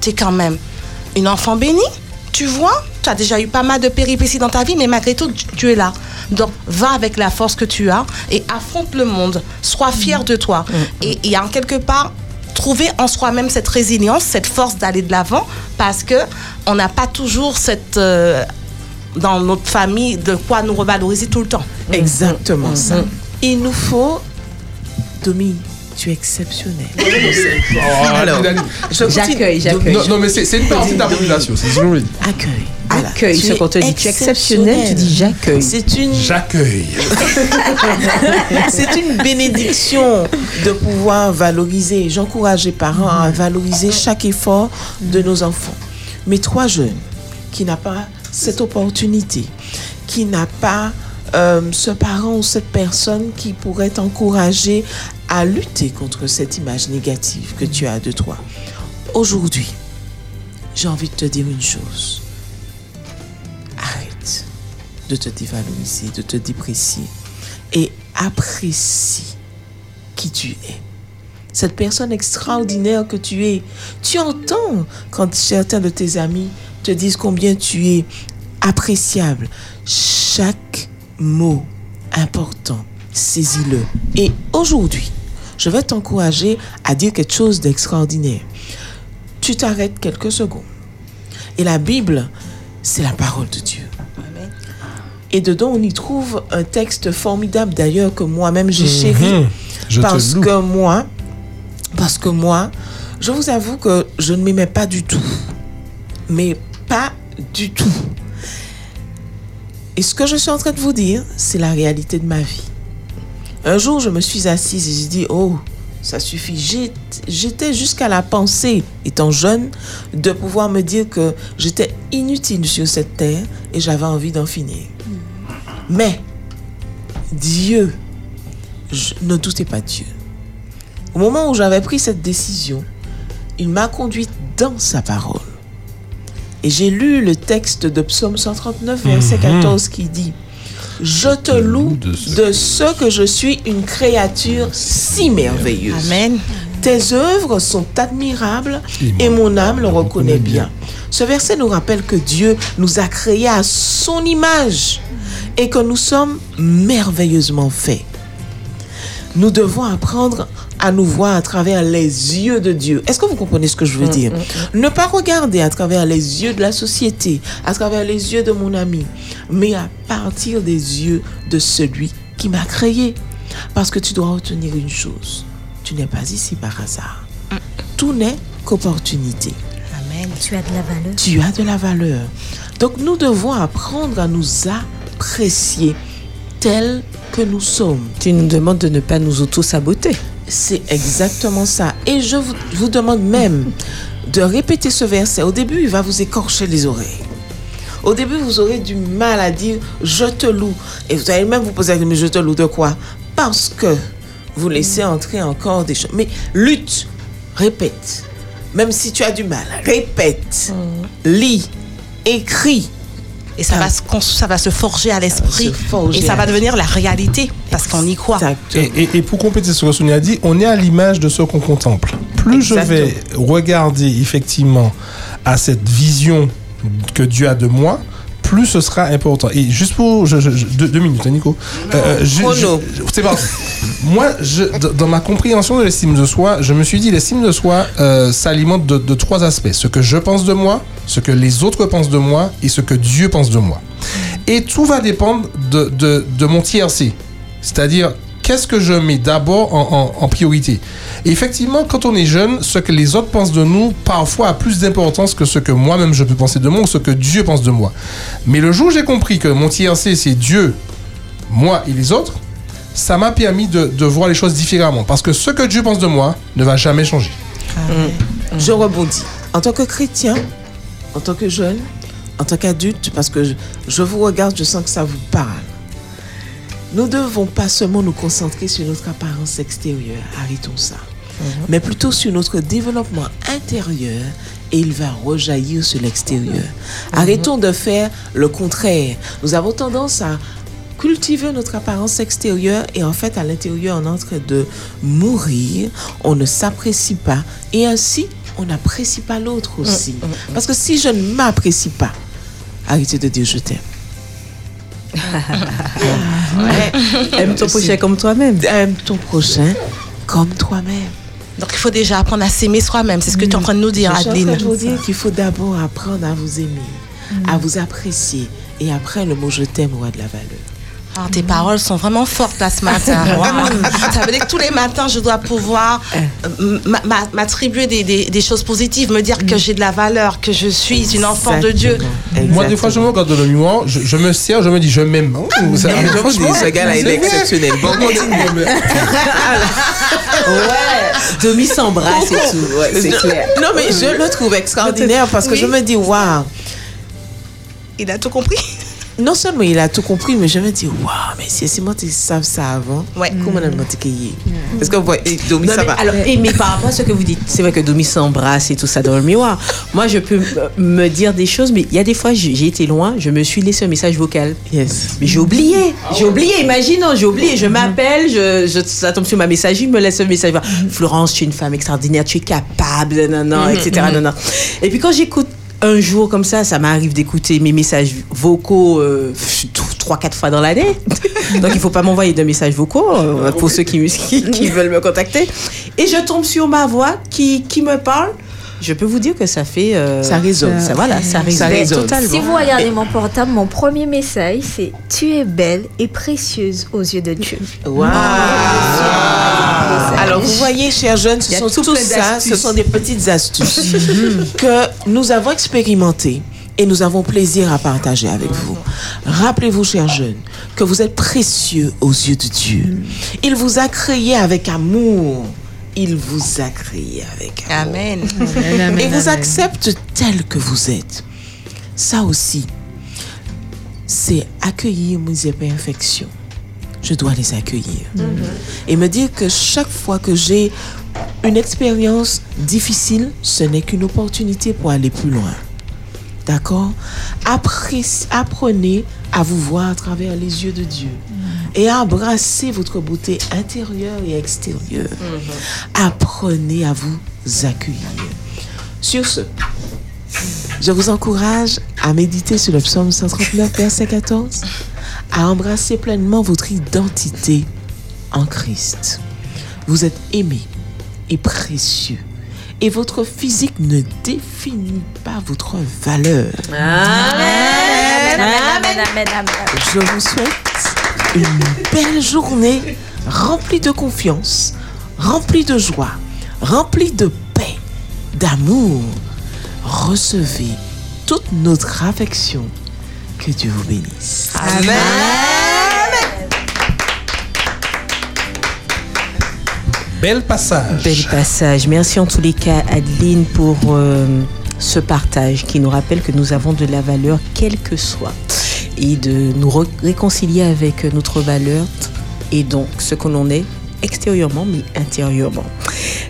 t'es quand même une enfant bénie. Tu vois, tu as déjà eu pas mal de péripéties dans ta vie, mais malgré tout, tu- es là. Donc, va avec la force que tu as et affronte le monde. Sois fier de toi. Et, et en quelque part, trouver en soi-même cette résilience, cette force d'aller de l'avant, parce que on n'a pas toujours cette euh, dans notre famille de quoi nous revaloriser tout le temps. Exactement ça. Il nous faut. Domi, tu es exceptionnel. Alors, Dani. je continue. J'accueille, j'accueille. Non, non, mais c'est une partie de la population, c'est toujours oui. Accueil. Accueille ce qu'on te dit. Tu es exceptionnel, tu dis j'accueille. C'est une, J'accueille. c'est une bénédiction de pouvoir valoriser. J'encourage les parents à valoriser chaque effort de nos enfants. Mais trois jeunes qui n'ont pas cette opportunité, qui n'a pas euh, ce parent ou cette personne qui pourrait t'encourager à lutter contre cette image négative que tu as de toi. Aujourd'hui, j'ai envie de te dire une chose. Arrête de te dévaloriser, de te déprécier et apprécie qui tu es. Cette personne extraordinaire que tu es. Tu entends quand certains de tes amis te disent combien tu es appréciable. Chaque mot important, saisis-le. Et aujourd'hui, je vais t'encourager à dire quelque chose d'extraordinaire. Tu t'arrêtes quelques secondes. Et la Bible, c'est la parole de Dieu. Et dedans, on y trouve un texte formidable d'ailleurs que moi-même j'ai chéri. Mhm. Je te parce que moi, parce que moi, je vous avoue que je ne m'aimais pas du tout. Mais pas du tout. Et ce que je suis en train de vous dire, c'est la réalité de ma vie. Un jour, je me suis assise et j'ai dit, oh, ça suffit. J'étais jusqu'à la pensée, étant jeune, de pouvoir me dire que j'étais inutile sur cette terre et j'avais envie d'en finir. Mais Dieu, je, ne doutez pas Dieu. Au moment où j'avais pris cette décision, il m'a conduite dans sa parole. Et j'ai lu le texte de Psaume 139, verset Mhm. 14, qui dit Je te loue de ce que je suis une créature si merveilleuse. Amen. Tes œuvres sont admirables et mon âme le reconnaît bien. Ce verset nous rappelle que Dieu nous a créés à son image et que nous sommes merveilleusement faits. Nous devons apprendre à nous voir à travers les yeux de Dieu. Est-ce que vous comprenez ce que je veux dire? Ne pas regarder à travers les yeux de la société, à travers les yeux de mon ami, mais à partir des yeux de celui qui m'a créé. Parce que tu dois retenir une chose. Tu n'es pas ici par hasard. Tout n'est qu'opportunité. Amen. Tu as de la valeur. Tu as de la valeur. Donc nous devons apprendre à nous apprécier tels que nous sommes. Tu nous demandes de ne pas nous auto-saboter. C'est exactement ça. Et je vous, vous demande même de répéter ce verset. Au début, il va vous écorcher les oreilles. Au début, vous aurez du mal à dire je te loue. Et vous allez même vous poser la question, mais je te loue de quoi? Parce que vous laissez entrer encore des choses. Mais lutte, répète. Même si tu as du mal, répète, lis, écris. Et ça va, se, cons- ça va se forger à l'esprit. Et ça va devenir la réalité. Parce qu'on y croit. Et, et- et pour compléter ce que Sonia a dit, on est à l'image de ce qu'on contemple. Plus je vais regarder effectivement à cette vision que Dieu a de moi, plus ce sera important. Et juste pour je- je- je- deux, deux minutes, hein, Nico. Euh, je- c'est pas. Moi, je, dans ma compréhension de l'estime de soi, je me suis dit l'estime de soi euh, s'alimente de, de trois aspects ce que je pense de moi, ce que les autres pensent de moi et ce que Dieu pense de moi. Et tout va dépendre de, de, de mon tiercé. C'est-à-dire qu'est-ce que je mets d'abord en, en- en priorité? Et effectivement, quand on est jeune, ce que les autres pensent de nous, parfois a plus d'importance que ce que moi-même je peux penser de moi ou ce que Dieu pense de moi. Mais le jour où j'ai compris que mon TRC, c'est Dieu, moi et les autres, ça m'a permis de, de voir les choses différemment. Parce que ce que Dieu pense de moi ne va jamais changer. Je rebondis. En tant que chrétien, en tant que jeune, en tant qu'adulte, parce que je, je vous regarde, je sens que ça vous parle. Nous ne devons pas seulement nous concentrer sur notre apparence extérieure, arrêtons ça, mais plutôt sur notre développement intérieur et il va rejaillir sur l'extérieur. Arrêtons de faire le contraire. Nous avons tendance à cultiver notre apparence extérieure et en fait à l'intérieur on est en train de mourir, on ne s'apprécie pas et ainsi on n'apprécie pas l'autre aussi. Parce que si je ne m'apprécie pas, arrêtez de dire je t'aime. Aime ton prochain comme toi-même. Aime ton prochain comme toi-même. Donc il faut déjà apprendre à s'aimer soi-même. C'est ce que tu es en train de nous dire, Je suis en train Adeline. de vous dire qu'il faut d'abord apprendre à vous aimer, à vous apprécier et après le mot je t'aime aura de la valeur. Ah, tes paroles sont vraiment fortes là ce matin. Ça veut dire que tous les matins, je dois pouvoir euh, m'a- m'a- m'attribuer des, des- des choses positives, me dire que j'ai de la valeur, que je suis une enfant de Dieu. Moi, des fois, je me regarde dans le miroir, je, je me sers, je me dis, je m'aime. Oh, ça- mais franchement, ce gars-là, il est exceptionnel. Bon, continue. Ouais, Demi s'embrasse et tout. Ouais, c'est Je- clair. Non, mais je le trouve extraordinaire parce que Oui. je me dis, waouh. Il a tout compris. Non seulement il a tout compris, mais je me dis, waouh, mais si c'est moi qui savent ça avant, comment on a y ait Parce que, vous voyez, Domi, Non, ça mais va. alors, et, mais par rapport à ce que vous dites, c'est vrai que Domi s'embrasse et tout ça dans le miroir. Moi, je peux euh, me dire des choses, mais il y a des fois, j'ai été loin, je me suis laissé un message vocal. Yes. Mais j'ai oublié. J'ai oublié, imaginons, j'ai oublié. Je m'appelle, je, je, ça tombe sur ma messagerie, me laisse un message. Florence, tu es une femme extraordinaire, tu es capable, non, non, Mhm, etc. mhm. Non, non. Et puis quand j'écoute un jour comme ça, ça m'arrive d'écouter mes messages vocaux euh, trois, quatre fois dans l'année. Donc il faut pas m'envoyer de messages vocaux euh, pour ceux qui, qui, qui veulent me contacter. Et je tombe sur ma voix qui, qui me parle. Je peux vous dire que ça fait. euh, Ça résonne. Ça, voilà, ça résonne. totalement. Si vous regardez mon portable, mon premier message, c'est Tu es belle et précieuse aux yeux de Dieu. Waouh Alors, vous voyez, chers jeunes, ce sont tout ça, ce sont des petites astuces que nous avons expérimentées et nous avons plaisir à partager avec vous. Rappelez-vous, chers jeunes, que vous êtes précieux aux yeux de Dieu. Il vous a créé avec amour. Il vous a créé avec amour. Amen. Et vous accepte tel que vous êtes. Ça aussi, c'est accueillir mes imperfections. Je dois les accueillir. Et me dire que chaque fois que j'ai une expérience difficile, ce n'est qu'une opportunité pour aller plus loin. D'accord? Apprenez à vous voir à travers les yeux de Dieu et à embrasser votre beauté intérieure et extérieure. Apprenez à vous accueillir. Sur ce, je vous encourage à méditer sur le psaume 139, verset 14, à embrasser pleinement votre identité en Christ. Vous êtes aimé et précieux. Et votre physique ne définit pas votre valeur. Amen, amen, amen, amen. Je vous souhaite une belle journée remplie de confiance, remplie de joie, remplie de paix, d'amour. Recevez toute notre affection. Que Dieu vous bénisse. Amen. Bel passage. Bel passage. Merci en tous les cas, Adeline, pour euh, ce partage qui nous rappelle que nous avons de la valeur, quelle que soit, et de nous réconcilier avec notre valeur et donc ce que l'on est extérieurement, mais intérieurement.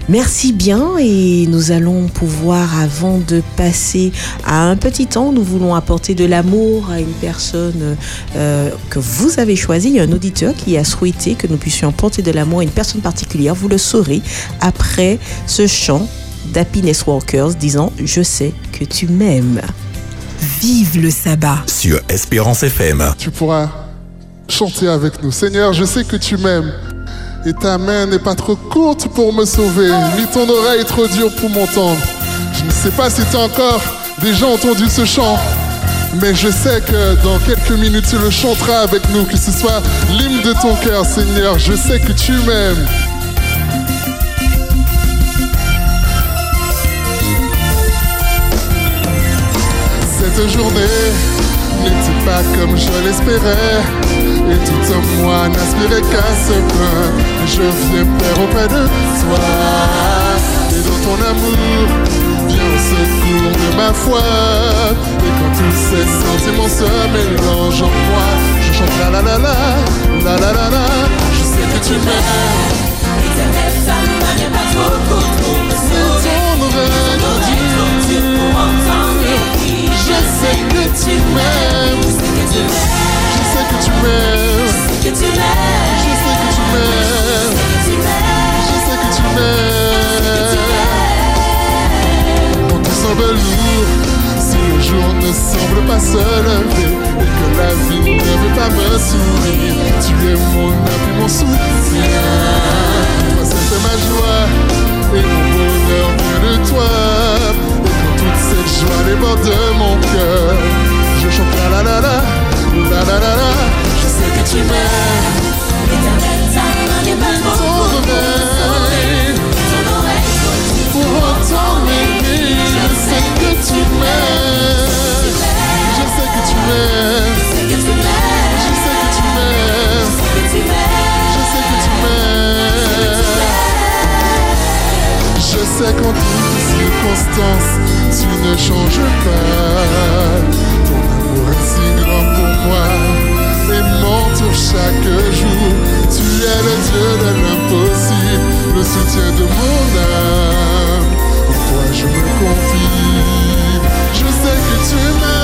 Merci bien et nous allons pouvoir, avant de passer à un petit temps, nous voulons apporter de l'amour à une personne euh, que vous avez choisie. Il y a un auditeur qui a souhaité que nous puissions apporter de l'amour à une personne particulière. Vous le saurez après ce chant d'Happiness Walkers disant Je sais que tu m'aimes. Vive le sabbat. Sur Espérance FM. Tu pourras chanter avec nous. Seigneur, je sais que tu m'aimes. Et ta main n'est pas trop courte pour me sauver, ni ton oreille trop dure pour m'entendre. Je ne sais pas si tu as encore déjà entendu ce chant, Mais je sais que dans quelques minutes tu le chanteras avec nous, que ce soit l'hymne de ton cœur, Seigneur. Je sais que tu m'aimes. Cette journée n'était pas comme je l'espérais. Et tout en moi n'aspirait qu'à ce point. Je viens Père auprès de toi. Et dans ton amour, au secours de ma foi. Et quand tous ces sentiments se mélangent en moi, je chante la la la la, la la la la. Je sais que tu m'aimes. Éternel, main n'est pas trop pour me sauver. Je sais que tu m'aimes. Semble pas se lever et que la vie ne veut pas me sourire, tu es mon appui, mon soutien. Toi, c'est ma joie et mon bonheur vient de toi. Et quand toute cette joie déborde de mon cœur, je chante la la la la, la la la la. Je sais que tu m'aimes. Éternel, ta main n'est sais qu'en toutes circonstances, tu ne changes pas. Ton amour est si grand pour moi et m'entoure chaque jour. Tu es le Dieu de l'impossible, le soutien de mon âme. En toi je me confie? Je sais que tu m'aimes.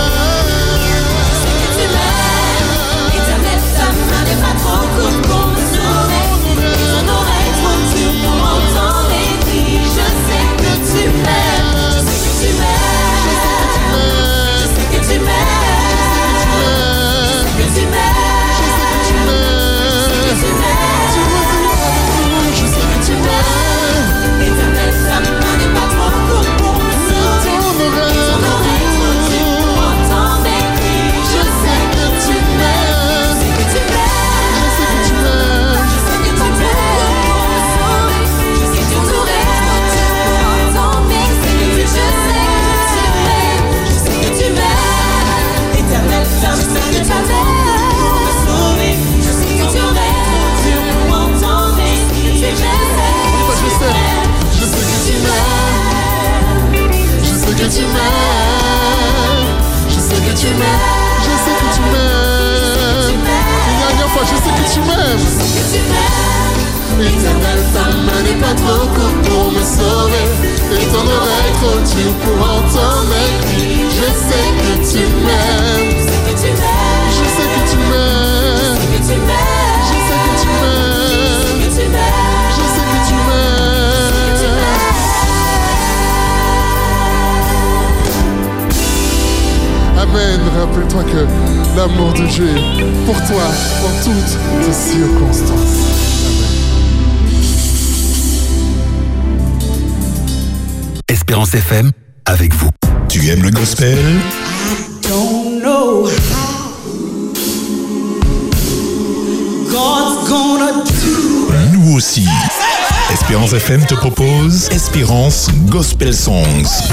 Que tu m'aimes. Je sais que tu m'aimes. Je sais que tu m'aimes. Une dernière fois, je sais que tu m'aimes. Éternel, ta main n'est pas trop courte pour me sauver. Et ton oreille trop dure pour entendre mes cris. Je sais que tu m'aimes. Amen. Rappelle-toi que l'amour de Dieu est pour toi en toutes tes circonstances. Espérance FM, avec vous. Tu aimes le gospel? Don't know how God's gonna do. Nous aussi. Espérance FM te propose Espérance Gospel Songs.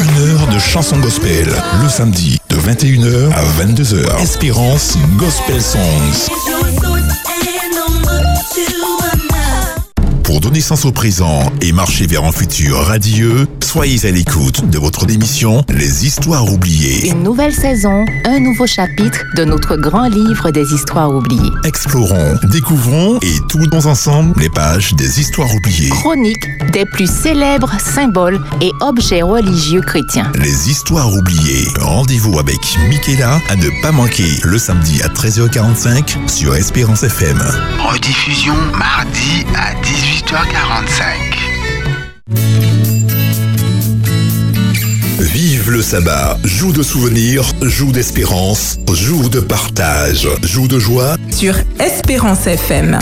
Une heure de chansons gospel. Le samedi de 21h à 22h. Espérance Gospel Songs. Pour donner sens au présent et marcher vers un futur radieux, soyez à l'écoute de votre émission Les Histoires oubliées. Une nouvelle saison, un nouveau chapitre de notre grand livre des histoires oubliées. Explorons, découvrons et tournons ensemble les pages des histoires oubliées. Chronique des plus célèbres symboles et objets religieux chrétiens. Les histoires oubliées. Rendez-vous avec Michaela à ne pas manquer le samedi à 13h45 sur Espérance FM. Rediffusion mardi à 18h45. Vive le sabbat, jour de souvenirs, jour d'espérance, jour de partage, jour de joie. Sur Espérance FM.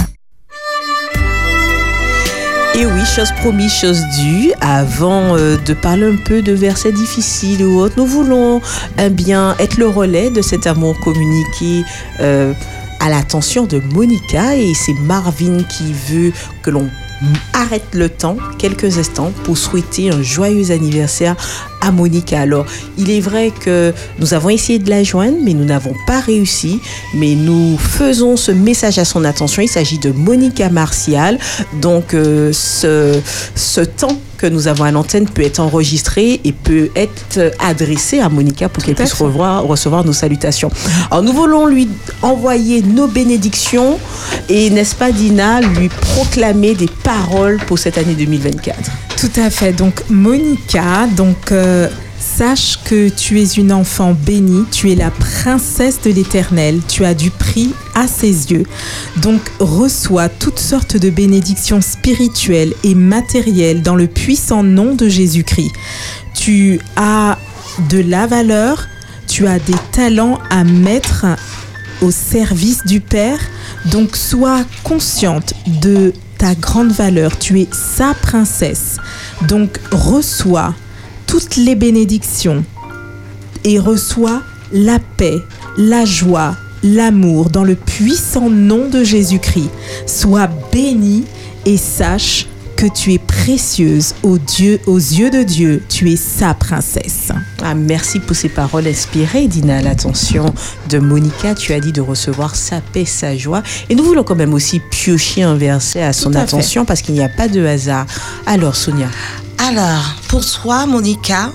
Et oui, chose promise, chose due. Avant euh, de parler un peu de versets difficiles ou autres, nous voulons eh bien être le relais de cet amour communiqué euh, à l'attention de Monica. Et c'est Marvin qui veut que l'on arrête le temps quelques instants pour souhaiter un joyeux anniversaire à Monica. Alors, il est vrai que nous avons essayé de la joindre, mais nous n'avons pas réussi. Mais nous faisons ce message à son attention. Il s'agit de Monica Martial. Donc, euh, ce, ce temps que nous avons à l'antenne peut être enregistré et peut être adressé à Monica pour qu'elle puisse revoir, recevoir nos salutations. Alors, nous voulons lui envoyer nos bénédictions et, n'est-ce pas, Dina, lui proclamer des paroles pour cette année 2024. Tout à fait. Donc, Monica, donc, euh, sache que tu es une enfant bénie, tu es la princesse de l'éternel, tu as du prix à ses yeux. Donc, reçois toutes sortes de bénédictions spirituelles et matérielles dans le puissant nom de Jésus-Christ. Tu as de la valeur, tu as des talents à mettre au service du Père. Donc sois consciente de ta grande valeur. Tu es sa princesse. Donc reçois toutes les bénédictions et reçois la paix, la joie, l'amour dans le puissant nom de Jésus-Christ. Sois béni et sache que tu es précieuse aux, Dieu, aux yeux de Dieu. Tu es sa princesse. Ah, merci pour ces paroles inspirées, Dina. À l'attention de Monica, tu as dit de recevoir sa paix, sa joie. Et nous voulons quand même aussi piocher un verset à son à attention parce qu'il n'y a pas de hasard. Alors, Sonia. Alors, pour toi, Monica,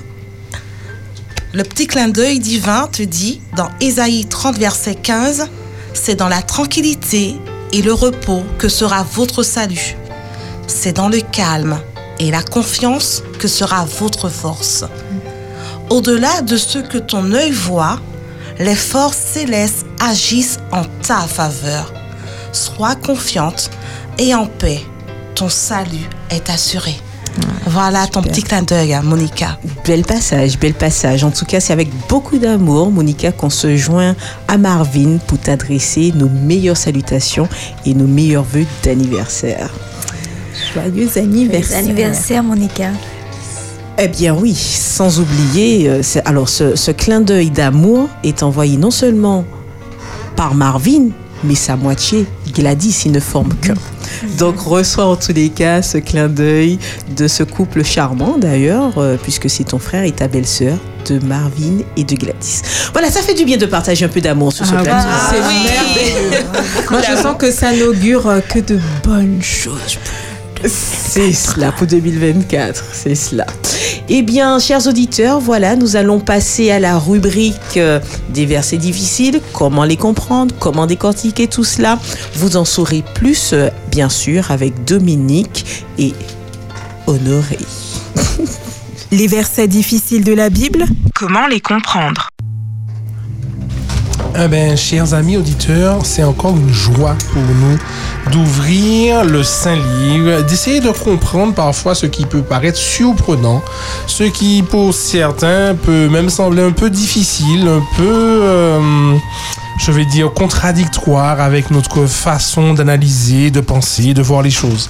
le petit clin d'œil divin te dit dans Ésaïe 30, verset 15, c'est dans la tranquillité et le repos que sera votre salut. C'est dans le calme et la confiance que sera votre force. Au-delà de ce que ton œil voit, les forces célestes agissent en ta faveur. Sois confiante et en paix. Ton salut est assuré. Voilà ton petit clin d'œil, hein, Monica. Bel passage, bel passage. En tout cas, c'est avec beaucoup d'amour, Monica, qu'on se joint à Marvin pour t'adresser nos meilleures salutations et nos meilleurs vœux d'anniversaire. Joyeux anniversaire. Anniversaire, Monica. Eh bien oui, sans oublier, euh, c'est- alors ce, ce clin d'œil d'amour est envoyé non seulement par Marvin, mais sa moitié, Gladys, ils ne forment qu'un. Donc reçois en tous les cas ce clin d'œil de ce couple charmant d'ailleurs, euh, puisque c'est ton frère et ta belle-sœur de Marvin et de Gladys. Voilà, ça fait du bien de partager un peu d'amour sur ce Ah plateau. c'est merveilleux. Moi, je sens que ça n'augure euh, que de bonnes choses. C'est cela pour 2024, c'est cela. Eh bien, chers auditeurs, voilà, nous allons passer à la rubrique euh, des versets difficiles, comment les comprendre, comment décortiquer tout cela. Vous en saurez plus, bien sûr, avec Dominique et Honoré. Les versets difficiles de la Bible, comment les comprendre? Eh ben, chers amis auditeurs, c'est encore une joie pour nous d'ouvrir le Saint-Livre, d'essayer de comprendre parfois ce qui peut paraître surprenant, ce qui pour certains peut même sembler un peu difficile, un peu, euh, je vais dire, contradictoire avec notre façon d'analyser, de penser, de voir les choses.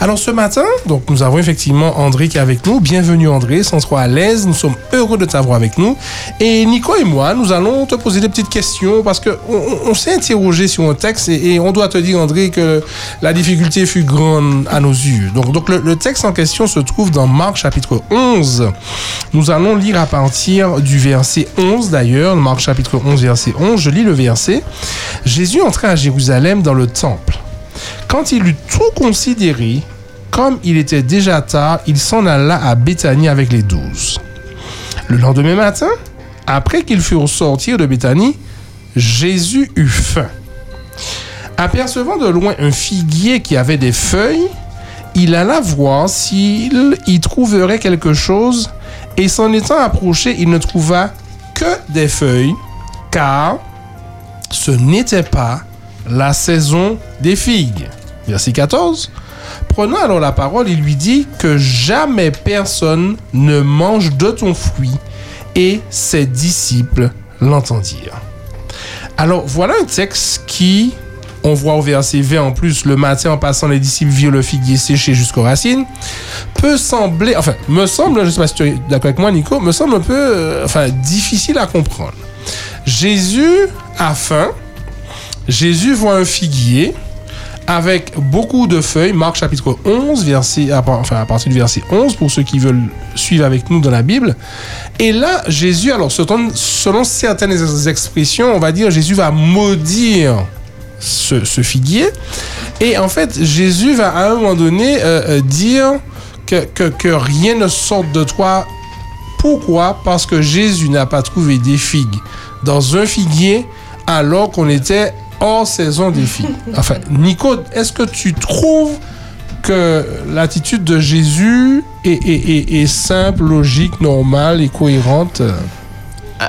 Alors ce matin, donc nous avons effectivement André qui est avec nous. Bienvenue André, sans trop à l'aise, nous sommes heureux de t'avoir avec nous. Et Nico et moi, nous allons te poser des petites questions parce que on, s'est interrogé sur un texte et, et on doit te dire André que la difficulté fut grande à nos yeux. Donc, donc le, le texte en question se trouve dans Marc chapitre 11. Nous allons lire à partir du verset 11 d'ailleurs, Marc chapitre 11 verset 11. Je lis le verset. Jésus entra à Jérusalem dans le temple. Quand il eut tout considéré, comme il était déjà tard, il s'en alla à Béthanie avec les douze. Le lendemain matin, après qu'ils furent sortis de Béthanie, Jésus eut faim. Apercevant de loin un figuier qui avait des feuilles, il alla voir s'il y trouverait quelque chose, et s'en étant approché, il ne trouva que des feuilles, car ce n'était pas la saison des figues. Verset 14. Prenant alors la parole, il lui dit que jamais personne ne mange de ton fruit et ses disciples l'entendirent. Alors voilà un texte qui, on voit au verset 20 en plus, le matin en passant les disciples virent le figuier séché jusqu'aux racines, peut sembler, enfin, me semble, je ne sais pas si tu es d'accord avec moi Nico, me semble un peu, euh, enfin, difficile à comprendre. Jésus a faim, Jésus voit un figuier avec beaucoup de feuilles, Marc chapitre 11, verset, à, à partir du verset 11, pour ceux qui veulent suivre avec nous dans la Bible. Et là, Jésus, alors selon, certaines expressions, on va dire Jésus va maudire ce, figuier. Et en fait, Jésus va à un moment donné euh, euh, dire que, que rien ne sorte de toi. Pourquoi? Parce que Jésus n'a pas trouvé des figues dans un figuier alors qu'on était hors saison des figues. Enfin, Nico, est-ce que tu trouves que l'attitude de Jésus est, simple, logique, normale et cohérente?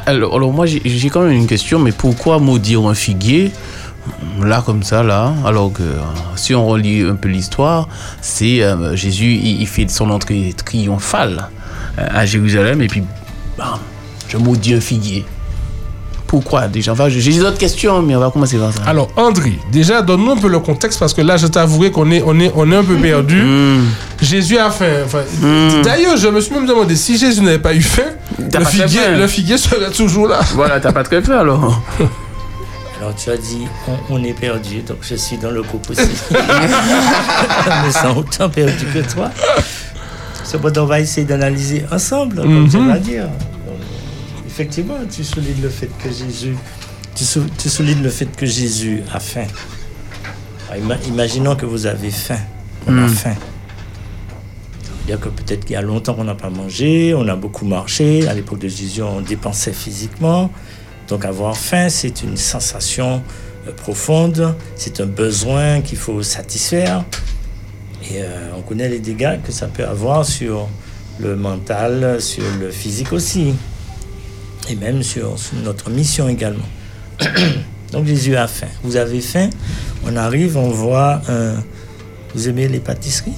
Alors, alors moi, j'ai quand même une question, mais pourquoi maudire un figuier Là, comme ça, là, alors que euh, si on relit un peu l'histoire, c'est euh, Jésus, il, fait son entrée triomphale euh, à Jérusalem, et puis, bam, je maudis un figuier. Pourquoi déjà Enfin, J'ai d'autres questions, mais on va commencer par ça. Alors, André, déjà, donne-nous un peu le contexte parce que là, je t'avouerai qu'on est, on est, on est un peu perdu. Hmm. Jésus a faim. Enfin, D'ailleurs, je me suis même demandé si Jésus n'avait pas eu faim, le figuier, faim. le figuier serait toujours là. Voilà, t'as pas très faim alors. Alors tu as dit on, on est perdu, donc je suis dans le groupe aussi. je me sens autant perdu que toi. Cependant, on va essayer d'analyser ensemble, comme tu Mhm. vas dire. Effectivement, tu soulignes le fait que Jésus, tu, sou- tu soulignes le fait que Jésus a faim. Alors, ima- imaginons que vous avez faim, on a Mhm. faim. C'est-à-dire que peut-être qu'il y a longtemps qu'on n'a pas mangé, on a beaucoup marché. À l'époque de Jésus, on dépensait physiquement. Donc avoir faim, c'est une sensation euh, profonde, c'est un besoin qu'il faut satisfaire. Et euh, on connaît les dégâts que ça peut avoir sur le mental, sur le physique aussi. Et même sur, sur notre mission également. Donc Jésus a faim. Vous avez faim, on arrive, on voit un... Vous aimez les pâtisseries?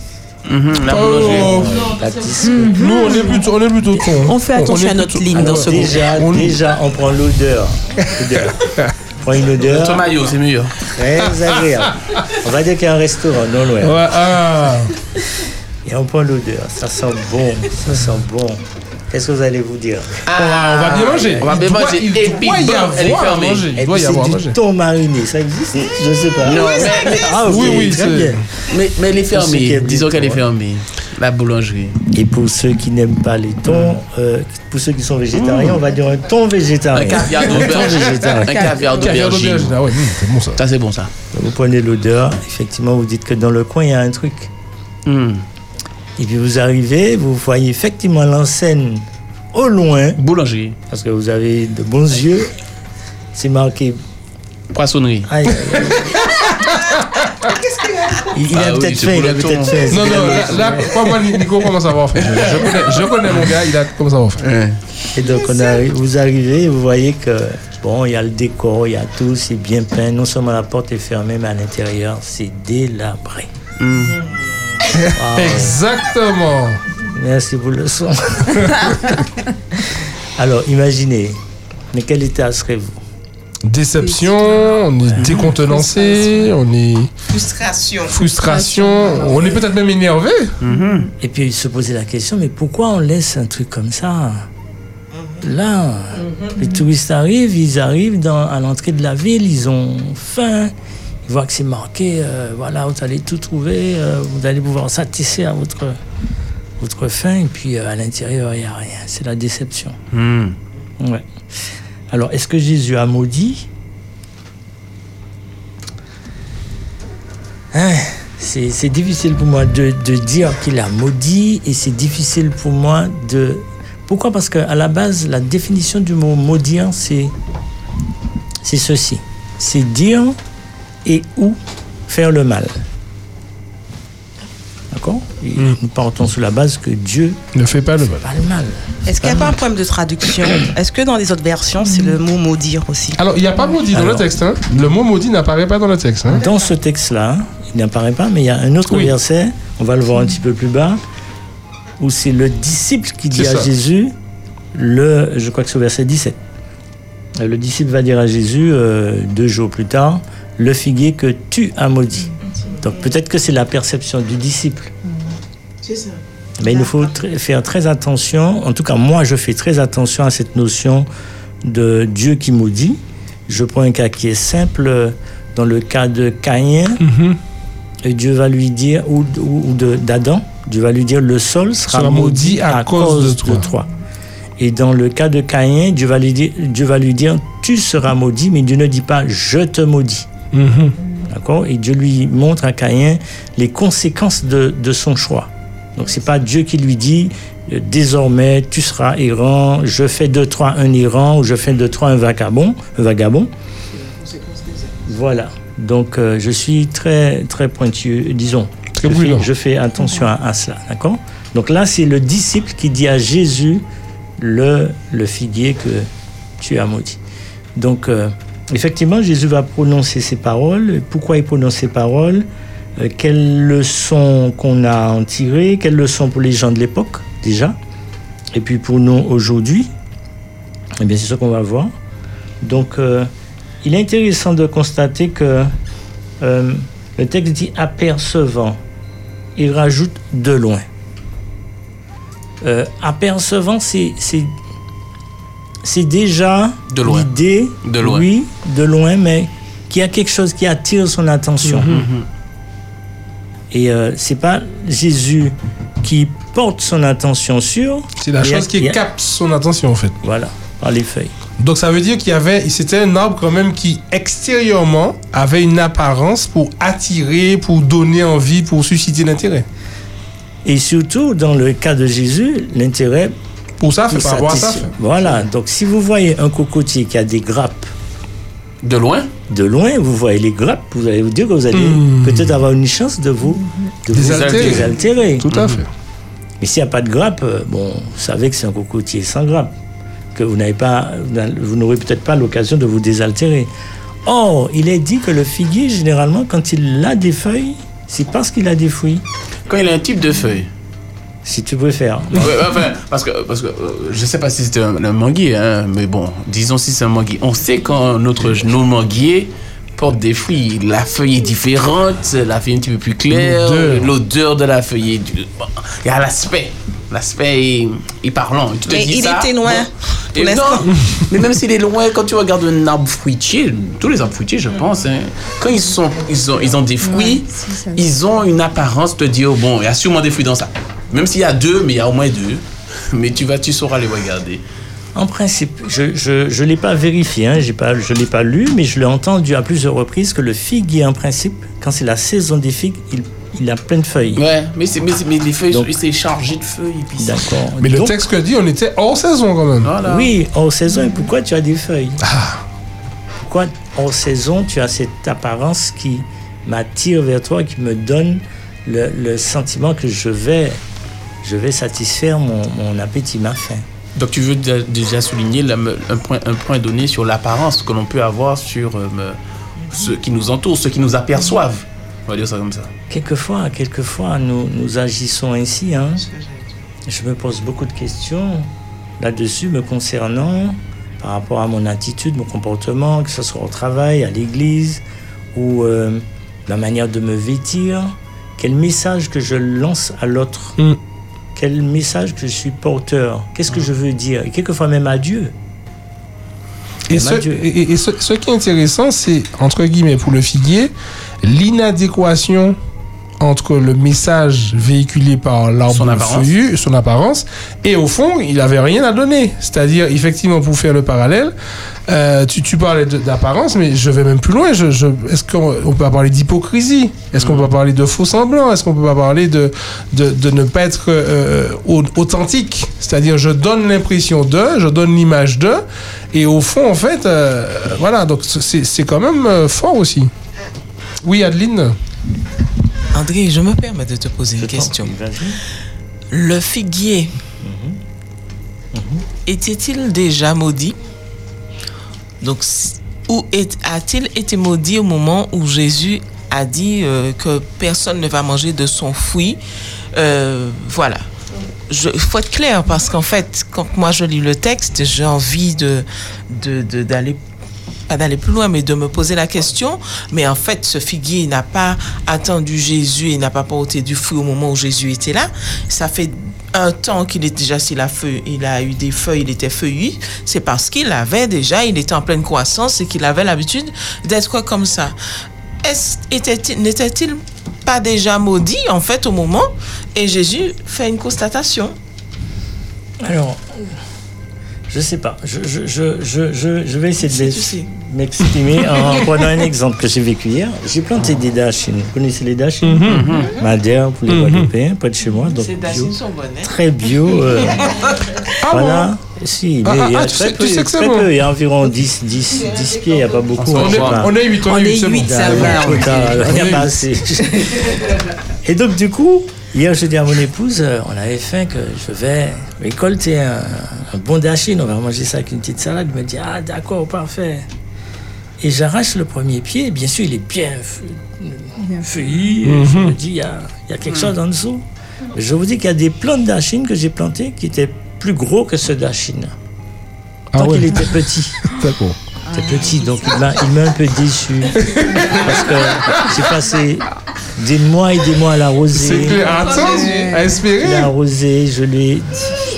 La Oh. Pâtisserie. Nous, on est plutôt, on est plutôt con. On fait attention à notre ligne dans ce groupe. déjà, Déjà, on prend l'odeur. On prend une odeur. Le tomaillot, c'est mieux. Très agréable. On va dire qu'il y a un restaurant non loin. Ouais, ah. Et on prend l'odeur. Ça sent bon. Ça sent bon. Qu'est-ce que vous allez vous dire on va bien manger. On va Il bien doit- manger. il doit puis, y bon, avoir elle est fermée. manger. Il doit y c'est avoir à du manger. thon mariné. Ça existe Je sais pas. Non, mais- mais- ah, ok, Oui, oui, très c'est- bien. Mais, mais elle est fermée. Disons qu'elle est thons. fermée. La boulangerie. Et pour ceux qui n'aiment pas les thons, euh, pour ceux qui sont végétariens, on va dire un thon végétarien. Un caviar Un thon d'aubergine. végétarien. Un caviar d'aubergine. Ah ouais, hum, c'est bon ça. Ça, c'est bon, ça. Vous prenez l'odeur, effectivement, vous dites que dans le coin, il y a un truc. Hmm. Et puis vous arrivez, vous voyez effectivement l'enseigne au loin. Boulangerie. Parce que vous avez de bons yeux. C'est marqué. Poissonnerie. Aïe, aïe, aïe. Il, Ah a oui, peut-être fait, il a peut-être fait. Non, non, là, là, quoi, moi, Nico commence à avoir fait? Je, je connais, je connais mon gars, il a commencé à avoir fait? Et donc on vous arrivez, vous voyez que bon, il y a le décor, il y a tout, c'est bien peint. Non seulement la porte est fermée, mais à l'intérieur, c'est délabré. Ah ouais. Exactement. Merci pour le son. Alors, imaginez, mais quel état serez-vous? Déception, on est décontenancé, on est Frustration. frustration, on est peut-être même énervé. Et puis se poser la question, mais pourquoi on laisse un truc comme ça? Là, les touristes arrivent, ils arrivent dans, à l'entrée de la ville, ils ont faim, ils voient que c'est marqué, euh, voilà, vous allez tout trouver, euh, vous allez pouvoir satisfaire votre, votre faim, et puis euh, à l'intérieur, il n'y a rien. C'est la déception. Hmm. Ouais. Alors, est-ce que Jésus a maudit? Hein, C'est c'est difficile pour moi de, de dire qu'il a maudit et c'est difficile pour moi de... Pourquoi? Parce qu'à la base, la définition du mot maudire, c'est c'est ceci. C'est dire et ou faire le mal. D'accord? Et Nous partons sur la base que Dieu ne fait pas le mal. Pas le mal. Est-ce qu'il n'y a pas un problème de traduction? Est-ce que dans les autres versions, c'est le mot maudire aussi? Alors, il n'y a pas maudit dans le texte. hein. Le mot maudit n'apparaît pas dans le texte. hein. Dans ce texte-là, il n'apparaît pas, mais il y a un autre Oui. verset, on va le voir un petit peu plus bas, où c'est le disciple qui dit à ça. Jésus le, je crois que c'est au verset 17. Euh, Le disciple va dire à Jésus, euh, deux jours plus tard, le figuier que tu as maudit. Donc peut-être que c'est la perception du disciple. C'est ça. Mais il nous faut tr- faire très attention, en tout cas moi je fais très attention à cette notion de Dieu qui maudit. Je prends un cas qui est simple, dans le cas de Caïn, et Dieu va lui dire, ou, ou- ou de- d'Adam, Dieu va lui dire le sol sera, Sera maudit à, cause, de, toi. Et dans le cas de Caïn, Dieu va, lui dire, Dieu va lui dire tu seras maudit, mais Dieu ne dit pas je te maudis. Mhm. D'accord? Et Dieu lui montre à Caïn les conséquences de, de son choix. Donc c'est pas Dieu qui lui dit euh, désormais tu seras errant, je fais de toi un errant ou je fais de toi un vagabond, un vagabond. Voilà. Donc euh, je suis très très pointueux, disons. Très je, fais, prudent. je fais attention à, à cela, d'accord? Donc là c'est le disciple qui dit à Jésus le le figuier que tu as maudit. Donc euh, effectivement Jésus va prononcer ces paroles. Pourquoi il prononce ces paroles? Euh, Quelles leçons qu'on a en tirées Quelles leçons pour les gens de l'époque déjà? Et puis pour nous aujourd'hui? Eh bien c'est ce qu'on va voir. Donc euh, il est intéressant de constater que euh, le texte dit apercevant. Il rajoute de loin. Apercevant, c'est c'est déjà De loin. l'idée, De loin. oui, de loin, mais qu'il y a quelque chose qui attire son attention. Mhm. Et euh, c'est pas Jésus qui porte son attention sur. C'est la a- chose qui a- capte son attention en fait. Voilà, par les feuilles. Donc ça veut dire qu'il y avait, c'était un arbre quand même qui extérieurement avait une apparence pour attirer, pour donner envie, pour susciter l'intérêt. Et surtout, dans le cas de Jésus, l'intérêt. Pour ça, voir ça. Voilà, donc si vous voyez un cocotier qui a des grappes. De loin? De loin, vous voyez les grappes, vous allez vous dire que vous allez Hmm. peut-être avoir une chance de vous, de vous Désaltérer. désaltérer. Tout à fait. Mais s'il n'y a pas de grappe, euh, bon, vous savez que c'est un cocotier sans grappe, que vous n'avez pas, vous n'aurez peut-être pas l'occasion de vous désaltérer. Or, il est dit que le figuier, généralement, quand il a des feuilles, c'est parce qu'il a des fruits. Quand il a un type de feuille. Si tu préfères. Ouais, enfin, parce que, parce que euh, je sais pas si c'était un, un manguier, hein, mais bon, disons si c'est un manguier. On sait quand notre, nos manguiers portent des fruits, la feuille est différente, la feuille est un petit peu plus claire, L'odeur. de la feuille est... du- bon, Il y a l'aspect. L'aspect est, est parlant. Tu te Mais dis il ça, était loin, bon. Et non, mais même s'il est loin, quand tu regardes un arbre fruitier, tous les arbres fruitiers, je pense, hein, quand ils, sont, ils, ont, ils ont des fruits, ils ont une apparence de dire, bon, il y a sûrement des fruits dans ça. Même s'il y a deux, mais il y a au moins deux. Mais tu vas, tu sauras les regarder. En principe, je ne je, je l'ai pas vérifié, hein, j'ai pas, je ne l'ai pas lu, mais je l'ai entendu à plusieurs reprises que le figuier, en principe, quand c'est la saison des figues, il, il a plein de feuilles. Ouais, mais, c'est- mais, c'est- mais les feuilles, c'est chargé de feuilles. D'accord. Mais le texte que dit, on était hors saison quand même. Voilà. Oui, hors saison, et pourquoi tu as des feuilles? Ah. Pourquoi hors saison, tu as cette apparence qui m'attire vers toi, qui me donne le, le sentiment que je vais, je vais satisfaire mon, mon appétit, ma faim Donc tu veux dé- déjà souligner la- un, point, un point donné sur l'apparence que l'on peut avoir sur euh, ceux qui nous entourent, ceux qui nous aperçoivent. On va dire ça comme ça. Quelquefois, quelquefois, nous, nous agissons ainsi. Hein. Je me pose beaucoup de questions là-dessus me concernant par rapport à mon attitude, mon comportement, que ce soit au travail, à l'église ou euh, la manière de me vêtir. Quel message que je lance à l'autre Mm. Quel message que je suis porteur. Qu'est-ce que je veux dire? Et quelquefois même à Dieu. Et, ce, ce qui est intéressant, c'est, entre guillemets, pour le figuier, l'inadéquation entre le message véhiculé par l'arbre feuillu, son apparence, et au fond, il n'avait rien à donner. C'est-à-dire, effectivement, pour faire le parallèle, euh, tu, tu parlais d'apparence, mais je vais même plus loin. Je, je- Est-ce qu'on on peut pas parler d'hypocrisie? Est-ce qu'on peut pas parler de faux semblants? Est-ce qu'on peut pas parler de, de, de ne pas être euh, au- authentique? C'est-à-dire, je donne l'impression de, je donne l'image de, et au fond, en fait, euh, voilà, donc c'est quand même euh, fort aussi. Oui, Adeline André, je me permets de te poser une question. Le figuier était-il déjà maudit? Donc, est- a-t-il été maudit au moment où Jésus a dit euh, que personne ne va manger de son fruit? Euh, Voilà. il faut être clair parce qu'en fait, quand moi je lis le texte, j'ai envie de de- de- d'aller pas d'aller plus loin, mais de me poser la question. Mais en fait, ce figuier n'a pas attendu Jésus et n'a pas porté du fruit au moment où Jésus était là. Ça fait un temps qu'il est déjà, s'il a, feu, il a eu des feuilles, il était feuillu. C'est parce qu'il avait déjà, il était en pleine croissance et qu'il avait l'habitude d'être comme ça. N'était-il pas déjà maudit, en fait, au moment? Et Jésus fait une constatation. Alors, je sais pas. Je, je, je, je, vais essayer de m'ex- m'exprimer en prenant un exemple que j'ai vécu hier. J'ai planté des dachines. Vous connaissez les dachines Mhm. Madère pour les Mhm. Guadeloupéens, près de chez moi. Donc Ces bio. dachines sont bonnes. hein. Très bio. euh, voilà. Si, mais Ah, il y a ah, très sais- peu. tu sais très bon. peu. Il y a environ 10, 10, 10 pieds. Il n'y a pas beaucoup. On est- on est huit, on est On huit, est c'est bon. huit, ça Ah, va, Il n'y On a est pas assez. Et donc, du coup, hier, je dis à mon épouse, euh, on avait faim que je vais récolter un, un bon dachine, on va manger ça avec une petite salade. Il me dit, ah, d'accord, parfait. Et j'arrache le premier pied, bien sûr, il est bien feu- feuillu. Je Mhm. me dis, il y a, il y a quelque chose en dessous. Mais je vous dis qu'il y a des plants de dachine que j'ai plantés qui étaient plus gros que ce dachine. Ah Tant ouais. qu'il était petit. D'accord. C'était petit, donc il m'a un peu déçu. Parce que j'ai passé des mois et des mois à l'arroser. C'est clair. Attends, à espérer. Je l'ai arrosé, je l'ai.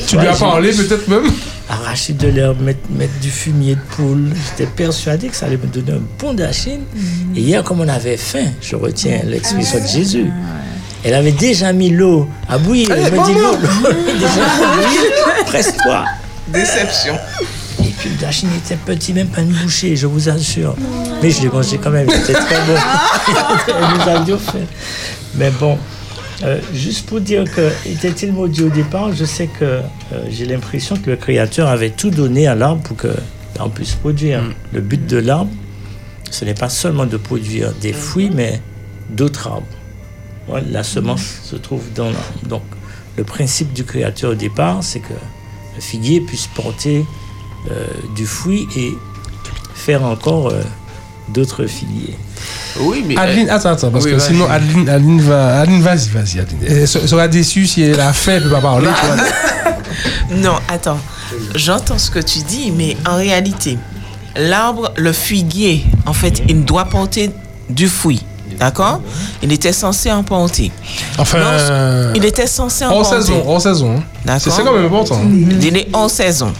Tu lui as parlé peut-être même Arracher de l'herbe, mettre, mettre du fumier de poule. J'étais persuadé que ça allait me donner un bon dachine. Et hier, comme on avait faim, je retiens l'expression de Jésus. Elle avait déjà mis l'eau à bouillir. Elle Elle m'a dit l'eau, déjà. Presse-toi. Déception. Et puis le dachine était petit, même pas une bouchée, je vous assure. Mais je l'ai mangé quand même, c'était très bon. Nous avions fait. Mais bon, euh, juste pour dire que était-il maudit au départ, je sais que euh, j'ai l'impression que le Créateur avait tout donné à l'arbre pour que l'arbre puisse produire. Le but de l'arbre, ce n'est pas seulement de produire des fruits, mais d'autres arbres. Ouais, la semence se trouve dans l'arbre. Donc, le principe du Créateur au départ, c'est que le figuier puisse porter euh, du fruit et faire encore d'autres figuiers. Oui, mais. Adeline, attends, attends, parce Oui, que sinon Adeline, Adeline va. Adeline, vas-y, vas-y, Adeline. Elle se- sera déçue si elle a faim, elle peut pas parler. tu vois. Non, attends. J'entends ce que tu dis, mais en réalité, l'arbre, le figuier, en fait, il doit porter du fruit. D'accord? Il était censé en porter. Enfin, Lorsque- il était censé en en porter. saison, en saison. D'accord. C'est c'est quand même important. Il est en saison.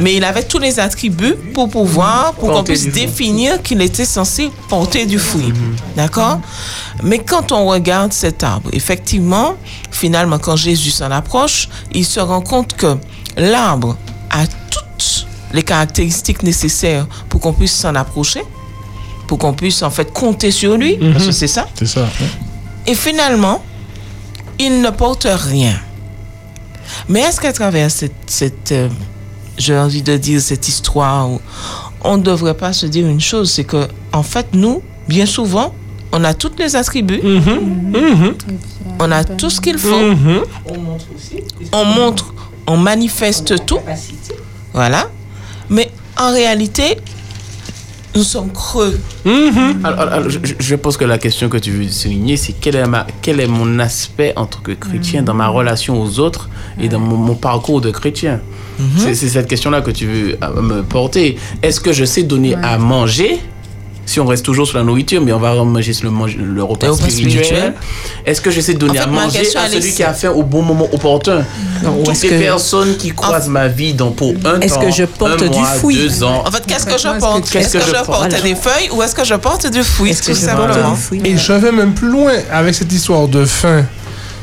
Mais il avait tous les attributs pour pouvoir, pour qu'on puisse définir qu'il était censé porter du fruit. Mhm. D'accord? Mais quand on regarde cet arbre, effectivement, finalement, quand Jésus s'en approche, il se rend compte que l'arbre a toutes les caractéristiques nécessaires pour qu'on puisse s'en approcher, pour qu'on puisse en fait compter sur lui, parce que c'est ça. C'est ça. Et finalement, il ne porte rien. Mais est-ce qu'à travers cette, cette, euh, j'ai envie de dire, cette histoire, où on ne devrait pas se dire une chose, c'est que, en fait, nous, bien souvent, on a tous les attributs, on a tout ce qu'il faut, on montre, on manifeste tout, voilà, mais en réalité, nous sommes creux. Alors, alors, alors, je, pense que la question que tu veux souligner, c'est quel est, ma, quel est mon aspect en tant que chrétien dans ma relation aux autres et dans mon, mon parcours de chrétien? C'est c'est cette question-là que tu veux euh, me porter. Est-ce que je sais donner à manger si on reste toujours sur la nourriture, mais on va manger sur le, mange- le repas Le spirituel. Est-ce que je sais donner En fait, à ma manger à celui qui a faim au bon moment opportun? Non, ou Toutes est-ce les que- personnes qui croisent ma vie dans, pour un Est-ce temps, que je porte un du mois, deux ans. En fait, qu'est-ce que je porte? Qu'est-ce Est-ce que, je porte Voilà. des feuilles ou est-ce que je porte du fruit tout simplement? Et je vais même plus loin avec cette histoire de faim.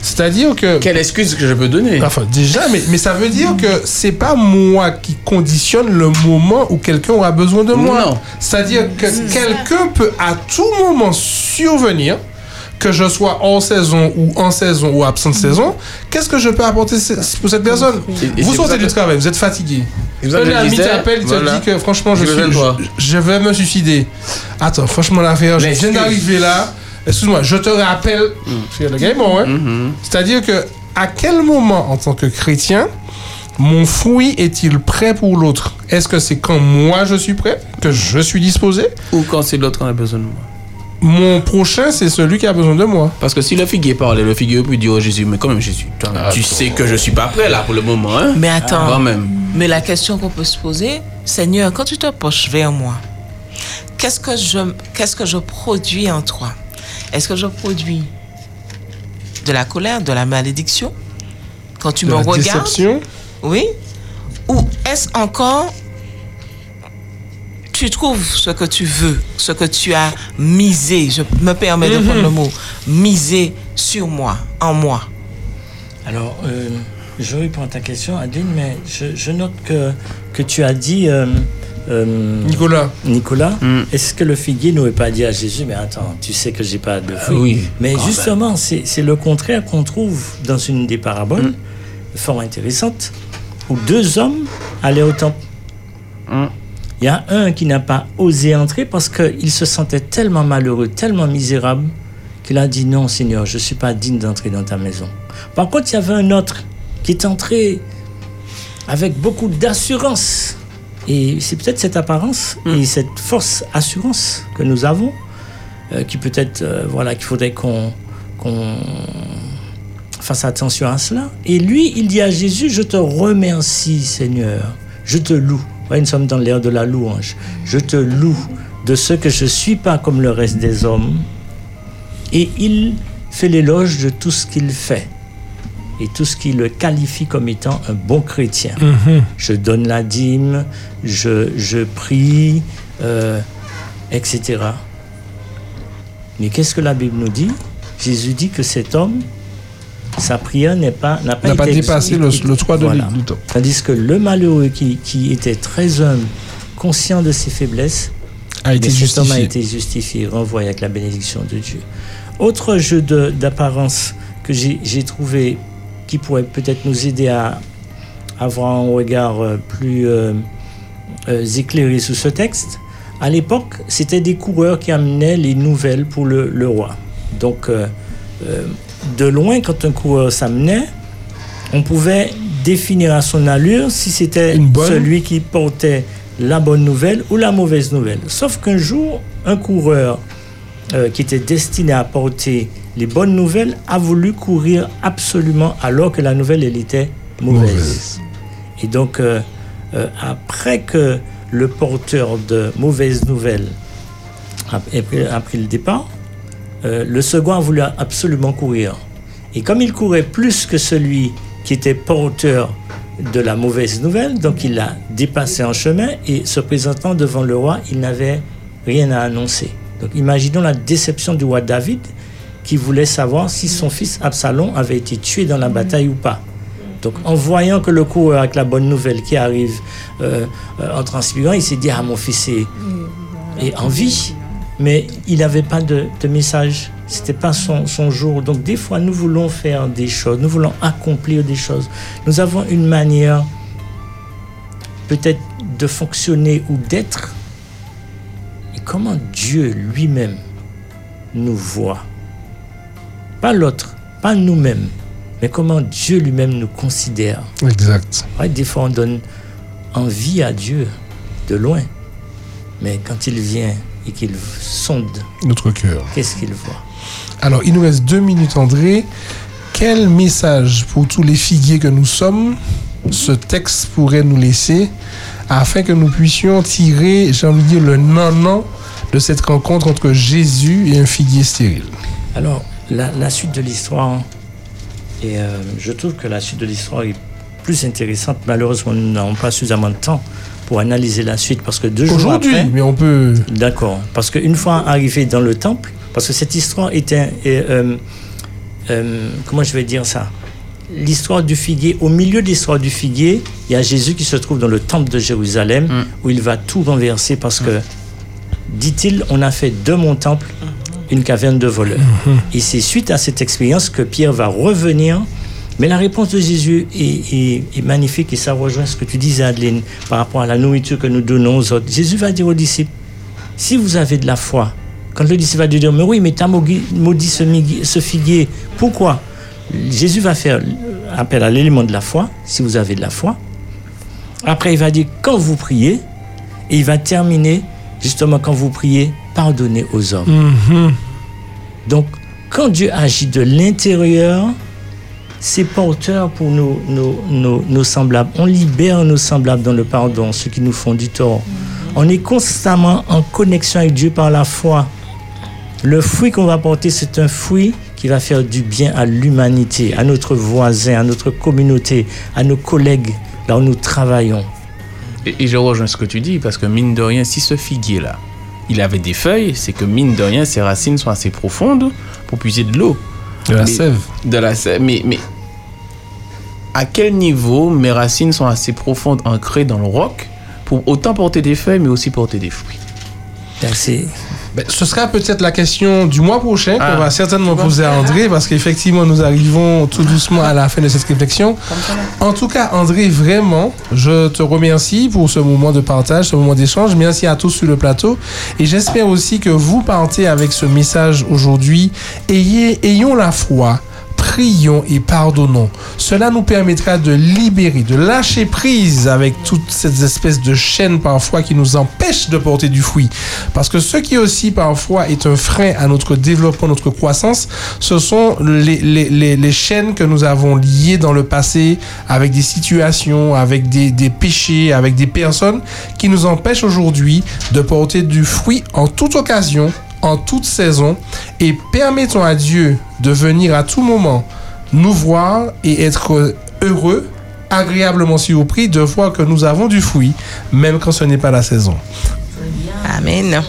C'est-à-dire que. Quelle excuse que je peux donner Enfin, déjà, mais, mais ça veut dire que c'est pas moi qui conditionne le moment où quelqu'un aura besoin de moi. Non. C'est-à-dire que quelqu'un peut à tout moment survenir, que je sois en saison ou en saison ou absent de saison. Qu'est-ce que je peux apporter pour cette personne? Et- et Vous sortez du que- travail, vous êtes fatigué. Un je ami t'appelle, il te dit que franchement, je, besoin suis, je, je vais me suicider. Attends, franchement, l'affaire, je viens d'arriver là. Excuse-moi, je te rappelle. Le bon, hein. Mm-hmm. C'est-à-dire que, à quel moment, en tant que chrétien, mon fruit est-il prêt pour l'autre? Est-ce que c'est quand moi je suis prêt, que je suis disposé? Ou quand c'est l'autre qui a besoin de moi? Mon prochain, c'est celui qui a besoin de moi. Parce que si le figuier parlait, le figuier peut dire oh, Jésus, mais quand même Jésus, toi, tu sais que je suis pas prêt là pour le moment. Hein? Mais attends. Quand même. Mais la question qu'on peut se poser, Seigneur, quand tu te penches vers moi, qu'est-ce que je, qu'est-ce que je produis en toi? Est-ce que je produis de la colère, de la malédiction Quand tu De me la regardes? déception? Oui Ou est-ce encore tu trouves ce que tu veux, ce que tu as misé, je me permets de Mhm. prendre le mot, misé sur moi, en moi? Alors, euh, je réponds à ta question, Adeline, mais je, je note que, que tu as dit. euh, euh, Nicolas. Nicolas, Mm. est-ce que le figuier n'aurait pas dit à Jésus, mais attends, tu sais que j'ai pas de fruits oui, Mais justement, c'est c'est le contraire qu'on trouve dans une des paraboles, Mm. fort intéressante, où deux hommes allaient au temple. Mm. Il y a un qui n'a pas osé entrer parce qu'il se sentait tellement malheureux, tellement misérable, qu'il a dit non, Seigneur, je ne suis pas digne d'entrer dans ta maison. Par contre, il y avait un autre qui est entré avec beaucoup d'assurance. Et c'est peut-être cette apparence et cette force assurance que nous avons euh, qui peut-être, euh, voilà, qu'il faudrait qu'on qu'on fasse attention à cela. Et lui, il dit à Jésus, je te remercie Seigneur, je te loue. Ouais, nous sommes dans l'ère de la louange. Je te loue de ce que je ne suis pas comme le reste des hommes. Et il fait l'éloge de tout ce qu'il fait et tout ce qui le qualifie comme étant un bon chrétien. Mhm. Je donne la dîme, je, je prie, euh, etc. Mais qu'est-ce que la Bible nous dit? Jésus dit que cet homme, sa prière n'est pas, n'a pas, N'a pas été dépassé le- le toit de Voilà. du. Tandis que le malheureux qui, qui était très humble, conscient de ses faiblesses, A été homme a justifié. été justifié, renvoyé avec la bénédiction de Dieu. Autre jeu de- d'apparence que j'ai j'ai trouvé qui pourrait peut-être nous aider à avoir un regard euh, plus euh, euh, éclairé sur ce texte. À l'époque, c'était des coureurs qui amenaient les nouvelles pour le, le roi. Donc, euh, de loin, quand un coureur s'amenait, on pouvait définir à son allure si c'était celui qui portait la bonne nouvelle ou la mauvaise nouvelle. Sauf qu'un jour, un coureur euh, qui était destiné à porter les bonnes nouvelles a voulu courir absolument alors que la nouvelle, elle était mauvaise. Mauvaise. Et donc, euh, euh, après que le porteur de mauvaises nouvelles a, ait pris, a pris le départ, euh, le second a voulu absolument courir. Et comme il courait plus que celui qui était porteur de la mauvaise nouvelle, donc il l'a dépassé en chemin et se présentant devant le roi, il n'avait rien à annoncer. Donc imaginons la déception du roi David qui voulait savoir si son fils Absalom avait été tué dans la bataille ou pas. Donc en voyant que le coureur avec la bonne nouvelle qui arrive euh, euh, en transpirant, il s'est dit Ah, mon fils est, est en vie. Mais il n'avait pas de, de message. C'était pas son, son jour. Donc des fois, nous voulons faire des choses, nous voulons accomplir des choses. Nous avons une manière peut-être de fonctionner ou d'être. Et comment Dieu lui-même nous voit? Pas l'autre, pas nous-mêmes, mais comment Dieu lui-même nous considère. Exact. Ouais, des fois, on donne envie à Dieu de loin. Mais quand il vient et qu'il sonde Notre cœur. qu'est-ce qu'il voit? Alors, il nous reste deux minutes, André. Quel message pour tous les figuiers que nous sommes ce texte pourrait nous laisser afin que nous puissions tirer, j'ai envie de dire, le non-non de cette rencontre entre Jésus et un figuier stérile? Alors, la, la suite de l'histoire, et euh, je trouve que la suite de l'histoire est plus intéressante. Malheureusement, nous n'avons pas suffisamment de temps pour analyser la suite parce que deux jours Aujourd'hui, après. mais on peut. D'accord. Parce qu'une fois arrivé dans le temple, parce que cette histoire était. euh, euh, comment je vais dire ça? L'histoire du figuier, au milieu de l'histoire du figuier, il y a Jésus qui se trouve dans le temple de Jérusalem où il va tout renverser parce que, dit-il, on a fait de mon temple une caverne de voleurs. Et c'est suite à cette expérience que Pierre va revenir. Mais la réponse de Jésus est, est- est magnifique et ça rejoint ce que tu disais, Adeline, par rapport à la nourriture que nous donnons aux autres. Jésus va dire aux disciples, si vous avez de la foi, quand le disciple va lui dire, mais oui, mais t'as maudit ce, ce figuier, pourquoi? Jésus va faire appel à l'élément de la foi, si vous avez de la foi. Après, il va dire, quand vous priez, et il va terminer, justement, quand vous priez, pardonner aux hommes. Mhm. Donc, quand Dieu agit de l'intérieur, c'est porteur pour nos, nos, nos- nos semblables. On libère nos semblables dans le pardon, ceux qui nous font du tort. On est constamment en connexion avec Dieu par la foi. Le fruit qu'on va porter, c'est un fruit qui va faire du bien à l'humanité, à notre voisin, à notre communauté, à nos collègues, là où nous travaillons. Et, et je rejoins ce que tu dis, parce que mine de rien, si ce figuier-là, il avait des feuilles, c'est que mine de rien, ses racines sont assez profondes pour puiser de l'eau. De la Mais- sève. De la sève. Mais, mais à quel niveau mes racines sont assez profondes, ancrées dans le roc, pour autant porter des feuilles, mais aussi porter des fruits? Ben, ce sera peut-être la question du mois prochain qu'on Ah. va certainement poser à André parce qu'effectivement nous arrivons tout doucement à la fin de cette réflexion. En tout cas, André, vraiment, je te remercie pour ce moment de partage, ce moment d'échange. Merci à tous sur le plateau et j'espère aussi que vous partez avec ce message aujourd'hui. Ayez, ayons la foi. Prions et pardonnons. Cela nous permettra de libérer, de lâcher prise avec toutes ces espèces de chaînes parfois qui nous empêchent de porter du fruit. Parce que ce qui aussi parfois est un frein à notre développement, notre croissance, ce sont les, les, les, les chaînes que nous avons liées dans le passé avec des situations, avec des, des péchés, avec des personnes qui nous empêchent aujourd'hui de porter du fruit en toute occasion en toute saison et permettons à Dieu de venir à tout moment nous voir et être heureux, agréablement surpris de voir que nous avons du fruit, même quand ce n'est pas la saison. Amen.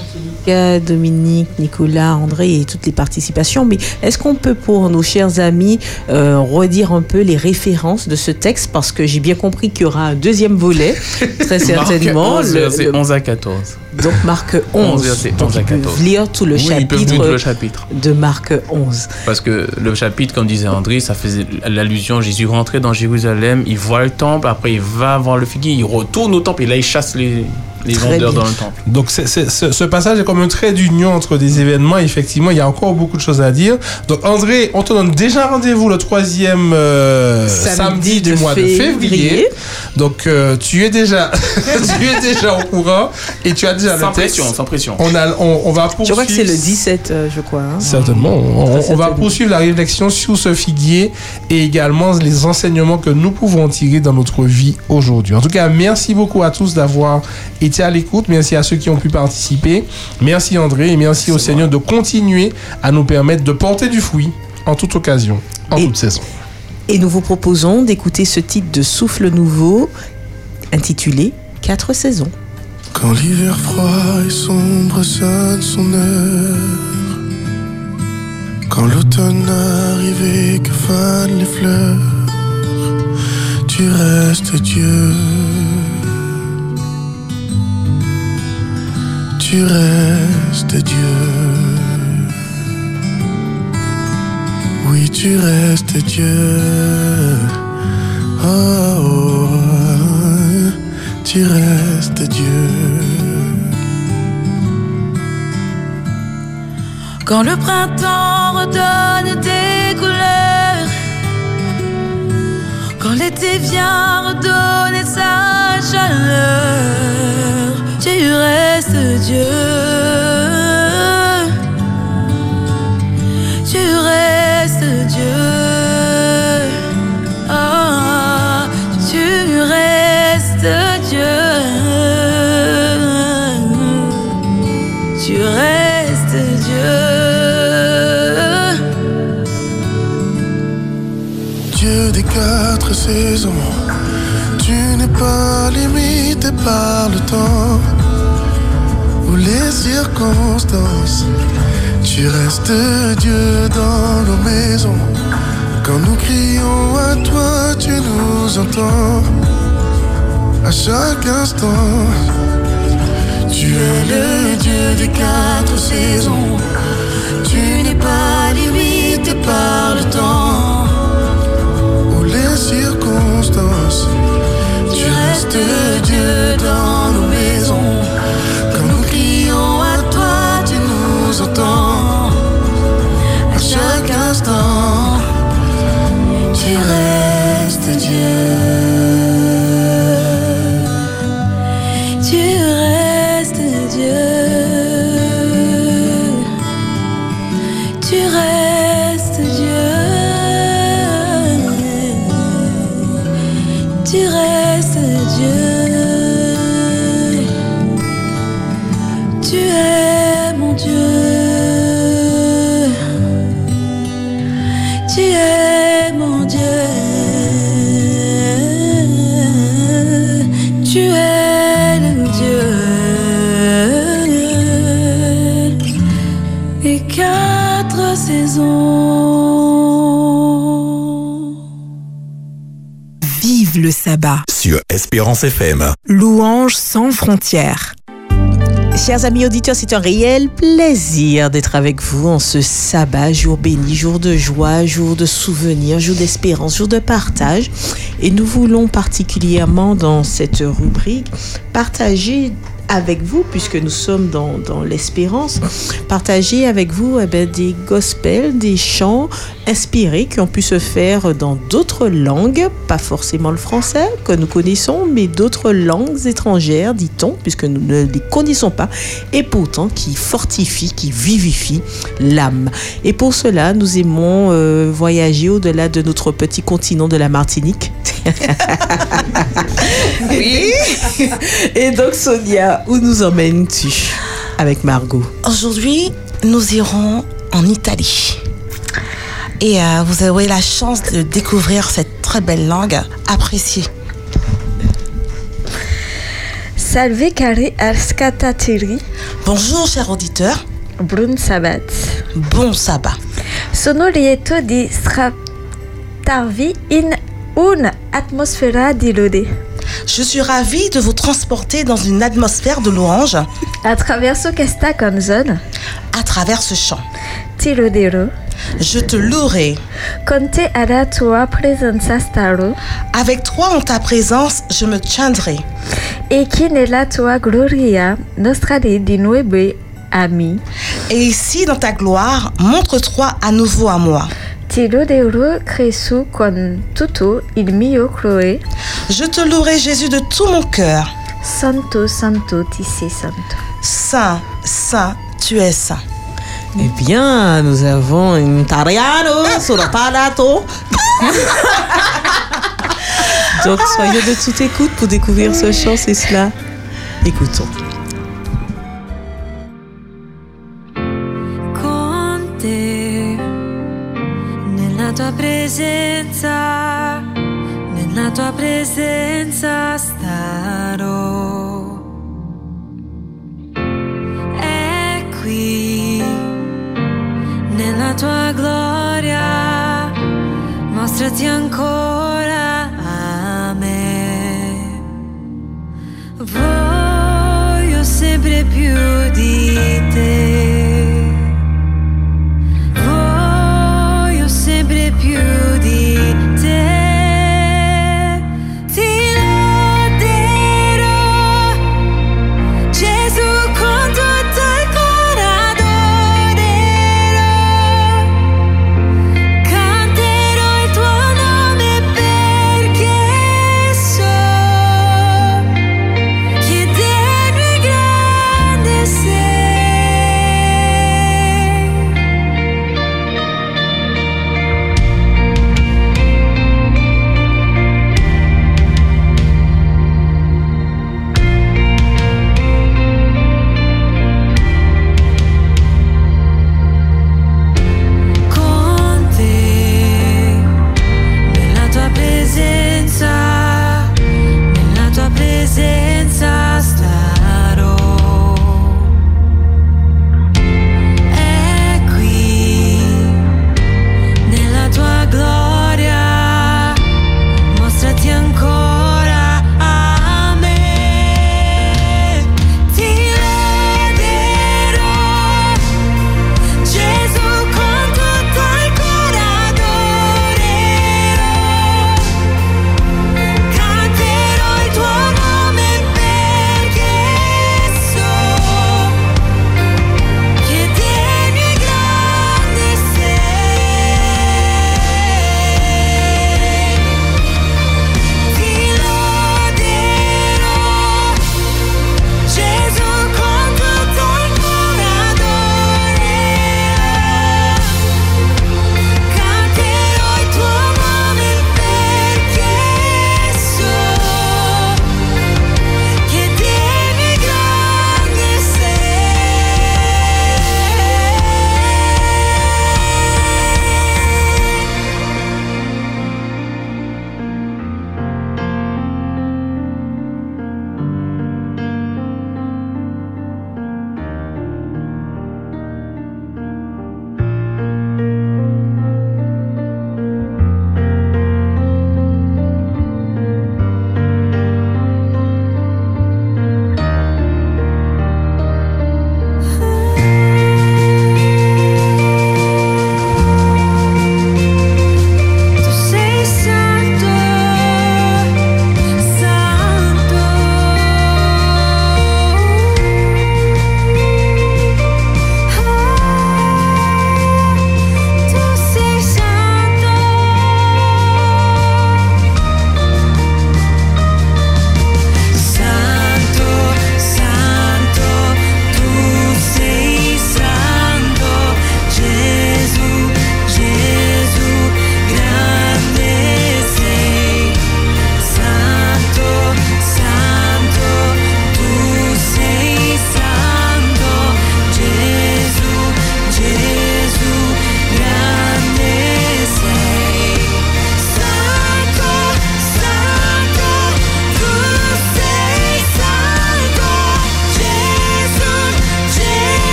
Dominique, Nicolas, André et toutes les participations. Mais est-ce qu'on peut, pour nos chers amis, euh, redire un peu les références de ce texte? Parce que j'ai bien compris qu'il y aura un deuxième volet, très certainement. Marc 11, Le- verset le- 11 à 14. donc Marc 11. 11, verset Donc, 11 à ils peuvent 14. lire tout le Oui, chapitre lire tout le chapitre. de Marc 11. Parce que le chapitre, comme disait André, ça faisait l'allusion, Jésus rentrait dans Jérusalem, il voit le temple, après il va voir le figuier, il retourne au temple et là il chasse les, les Très vendeurs bien. dans le temple. Donc ce, ce passage est comme un trait d'union entre des événements. Effectivement, il y a encore beaucoup de choses à dire. Donc André, on te donne déjà rendez-vous le troisième euh, Samedi samedi, du de mois de février. Donc euh, tu es déjà, tu es déjà au courant et tu as déjà Sans le texte. pression, sans pression. On a, on, on va poursuivre. Je crois que c'est le 17, euh, je crois. hein. Certainement. On, on va poursuivre la réflexion sur ce figuier et également les enseignements que nous pouvons tirer dans notre vie aujourd'hui. En tout cas, merci beaucoup à tous d'avoir été à l'écoute. Merci à ceux qui ont pu participer. Merci André et merci au Seigneur de continuer à nous permettre de porter du fruit en toute occasion, en toute saison. Et nous vous proposons d'écouter ce titre de Souffle Nouveau intitulé Quatre saisons. Quand l'hiver froid et sombre sonne son heure Quand l'automne arrive et que fanent les fleurs Tu restes Dieu Tu restes Dieu. Oui tu restes Dieu. Oh, oh, tu restes Dieu. Quand le printemps redonne des couleurs, quand l'été vient redonner sa chaleur, tu restes Dieu. Tu restes Dieu. Ah, tu restes Dieu. Tu restes Dieu. Dieu des quatre saisons Tu n'es pas limité par le temps les circonstances. Tu restes Dieu dans nos maisons. Quand nous crions à toi tu nous entends. À chaque instant. Tu es le Dieu des quatre saisons. Tu n'es pas limité par le temps. Ou les circonstances. Tu restes Dieu dans nos maisons. Tu restes Dieu. Sabbat. Sur Espérance FM. Louange sans frontières. Chers amis auditeurs, c'est un réel plaisir d'être avec vous en ce sabbat, jour béni, jour de joie, jour de souvenir, jour d'espérance, jour de partage. Et nous voulons particulièrement dans cette rubrique partager avec vous, puisque nous sommes dans, l'espérance, partager avec vous eh ben, des gospels, des chants inspirés qui ont pu se faire dans d'autres langues, pas forcément le français que nous connaissons, mais d'autres langues étrangères, dit-on, puisque nous ne les connaissons pas, et pourtant qui fortifient, qui vivifient l'âme. Et pour cela, nous aimons euh, voyager au-delà de notre petit continent de la Martinique. oui. Et donc, Sonia, où nous emmènes-tu avec Margot? Aujourd'hui, nous irons en Italie. Et euh, vous aurez la chance de découvrir cette très belle langue appréciée. Salve cari ascoltatori. Bonjour, cher auditeur. Buon sabbat. Bon sabbat. Sono lieto di strattarvi in un'atmosfera di lode. Je suis ravie de vous transporter dans une atmosphère de louange Attraverso questa canzone à travers ce chant. Je te louerai. Con te alla tua presenza. Avec toi en ta présence, je me tiendrai. E chi nella tua gloria mostrare di ami. Et ici, dans ta gloire, montre-toi à nouveau à moi. Ti loderò Gesù con tutto il mio cuore. Je te louerai, Jésus, de tout mon cœur. Santo, santo, ti sei santo. Saint, saint, tu es saint. Eh bien, nous avons un italiano sur le palato. Donc, soyez de toute écoute pour découvrir ce chant, c'est cela. Écoutons. Presenza nella tua presenza starò. È qui nella tua gloria mostrati ancora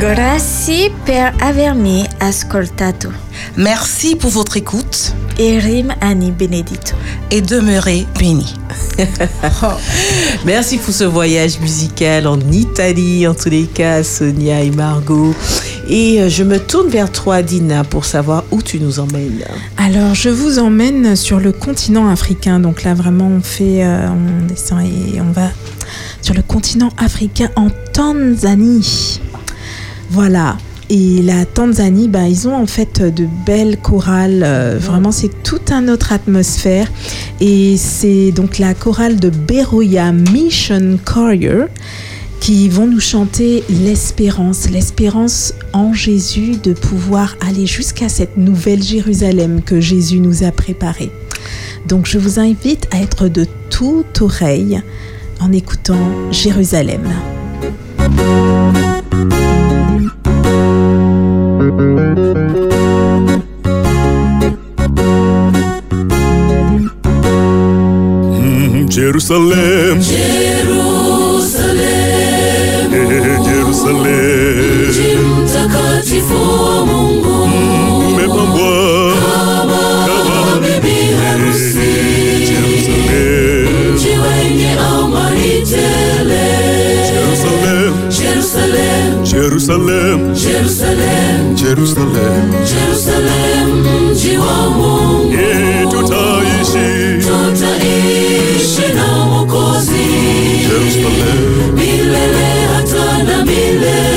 Grazie per avermi ascoltato. Merci pour votre écoute. Erim Ani Benedito. Et demeurez bénis. Merci pour ce voyage musical en Italie, en tous les cas, Sonia et Margot. Et euh, je me tourne vers toi, Dina, pour savoir où tu nous emmènes. Alors, je vous emmène sur le continent africain. Donc là, vraiment, on fait, euh, on descend et on va sur le continent africain en Tanzanie. Voilà. Et la Tanzanie, bah, ils ont en fait de belles chorales. euh, vraiment, c'est toute une autre atmosphère. Et c'est donc la chorale de Beroya Mission Choir qui vont nous chanter l'espérance, l'espérance en Jésus de pouvoir aller jusqu'à cette nouvelle Jérusalem que Jésus nous a préparée. Donc je vous invite à être de toute oreille en écoutant Jérusalem. Jerusalem, Jerusalem, eh, Jerusalem, mji mtakatifu wa Mungu, Jerusalem, Jerusalem, Jerusalem, Jerusalem, mji wa Mungu. eh, tutaishi. Tutaishi na Mwokozi. Jerusalem, milele hata na milele.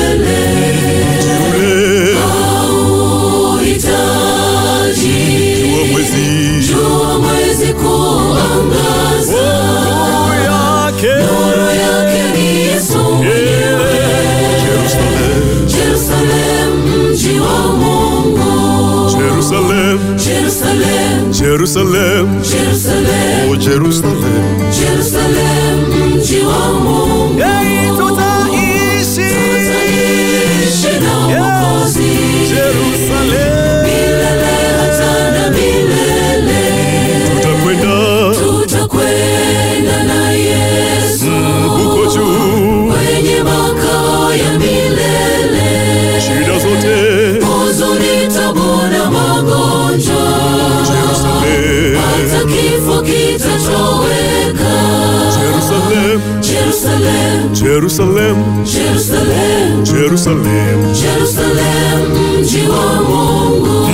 Jerusalem, Jerusalem, oh Jerusalem, Jerusalem, te amo. Hey! Jerusalém, Jerusalém, Jerusalém, Jerusalém de omungu.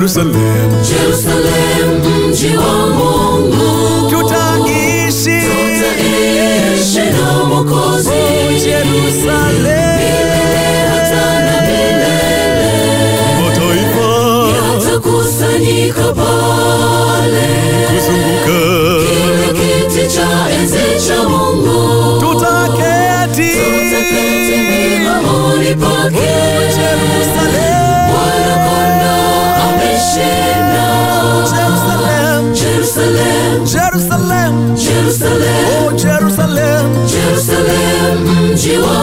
Jerusalem, Jerusalem, Jerusalem, mji wa Mungu. tutaishi. Tutaishi na Mwokozi. Yatakusanyika pale. Kuzunguka, kile kiti cha enzi cha Mungu. tutaketi. Tutaketi pake. Jerusalem, Jerusalem, oh Jerusalem, Jerusalem, mji wa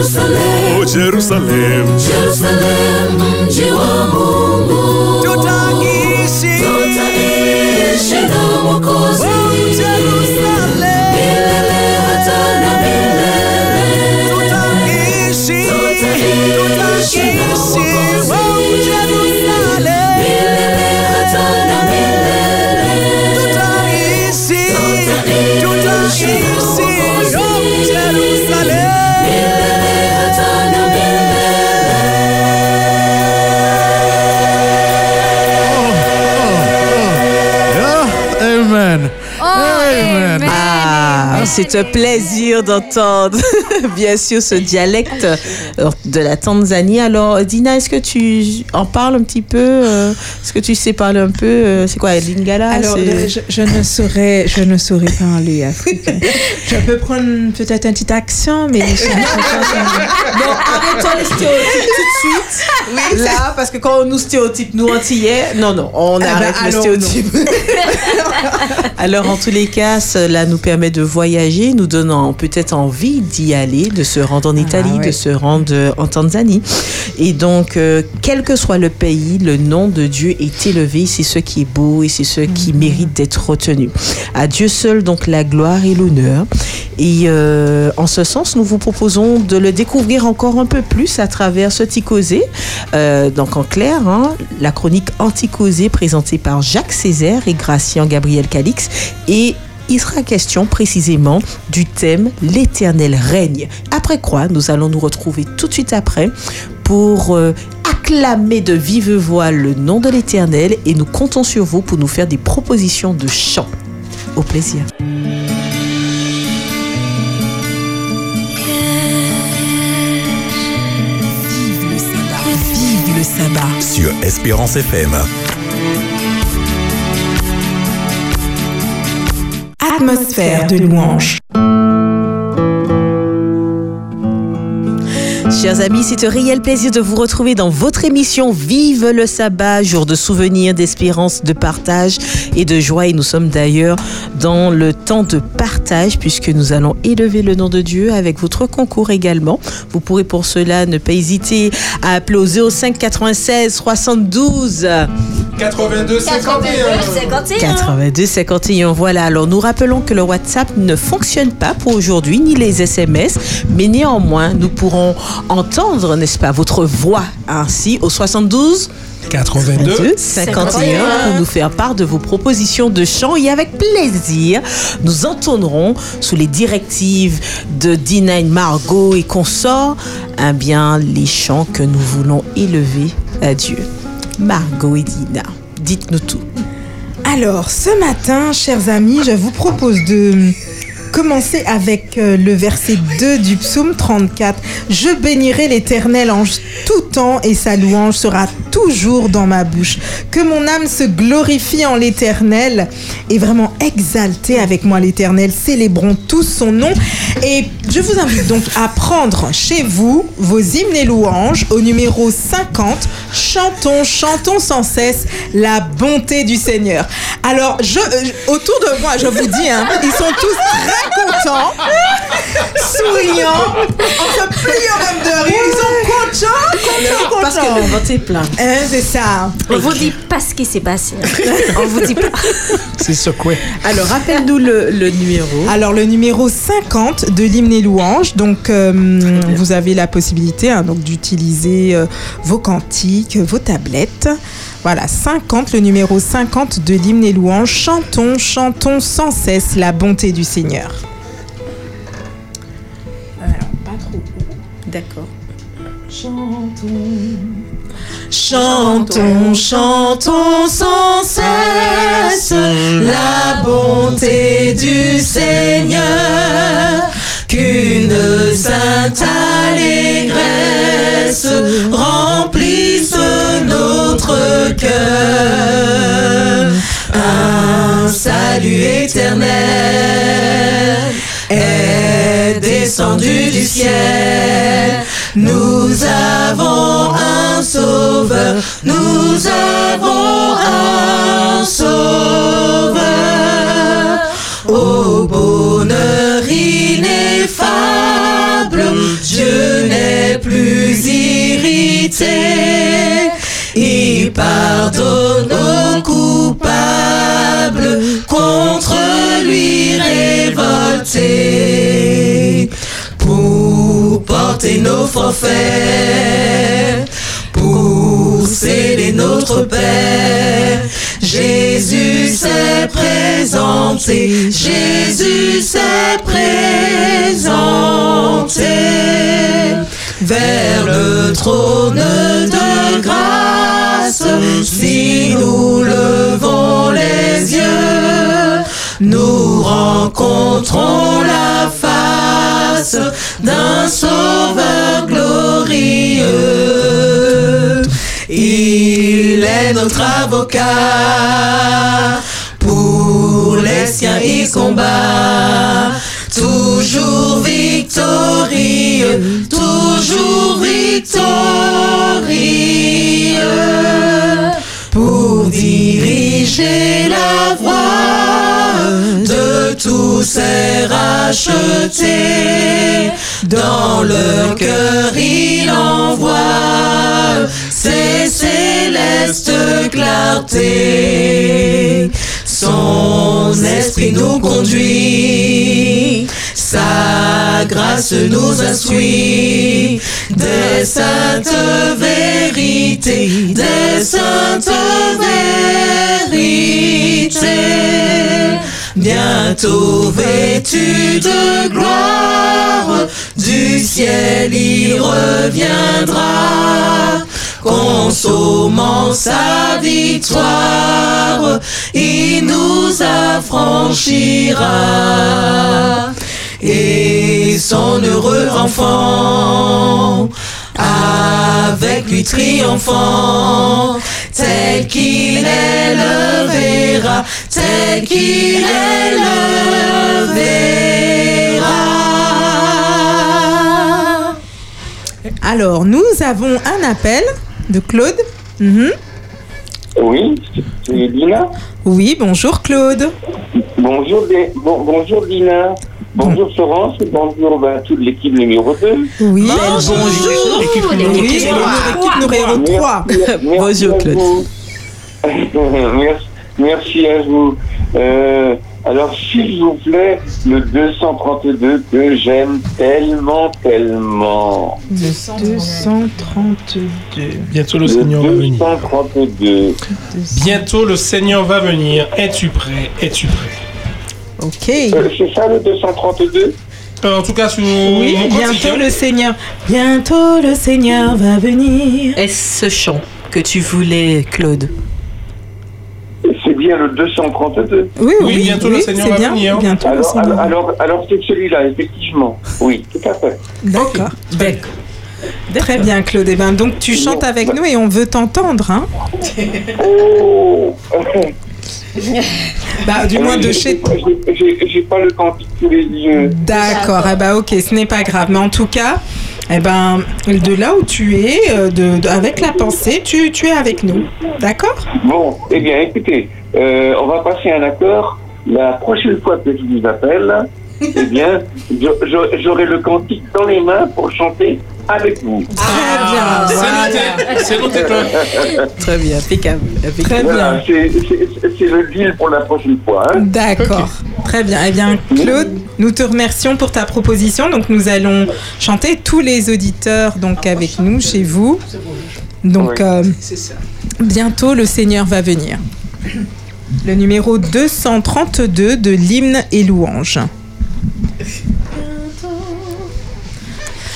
Jerusalém, oh Jerusalém, Jerusalém, onde amo C'est un plaisir d'entendre, bien sûr, ce dialecte euh, de la Tanzanie. Alors, Dina, est-ce que tu en parles un petit peu euh, Est-ce que tu sais parler un peu euh, C'est quoi, Lingala Alors, je, je ne saurais, je ne saurais parler africain. je peux prendre peut-être un petit accent, mais je. Bon, arrêtons les stéréotypes tout de suite. Là, parce que quand on nous stéréotype, nous antillais, non, non, on ben, arrête le allons, stéréotype. Alors, en tous les cas, cela nous permet de voyager, nous donnant peut-être envie d'y aller, de se rendre en Italie, ouais. de se rendre euh, en Tanzanie. Et donc, euh, quel que soit le pays, le nom de Dieu est élevé. C'est ce qui est beau et c'est ce qui mérite d'être retenu. À Dieu seul, donc, la gloire et l'honneur. Et euh, en ce sens, nous vous proposons de le découvrir encore un peu plus à travers ce Ticosé. Euh, donc en clair, hein, la chronique Anticosé présentée par Jacques Césaire et Gracien Gabriel Calix. Et il sera question précisément du thème L'éternel règne. Après quoi, nous allons nous retrouver tout de suite après pour euh, acclamer de vive voix le nom de l'éternel et nous comptons sur vous pour nous faire des propositions de chant. Au plaisir. Vive le sabbat. Vive le sabbat. sur Espérance FM. Atmosphère de louange. Chers amis, c'est un réel plaisir de vous retrouver dans votre émission Vive le sabbat, jour de souvenirs, d'espérance, de partage et de joie. Et nous sommes d'ailleurs dans le temps de partage puisque nous allons élever le nom de Dieu avec votre concours également. Vous pourrez pour cela ne pas hésiter à appeler au 05 96 72 82 51. 82 51. Voilà. Alors nous rappelons que le WhatsApp ne fonctionne pas pour aujourd'hui ni les SMS, mais néanmoins nous pourrons entendre, n'est-ce pas, votre voix ainsi au 72 82 51 pour nous faire part de vos propositions de chant et avec plaisir nous entendrons sous les directives de Dina Margot et consorts eh bien les chants que nous voulons élever à Dieu. Margot et Dina, dites-nous tout. Alors, ce matin, chers amis, je vous propose de commencer avec euh, le verset 2 du psaume 34. Je bénirai l'Éternel en tout temps et sa louange sera toujours dans ma bouche. Que mon âme se glorifie en l'Éternel et vraiment exaltée avec moi l'Éternel. Célébrons tous son nom. Et je vous invite donc à prendre chez vous vos hymnes et louanges au numéro 50. Chantons, chantons sans cesse la bonté du Seigneur. Alors, euh, autour de moi, je vous dis, hein, ils sont tous très contents, souriants, on se pliant même de rire. Ils sont contents, contents, contents. Parce que le vote est plein. Hein, c'est ça. On vous dit pas ce qui s'est passé. On vous dit pas. C'est secoué. Alors, rappelle-nous le, le numéro. Alors le numéro 50 de l'hymne et louange, donc euh, vous avez la possibilité hein, donc d'utiliser euh, vos cantiques, vos tablettes. Voilà, 50, le numéro 50 de l'hymne et louange. Chantons, chantons sans cesse la bonté du Seigneur. pas trop D'accord. Chantons. Chantons, chantons sans cesse la bonté du Seigneur, qu'une sainte allégresse remplisse notre cœur. Un salut éternel est descendu du ciel. Nous avons un sauveur, nous avons un Pardonne aux coupables contre lui révoltés pour porter nos forfaits, pour sceller notre paix. Jésus s'est présenté, Jésus s'est présenté vers le trône de grâce. Si nous levons les yeux, nous rencontrons la grâce d'un sauveur glorieux. Il est notre avocat. Pour les siens, il combat. Toujours victorieux, toujours victorieux. Pour diriger la voie de tous ces rachetés. Dans leur cœur, il envoie ses célestes clartés. Son esprit nous conduit, sa grâce nous instruit des saintes vérités, des saintes vérités. Bientôt vêtu de gloire, du ciel il reviendra. Consommant sa victoire, il nous affranchira. Et son heureux enfant, avec lui triomphant, tel qu'il est le verra, tel qu'il est le verra. Alors, nous avons un appel de Claude. Mhm. Oui, c'est Dina. Oui, bonjour Claude. Bonjour, bon- bonjour Dina. Bonjour Florence. Bonjour ben, toute l'équipe numéro 2. Oui, bonjour. L'équipe numéro c'est trois. l'équipe numéro 3. Bonjour Claude. merci, merci à vous. Euh, alors s'il vous plaît, le 232 que j'aime tellement, tellement. 232. Bientôt le Seigneur va venir. 232. Bientôt le Seigneur va venir. Es-tu prêt? Es-tu prêt? Ok. Euh, c'est ça le 232 Euh, En tout cas, sur Oui, mon bientôt le Seigneur. Bientôt le Seigneur va venir. Est-ce ce chant que tu voulais, Claude C'est bien le 232 Oui, Oui, oui, bientôt le Seigneur c'est va bien, venir. bientôt le alors, Seigneur alors, alors, alors c'est celui-là, effectivement. Oui, tout à fait. D'accord. Très bien, Claude. Eh ben, donc, tu chantes avec nous et on veut t'entendre. Hein Oh bah, du moins de chez j'ai- J'ai pas le cantique sous les yeux. D'accord, eh ben, ok, ce n'est pas grave. Mais en tout cas, eh ben, de là où tu es, euh, de, de- avec la pensée, tu, tu es avec nous. D'accord? Bon, eh bien, écoutez, euh, on va passer un accord. La prochaine fois que je vous appelle, eh bien, j'aurai le cantique dans les mains pour chanter avec vous. Très bien. C'est noté, Claude. Très bien, impeccable. Très Voilà, bien. c'est- c'est c'est le deal pour la prochaine fois. hein. D'accord. Très bien. Eh bien, Claude, nous te remercions pour ta proposition. Donc, nous allons chanter tous les auditeurs donc avec nous chez vous. Donc, euh, bientôt le Seigneur va venir. Le numéro 232 de l'hymne et louange.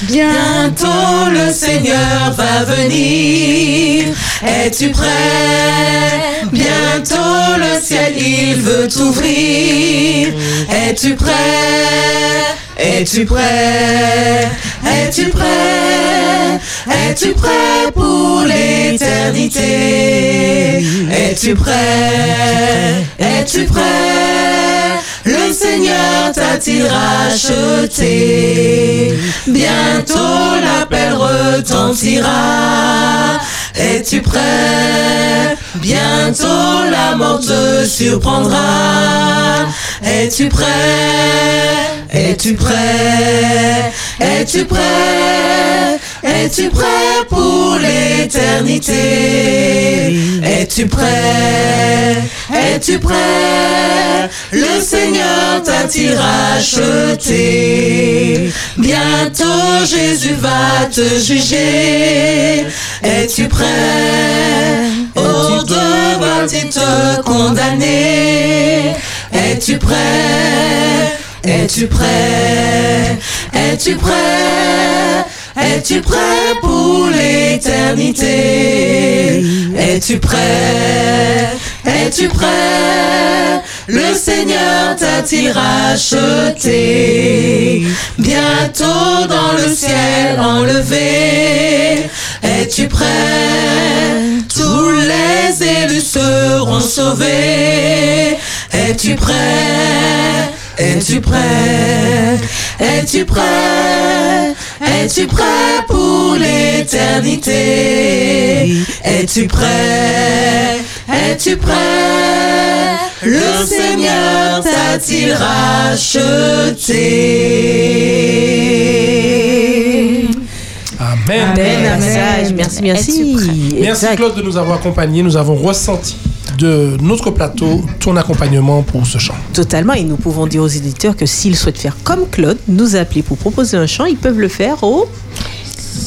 Bientôt le Seigneur va venir. Es-tu prêt? Bientôt le ciel il veut t'ouvrir. Es-tu prêt? Es-tu prêt? Es-tu prêt? Es-tu prêt pour l'éternité? Es-tu prêt? Es-tu prêt? Le Seigneur t'a-t-il racheté Bientôt l'appel retentira. Es-tu prêt? Bientôt la mort te surprendra. Es-tu prêt? Es-tu prêt? Es-tu prêt? Es-tu prêt pour l'éternité? Es-tu prêt? Es-tu prêt? Le Seigneur t'a-t-il racheté Bientôt Jésus va te juger. Es-tu prêt? Oh, devras-t-il te condamner Es-tu prêt? Es-tu prêt? Es-tu prêt? Es-tu prêt pour l'éternité? Es-tu prêt? Es-tu prêt? Le Seigneur t'a-t-il racheté. Bientôt dans le ciel enlevé, es-tu prêt? Tous les élus seront sauvés. Es-tu prêt? Es-tu prêt? Es-tu prêt? Es-tu prêt pour l'éternité? Es-tu prêt? Es-tu prêt? Le Seigneur t'a-t-il racheté? Amen. Amen, amen. Merci, merci. Merci. Claude de nous avoir accompagnés. Nous avons ressenti de notre plateau ton accompagnement pour ce chant. Totalement, et nous pouvons dire aux éditeurs que s'ils souhaitent faire comme Claude, nous appeler pour proposer un chant, ils peuvent le faire au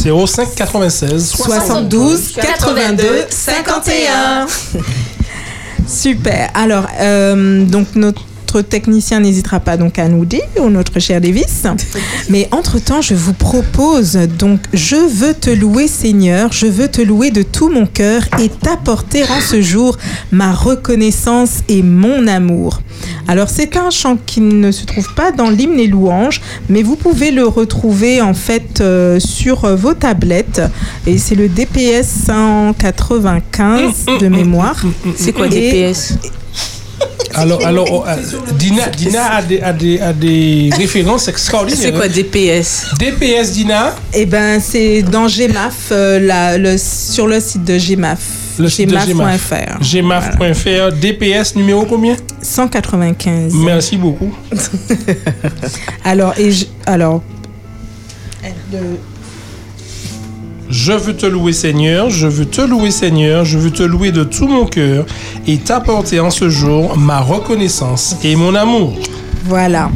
05 96 72 82 51. Super. Alors, euh, donc notre technicien n'hésitera pas donc à nous dire, ou notre cher Davis. Mais entre-temps, je vous propose donc, je veux te louer Seigneur, je veux te louer de tout mon cœur et t'apporter en ce jour ma reconnaissance et mon amour. Alors c'est un chant qui ne se trouve pas dans l'hymne et louanges, mais vous pouvez le retrouver en fait euh, sur vos tablettes et c'est le DPS 195 de mémoire. C'est quoi Et- DPS Alors, alors oh, euh, Dina, Dina a, des, a, des, a des références extraordinaires. C'est quoi DPS DPS, Dina? Eh ben, c'est dans GMAF, euh, la- le, sur le site de GMAF. Le site de gmaf.fr. gmaf.fr. DPS numéro combien? 195. Merci beaucoup. Alors, et je- alors, Je veux te louer Seigneur, je veux te louer Seigneur, je veux te louer de tout mon cœur et t'apporter en ce jour ma reconnaissance et mon amour. Voilà.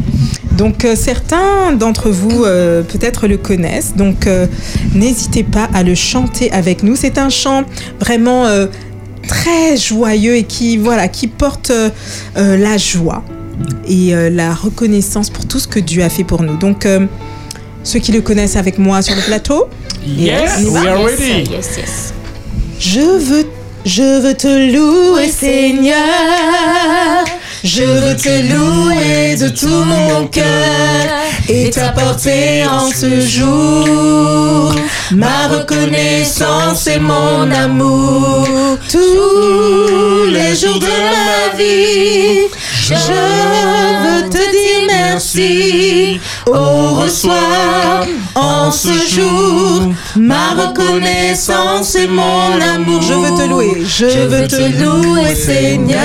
Donc euh, certains d'entre vous euh, peut-être le connaissent. Donc euh, n'hésitez pas à le chanter avec nous. C'est un chant vraiment très joyeux et qui voilà qui porte la joie et la reconnaissance pour tout ce que Dieu a fait pour nous. Donc ceux qui le connaissent avec moi sur le plateau. Yes, we are ready. Je veux, je veux te louer, Seigneur. Je veux te louer de tout mon cœur et t'apporter en ce jour ma reconnaissance et mon amour tous les jours de ma vie. Je veux te dire merci. Oh, reçois en ce jour ma reconnaissance et mon amour. Je veux te louer, Je veux te louer, Seigneur.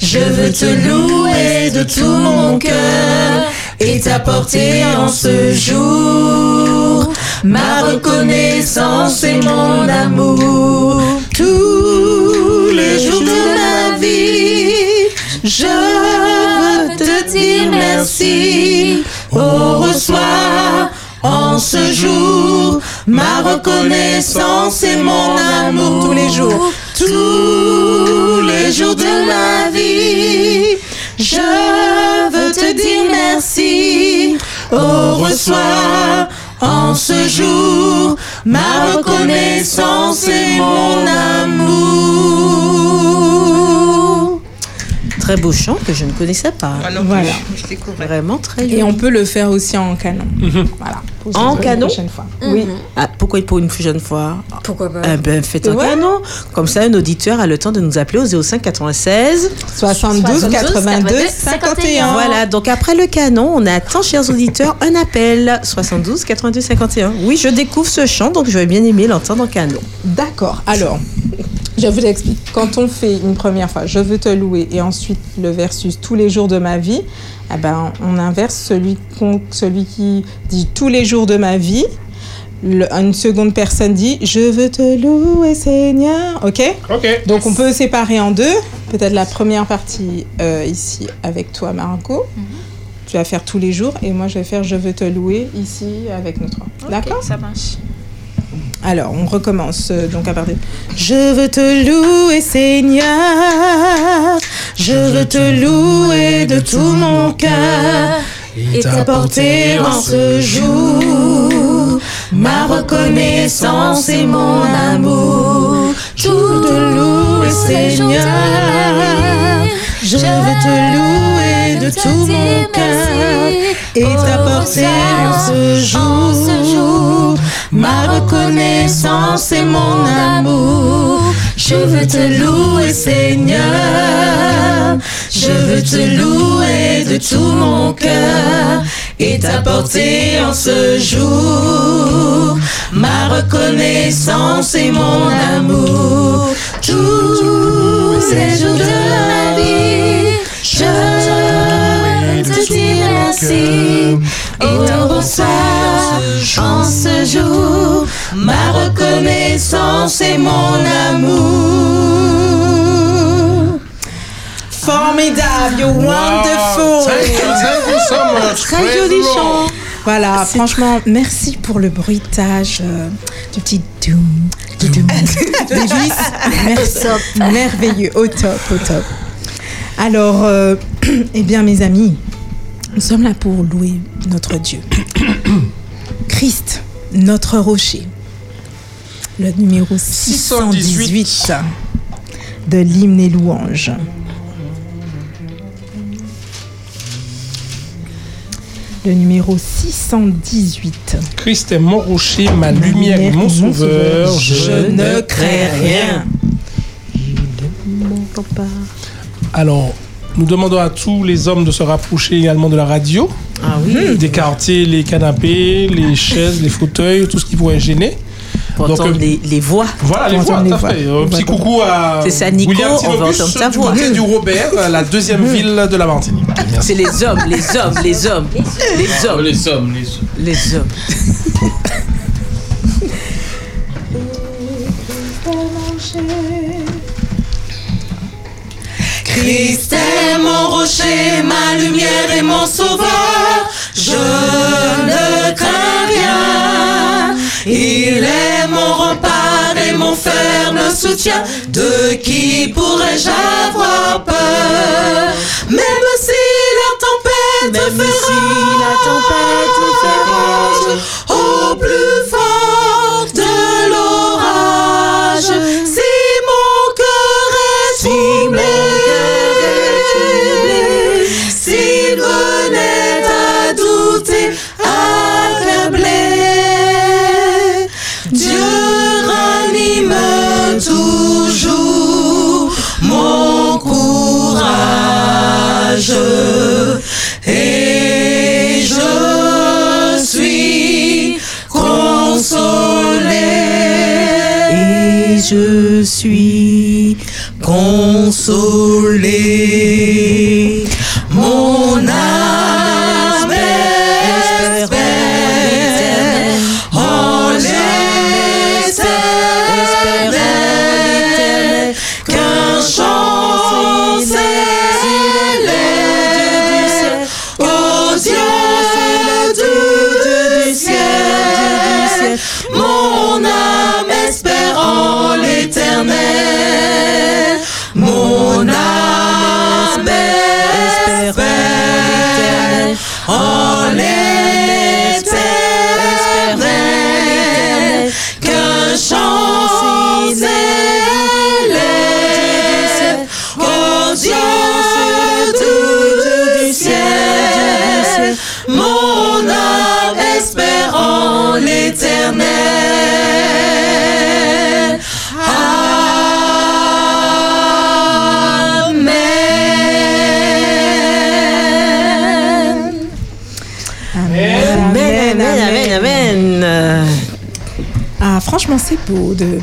Je veux te louer de tout mon cœur et t'apporter en ce jour ma reconnaissance et mon amour tous les jours de ma vie. Je merci. Oh, reçois en ce jour ma reconnaissance et mon amour tous les jours, tous les jours de ma vie. Je veux te dire merci. Oh, reçois en ce jour ma reconnaissance et mon amour. Très beau chant que je ne connaissais pas. Voilà. Vraiment très Et on peut le faire aussi en canon. Voilà. Pour En une canon prochaine fois. Oui. Ah, pourquoi pour une prochaine fois Pourquoi pas Eh ben, faites un Ouais. canon. Comme ça, un auditeur a le temps de nous appeler au 05 96 72 82 51. Voilà, donc après le canon, on attend, chers auditeurs, un appel 72 82 51. Oui, je découvre ce chant, donc je vais bien aimer l'entendre en canon. D'accord. Alors, je vous explique. Quand on fait une première fois, je veux te louer, et ensuite le versus tous les jours de ma vie, eh ben, on inverse celui, qui dit tous les jours de ma vie. Le- une seconde personne dit je veux te louer Seigneur. Ok? Ok. Donc on peut séparer en deux. Peut-être la première partie euh, ici avec toi Margot tu vas faire tous les jours et moi je vais faire je veux te louer ici avec nous trois. D'accord? ça marche. Alors, on recommence euh, donc à partir. Je veux te louer, Seigneur. Je veux te louer de tout mon cœur et t'apporter en ce jour ma reconnaissance et mon amour. Je veux te louer, Seigneur. Je veux te louer de tout mon cœur et t'apporter en ce jour ma reconnaissance et mon amour. Je veux te louer, Seigneur. Je veux te louer de tout mon cœur et t'apporter en ce jour ma reconnaissance et mon amour. Tous les jours de ma vie, je te dis merci et t'embrasser en ce jour ma reconnaissance et mon amour. Formidable, you're wonderful. Thank you, thank you so much. Très joli chant. Voilà, franchement, merci pour le bruitage euh, du petit doom, du doom. Davis, merci, merveilleux, au top, au top. Alors, euh, eh bien, mes amis, nous sommes là pour louer notre Dieu. Christ, notre rocher. Le numéro 618 de l'hymne et louange. Le numéro 618. Christ est mon rocher, ma lumière et mon sauveur. Je ne crains rien. Alors, nous demandons à tous les hommes de se rapprocher également de la radio. Ah oui. D'écarter les canapés, les chaises, les fauteuils, tout ce qui pourrait gêner. Pour Donc, entendre euh, les, les voix. Voilà, les voix, tout à les fait. voix. Un petit On va coucou à C'est ça, Nico, William on va Tinobus, entendre ta du voix. côté du Robert, la deuxième ville de la Martinique. C'est les hommes, les hommes, les hommes. Les hommes. Les hommes, les hommes. Les hommes. Christ est mon rocher, ma lumière et mon sauveur. Je ne crains rien. Il est mon rempart et mon ferme soutien. De qui pourrais-je avoir peur? Même si la tempête fait rage, au plus fort et je suis consolé. Et je suis consolé. Mon âme franchement, c'est beau. De, de-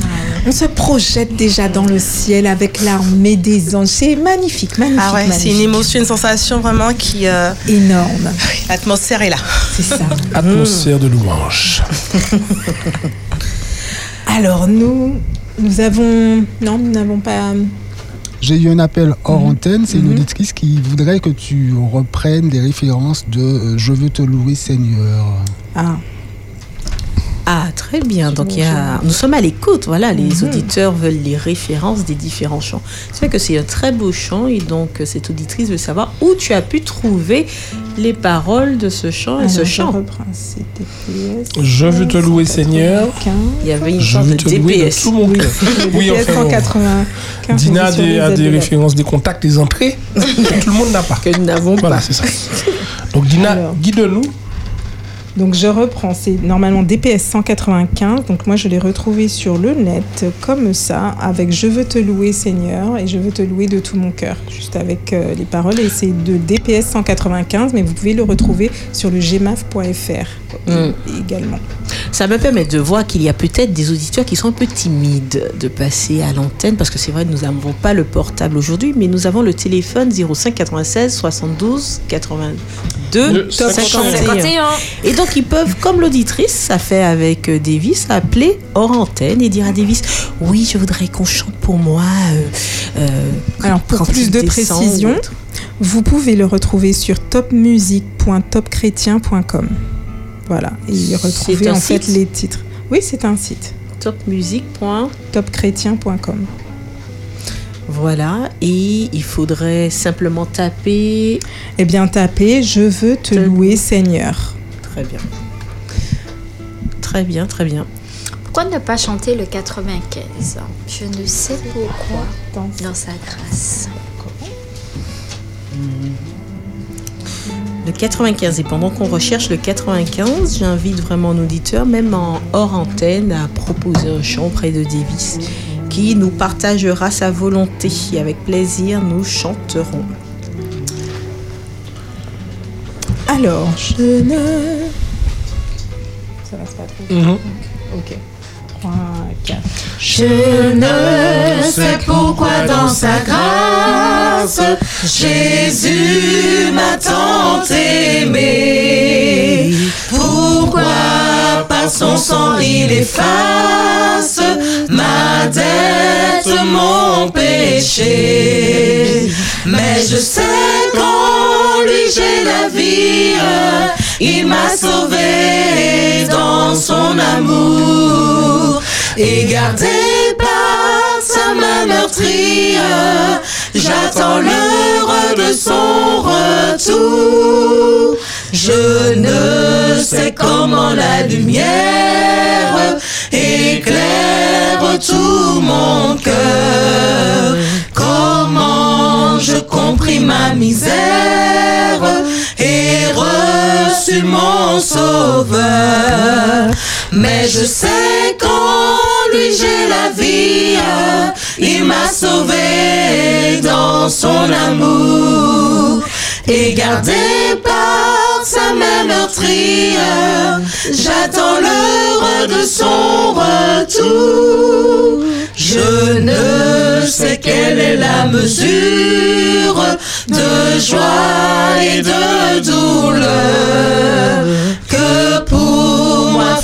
On se projette déjà dans le ciel avec l'armée des anges. C'est magnifique, magnifique. Ah ouais, c'est une émotion, une sensation vraiment qui. euh, Énorme. L'atmosphère est là. C'est ça. Atmosphère de louange. Alors, nous, nous avons. Non, nous n'avons pas. J'ai eu un appel hors Mhm. antenne, c'est une auditrice qui voudrait que tu reprennes des références de euh, Je veux te louer Seigneur. Ah. Ah, très bien. Donc, il y a... nous sommes à l'écoute. Voilà, les Mhm. auditeurs veulent les références des différents chants. C'est vrai que c'est un très beau chant et donc euh, cette auditrice veut savoir où tu as pu trouver les paroles de ce chant et ce Alors, chant. Je veux te louer, Seigneur. Il y avait une Je veux de te louer de DPS. tout mon cœur. Oui, enfin, bon. 195. Dina a des, a de références, des contacts, des entrées que tout le monde n'a pas. Que nous n'avons Voilà, c'est ça. Donc Dina, guide-nous. Donc je reprends, c'est normalement DPS 195, donc moi je l'ai retrouvé sur le net comme ça, avec Je veux te louer Seigneur et Je veux te louer de tout mon cœur, juste avec euh, les paroles, et c'est de DPS 195, mais vous pouvez le retrouver sur le gmaf.fr Mm. également. Ça me permet de voir qu'il y a peut-être des auditeurs qui sont un peu timides de passer à l'antenne parce que c'est vrai, nous n'avons pas le portable aujourd'hui, mais nous avons le téléphone 05 96 72 82 Le 51. Et donc ils peuvent, comme l'auditrice, ça fait avec euh, Davis, appeler hors antenne et dire à Davis Oui, je voudrais qu'on chante pour moi. euh, euh, Alors pour plus de précision, vous pouvez le retrouver sur topmusic.topchrétien.com. Voilà, et y retrouver en fait les titres. Oui, c'est un site. Topmusic. topchrétien.com. Voilà, et il faudrait simplement taper. Eh bien, tapez Je veux te louer Seigneur. Très bien. Très bien, très bien. Pourquoi ne pas chanter le 95 Je ne sais pourquoi. Dans sa grâce. Le 95, et pendant qu'on recherche le 95, j'invite vraiment nos auditeurs, même en hors antenne, à proposer un chant auprès de Davis, qui nous partagera sa volonté. Et avec plaisir, nous chanterons. Alors, je ne. Ça va se pas trop. Mhm. Ok. 3, 4. Je ne sais pourquoi dans sa grâce, Jésus m'a tant aimé. Pourquoi par son sang il efface ma dette, mon péché? Mais je sais qu'en lui j'ai la vie, il m'a sauvé dans son amour et gardé par sa main meurtrie. J'attends l'heure de son retour. Je ne sais comment la lumière éclaire tout mon cœur. Comment je compris ma misère et reçu mon sauveur. Mais je sais qu'en j'ai la vie, il m'a sauvé dans son amour et gardé par sa main meurtrie. J'attends l'heure de son retour. Je ne sais quelle est la mesure de joie et de douleur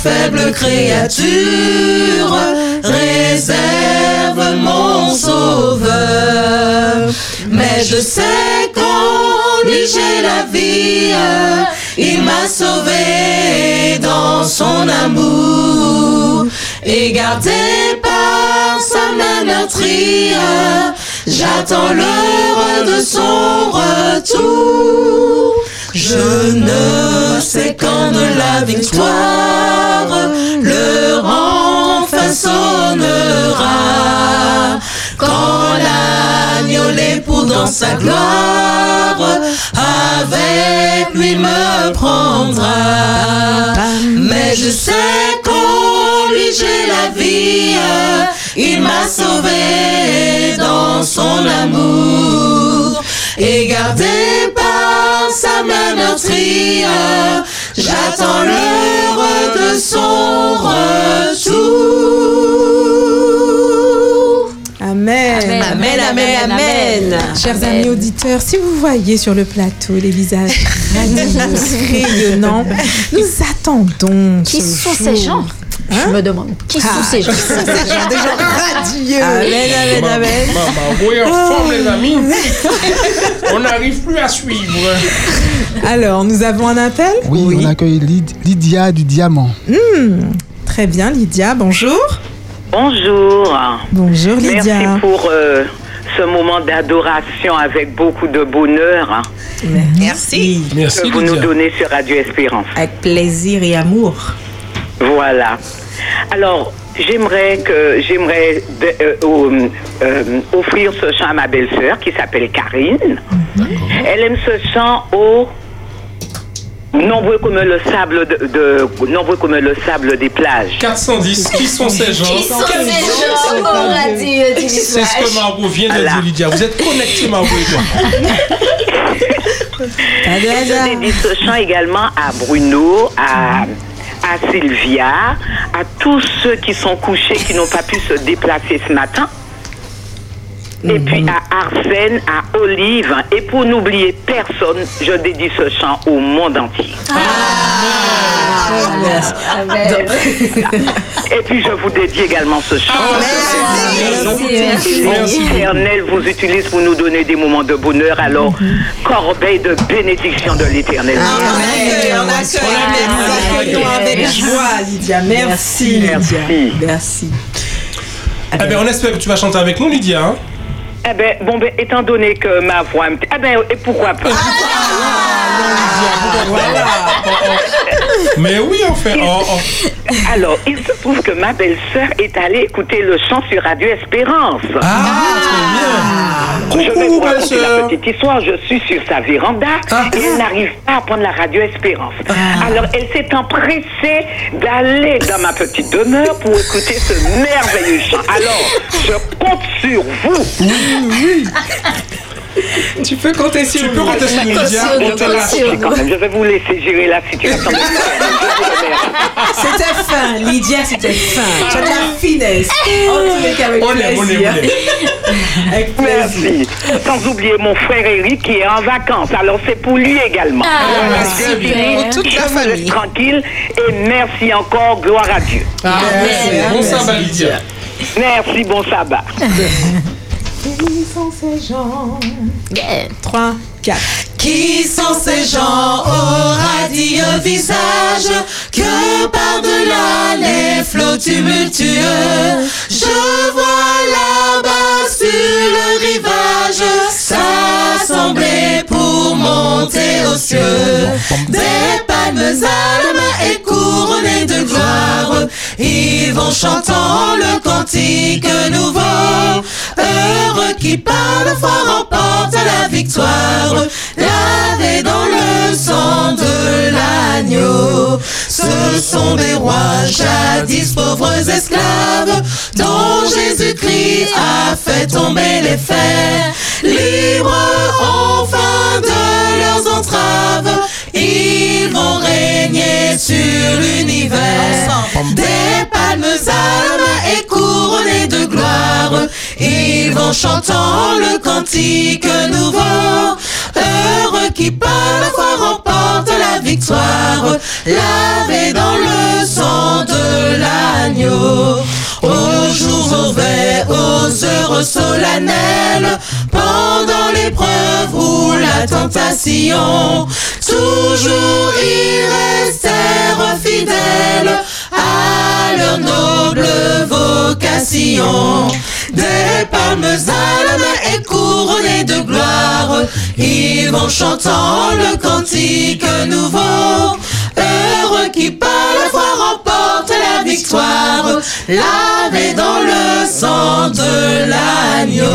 faible créature réserve mon sauveur. Mais je sais qu'en lui j'ai la vie, il m'a sauvé dans son amour et gardé par sa main meurtrie. J'attends l'heure de son retour. Je ne sais quand de la victoire le enfin sonnera. Quand l'agneau l'époux dans sa gloire avec lui me prendra. Mais je sais qu'en lui j'ai la vie, il m'a sauvé dans son amour et gardé sa main meurtrie. J'attends l'heure de son retour. Amen. Amen, amen, amen. Chers Amen. amis auditeurs, si vous voyez sur le plateau les visages radieux, rayonnants, nous attendons. Qui ce sont jour. ces gens Je me demande, qui sont Ah, ces gens? Qui sont ces gens? Des gens radieux. Amen, amen, amen. ma- ma voix en forme, les amis. On n'arrive plus à suivre. Alors, nous avons un appel? Oui, on accueille Lyd- Lydia du Diamant. Hmm, Très bien, Lydia, bonjour. Bonjour. Bonjour, Lydia. Merci pour euh, ce moment d'adoration avec beaucoup de bonheur Merci. que vous nous donnez sur Radio Espérance. Avec plaisir et amour. Voilà. Alors, j'aimerais que j'aimerais euh, euh, euh, offrir ce chant à ma belle-sœur qui s'appelle Karine. Elle aime ce chant au nombreux comme le sable de, de- nombreux comme le sable des plages. 410, qui sont ces gens? Qui sont ces gens? Au radio du C'est ce que Margot vient de dire, Lydia. Vous êtes connectés, Margot et toi. Je dédie ce chant également à Bruno, à, à Sylvia, à tous ceux qui sont couchés, qui n'ont pas pu se déplacer ce matin. Et puis à Arsène, à Olive, et pour n'oublier personne, je dédie ce chant au monde entier. Et puis je vous dédie également ce chant. Merci. L'Éternel vous utilise pour nous donner des moments de bonheur, alors corbeille de bénédiction de l'Éternel. On accueille, nous accueillons avec joie, Lydia. Merci. Merci. Eh ben, on espère que tu vas chanter avec nous, Lydia. hein. Eh ben, bon, ben, étant donné que ma voix... Eh ben, et pourquoi pas? Mais oui, en fait. Oh. Alors, il se trouve que ma belle-sœur est allée écouter le chant sur Radio Espérance. Ah, Je vais vous raconter la petite histoire. Je suis sur sa véranda et elle n'arrive pas à prendre la Radio Espérance. Alors, elle s'est empressée d'aller dans ma petite demeure pour écouter ce merveilleux chant. Alors, je compte sur vous. Oui, Tu peux compter sur Tu peux compter sur Lydia. Je vais vous laisser gérer la situation. C'était fin, Lydia, c'était fin. Tu as de la finesse. En tous les cas, avec On plaisir. Avec plaisir. Merci. Sans oublier mon frère Eric qui est en vacances. Alors c'est pour lui également. Ah, super. Pour toute la famille. tranquille et merci encore. Gloire à Dieu. Ah, merci. Bon sabbat, Lydia. Merci, bon sabbat. Qui sont ces gens 3, 4. Qui sont ces gens au radieux visage? Que par-delà les flots tumultueux je vois là-bas sur le rivage s'assembler pour monter aux cieux. Des palmes main et couronnées de gloire ils vont chantant le cantique nouveau heureux qui par la foi remporte la victoire lavé dans le sang de l'agneau. Ce sont des rois jadis pauvres esclaves dont Jésus-Christ a fait tomber les fers. Libres enfin de leurs entraves, vont régner sur l'univers. Des palmes à la main et couronnés de gloire, ils vont chantant le cantique nouveau. Qui par la foi remporte la victoire, lavé dans le sang de l'agneau. Au jour mauvais, aux heures solennelles, pendant l'épreuve ou la tentation, toujours ils restèrent fidèles à leur noble vocation. Des palmes à la main et couronnés de gloire, ils vont chantant le cantique nouveau. Heureux qui par la foi remporte la victoire, lavé dans le sang de l'agneau.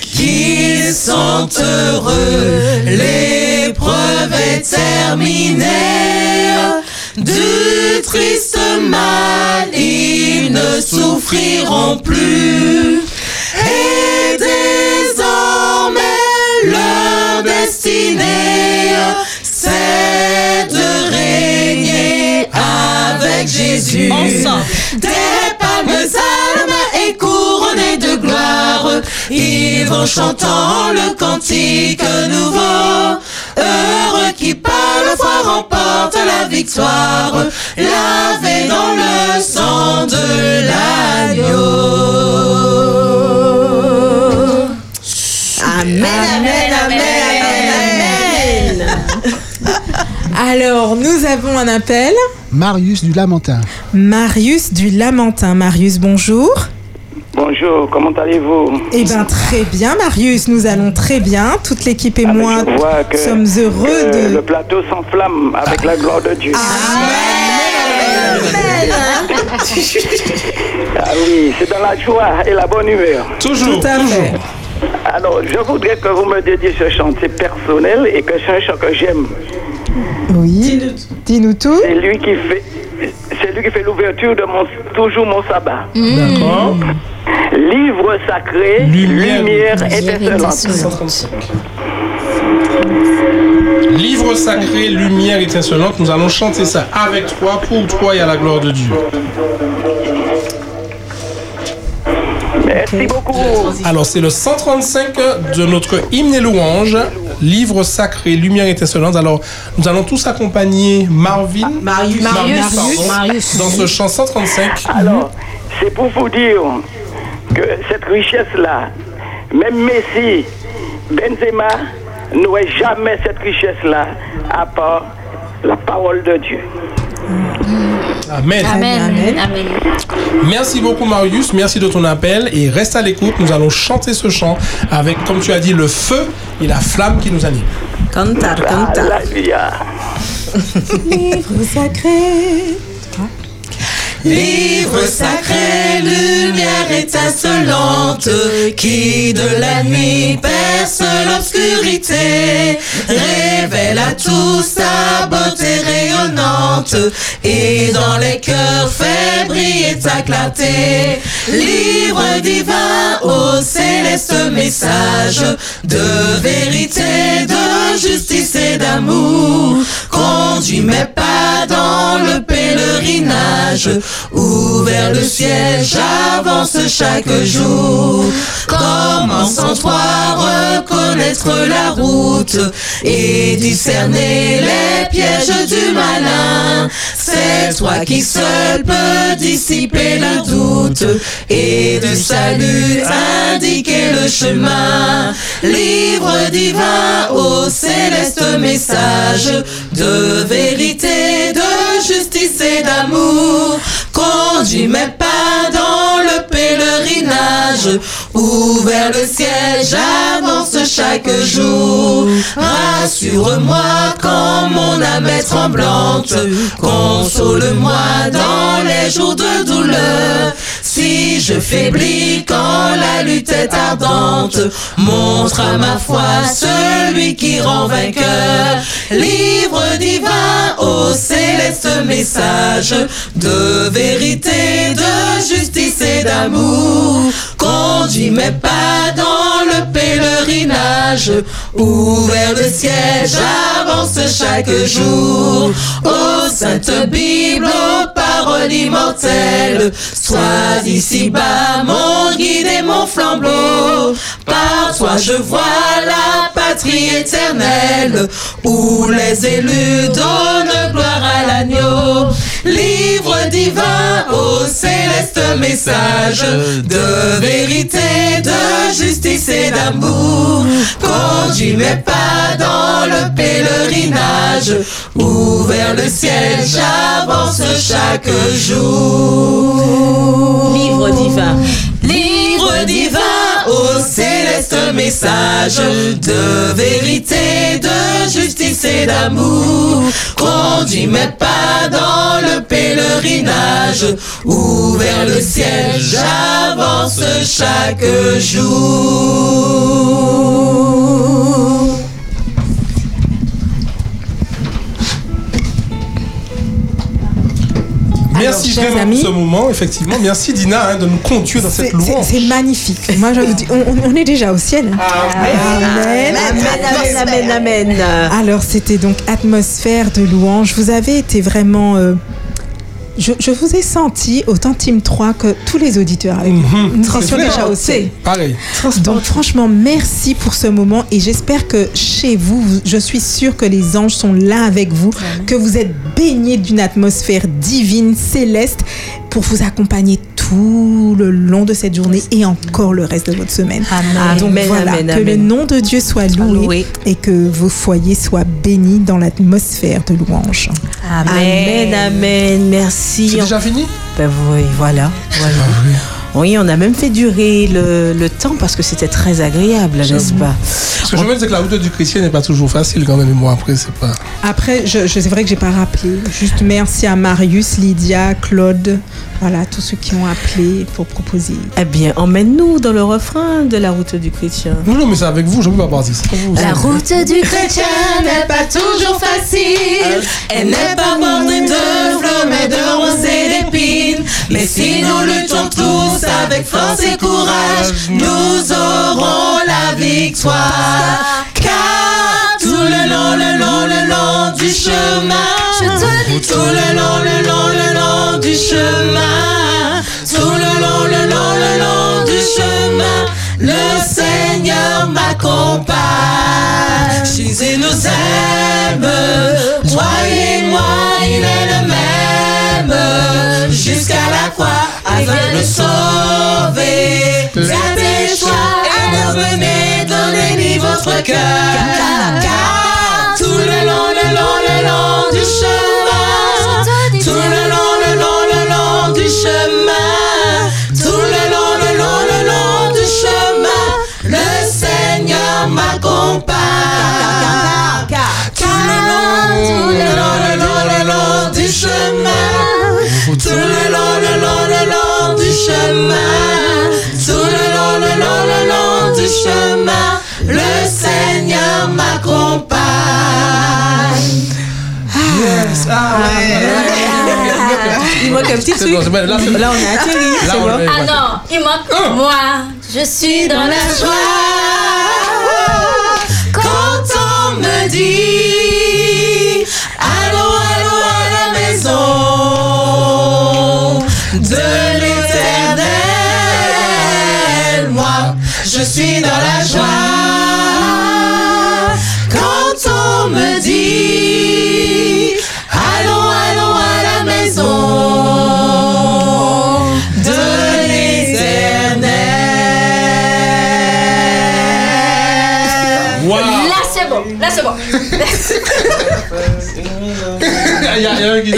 Qu'ils sont heureux, l'épreuve est terminée. Du triste mal, ils ne souffriront plus. Et désormais, leur destinée, c'est de régner avec Jésus. Des palmes main et couronnées de gloire, ils vont chantant le cantique nouveau. Heureux qui par la foi remporte la victoire, lavé dans le sang de l'agneau. Amen, amen, amen, amen, amen. Alors, nous avons un appel. Marius du Lamentin. Marius du Lamentin. Marius, bonjour. Bonjour, comment allez-vous? Eh bien, très bien, Marius. Nous allons très bien. Toute l'équipe et moi Je vois que, sommes heureux que de. le plateau s'enflamme avec la gloire de Dieu. Ah oui, c'est dans la joie et la bonne humeur. Toujours. Tout à fait. Alors, je voudrais que vous me dédiez ce chant. C'est personnel et que c'est un chant que j'aime. Oui. Dis-nous tout. C'est lui qui fait. C'est lui qui fait l'ouverture de mon toujours mon sabbat. D'accord. Livre sacré, lumière, étincelante. Livre sacré, lumière étincelante. Nous allons chanter ça avec toi, pour toi et à la gloire de Dieu. Merci beaucoup. Alors, c'est le 135 de notre hymne et louange, livre sacré, lumière étincelante. Alors, nous allons tous accompagner Marvin, Marius. Marius, pardon, Marius. dans ce chant 135. Alors, c'est pour vous dire que cette richesse-là, même Messi, Benzema, n'aurait jamais cette richesse-là à part la parole de Dieu. Amen. Amen. Amen. Merci beaucoup Marius, merci de ton appel et reste à l'écoute. Nous allons chanter ce chant avec, comme tu as dit, le feu et la flamme qui nous animent. Cantar, cantar. Alléluia. Livre sacré. Livre sacré, lumière étincelante, qui de la nuit perce l'obscurité, révèle à tous sa beauté rayonnante, et dans les cœurs fait briller ta clarté. Livre divin au céleste message de vérité, de justice et d'amour, conduis mes pas dans le pèlerinage, où vers le ciel j'avance chaque jour. Comment sans toi reconnaître la route et discerner les pièges du malin C'est toi qui seul peux dissiper le doute et du salut indiquer le chemin. Livre divin au céleste message de vérité, de justice et d'amour. Conduis mes pas dans le pèlerinage, où vers le ciel j'avance chaque jour. Rassure-moi quand mon âme est tremblante, console-moi dans les jours de douleur. Si je faiblis quand la lutte est ardente, montre à ma foi celui qui rend vainqueur. Livre divin au céleste message de vérité, de justice et d'amour. Conduis mes pas dans le pèlerinage, où vers le ciel j'avance chaque jour. Sainte Bible, ô parole immortelle, sois ici-bas mon guide et mon flambeau. Par toi je vois la patrie éternelle, où les élus donnent gloire à l'agneau. Livre divin au céleste message de vérité, de justice et d'amour. Conduis mes pas dans le pèlerinage, où vers le ciel j'avance chaque jour. Livre divin. Livre divin au céleste message de vérité, de justice et d'amour. Conduis mes pas dans le pèlerinage, où vers le ciel j'avance chaque jour. Merci chers vraiment amis, pour ce moment, effectivement. Merci Dina hein, de nous conduire dans cette louange. c'est magnifique. Moi, je vous dis, on, on- on est déjà au ciel. hein. Amen. Amen, amen, amen, amen. Alors, c'était donc atmosphère de louange. Vous avez été vraiment. euh, je, je vous ai senti, autant Team 3 que tous les auditeurs avec Mhm. Nous vrai, déjà au ciel. Pareil. Donc franchement, merci pour ce moment et j'espère que chez vous, vous- je suis sûre que les anges sont là avec vous, que vous êtes baignés d'une atmosphère divine, céleste, pour vous accompagner tout le long de cette journée et encore le reste de votre semaine. Amen. Donc Amen, voilà, amen, que le nom de Dieu soit loué, et que vos foyers soient bénis dans l'atmosphère de louange. Amen, amen, merci. C'est déjà fini? Ben oui, voilà. voilà. Oui, on a même fait durer le, le temps parce que c'était très agréable, n'est-ce pas Ce que je veux dire, c'est que la route du chrétien n'est pas toujours facile quand même. Et moi, après, c'est pas. Après, je, je- c'est vrai que j'ai pas rappelé. Juste merci à Marius, Lydia, Claude, voilà, tous ceux qui ont appelé pour proposer. Eh bien, emmène-nous dans le refrain de la route du chrétien. Non, non, mais c'est avec vous, je ne peux pas partir. La route du chrétien n'est pas toujours facile. Elle n'est pas bordée de fleurs, mais de roses et d'épines. Mais si nous luttons tous avec force et courage, nous aurons la victoire. Car tout le long, le long, le long du chemin, tout le long, le long, le long du chemin, tout le long, le long, le long du chemin, le Seigneur m'accompagne. Jésus nous aime, toi et moi, il est le même, jusqu'à la croix, afin de sauver. Faites des choix et revenez, donnez-lui votre cœur. Car tout le long, le long, le long du chemin, tout le long, le long, le long du chemin, tout le long, le long, le long du chemin, le Seigneur m'accompagne. Tout le long, le long, le long du chemin, tout le long, le long, le long du chemin, tout le long, le long, le long du chemin, le Seigneur m'accompagne. Yes, ah Il manque un petit truc. bon, là, Là, on a atterri. Là, on bon. Ah non, il manque moi. Je suis dans la joie. Quand on me dit maison de l'éternel, moi je suis dans la joie. Quand on me dit Allô, allô à la maison de l'éternel. Là, c'est bon. Là, c'est bon. Qui.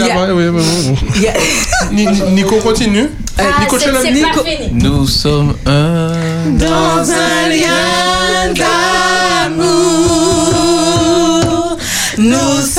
Oui, Nico continue. Ah, Nico, c'est- tu l'as c'est dit pas fini. Nous sommes un. dans un lien d'amour. Nous sommes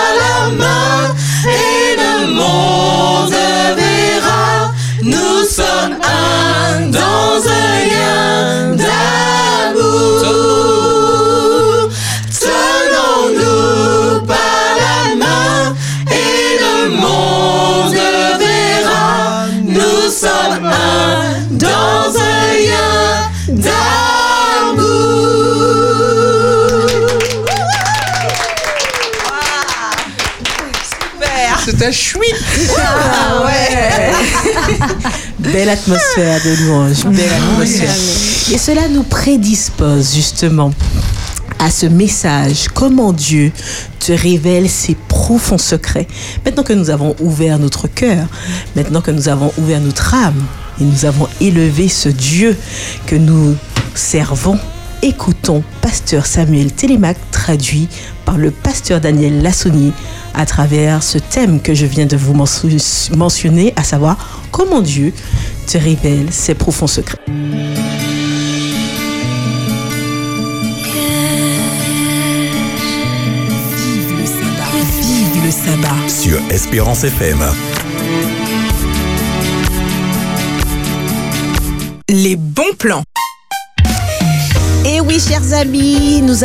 dans un C'était. Ah ouais. Belle atmosphère de louange, belle atmosphère. Et cela nous prédispose justement à ce message, comment Dieu te révèle ses profonds secrets? Maintenant que nous avons ouvert notre cœur, maintenant que nous avons ouvert notre âme et nous avons élevé ce Dieu que nous servons, écoutons Pasteur Samuel Télémac traduit par le pasteur Daniel Lassonnier à travers ce thème que je viens de vous mention- mentionner, à savoir comment Dieu te révèle ses profonds secrets. Vive le sabbat. Sur Espérance FM. Les bons plans. Et oui, chers amis, nous,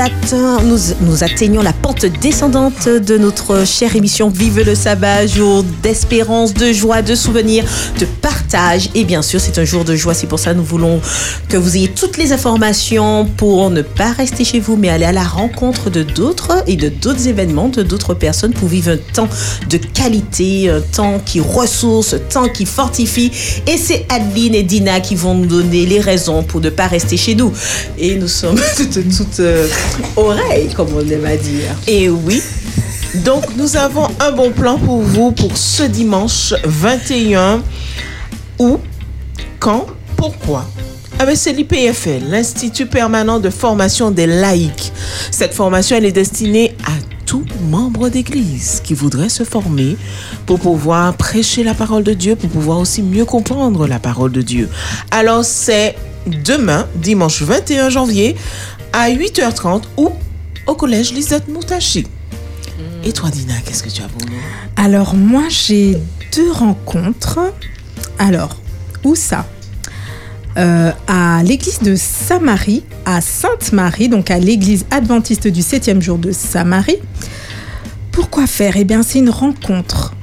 nous atteignons la pente descendante de notre chère émission Vive le sabbat, jour d'espérance, de joie, de souvenirs, de partage. Et bien sûr, c'est un jour de joie. C'est pour ça que nous voulons que vous ayez toutes les informations pour ne pas rester chez vous, mais aller à la rencontre de d'autres et de d'autres événements, de d'autres personnes pour vivre un temps de qualité, un temps qui ressource, un temps qui fortifie. Et c'est Adeline et Dina qui vont nous donner les raisons pour ne pas rester chez nous. Et nous sommes toutes, toutes euh, oreilles, comme on aime à dire. Et oui. Donc nous avons un bon plan pour vous pour ce dimanche 21. Où Quand? Pourquoi? Ah ben, c'est l'IPFL, l'Institut permanent de formation des laïcs. Cette formation, elle est destinée à tout membre d'église qui voudrait se former pour pouvoir prêcher la parole de Dieu, pour pouvoir aussi mieux comprendre la parole de Dieu. Alors c'est demain, dimanche 21 janvier, à 8h30 ou au collège Lisette Moutachi. Et toi, Dina, qu'est-ce que tu as pour nous? Alors moi j'ai deux rencontres. Alors, où ça? Euh, À l'église de Saint-Marie, à Sainte-Marie, donc à l'église adventiste du 7e jour de Saint-Marie. Pourquoi faire? Eh bien c'est une rencontre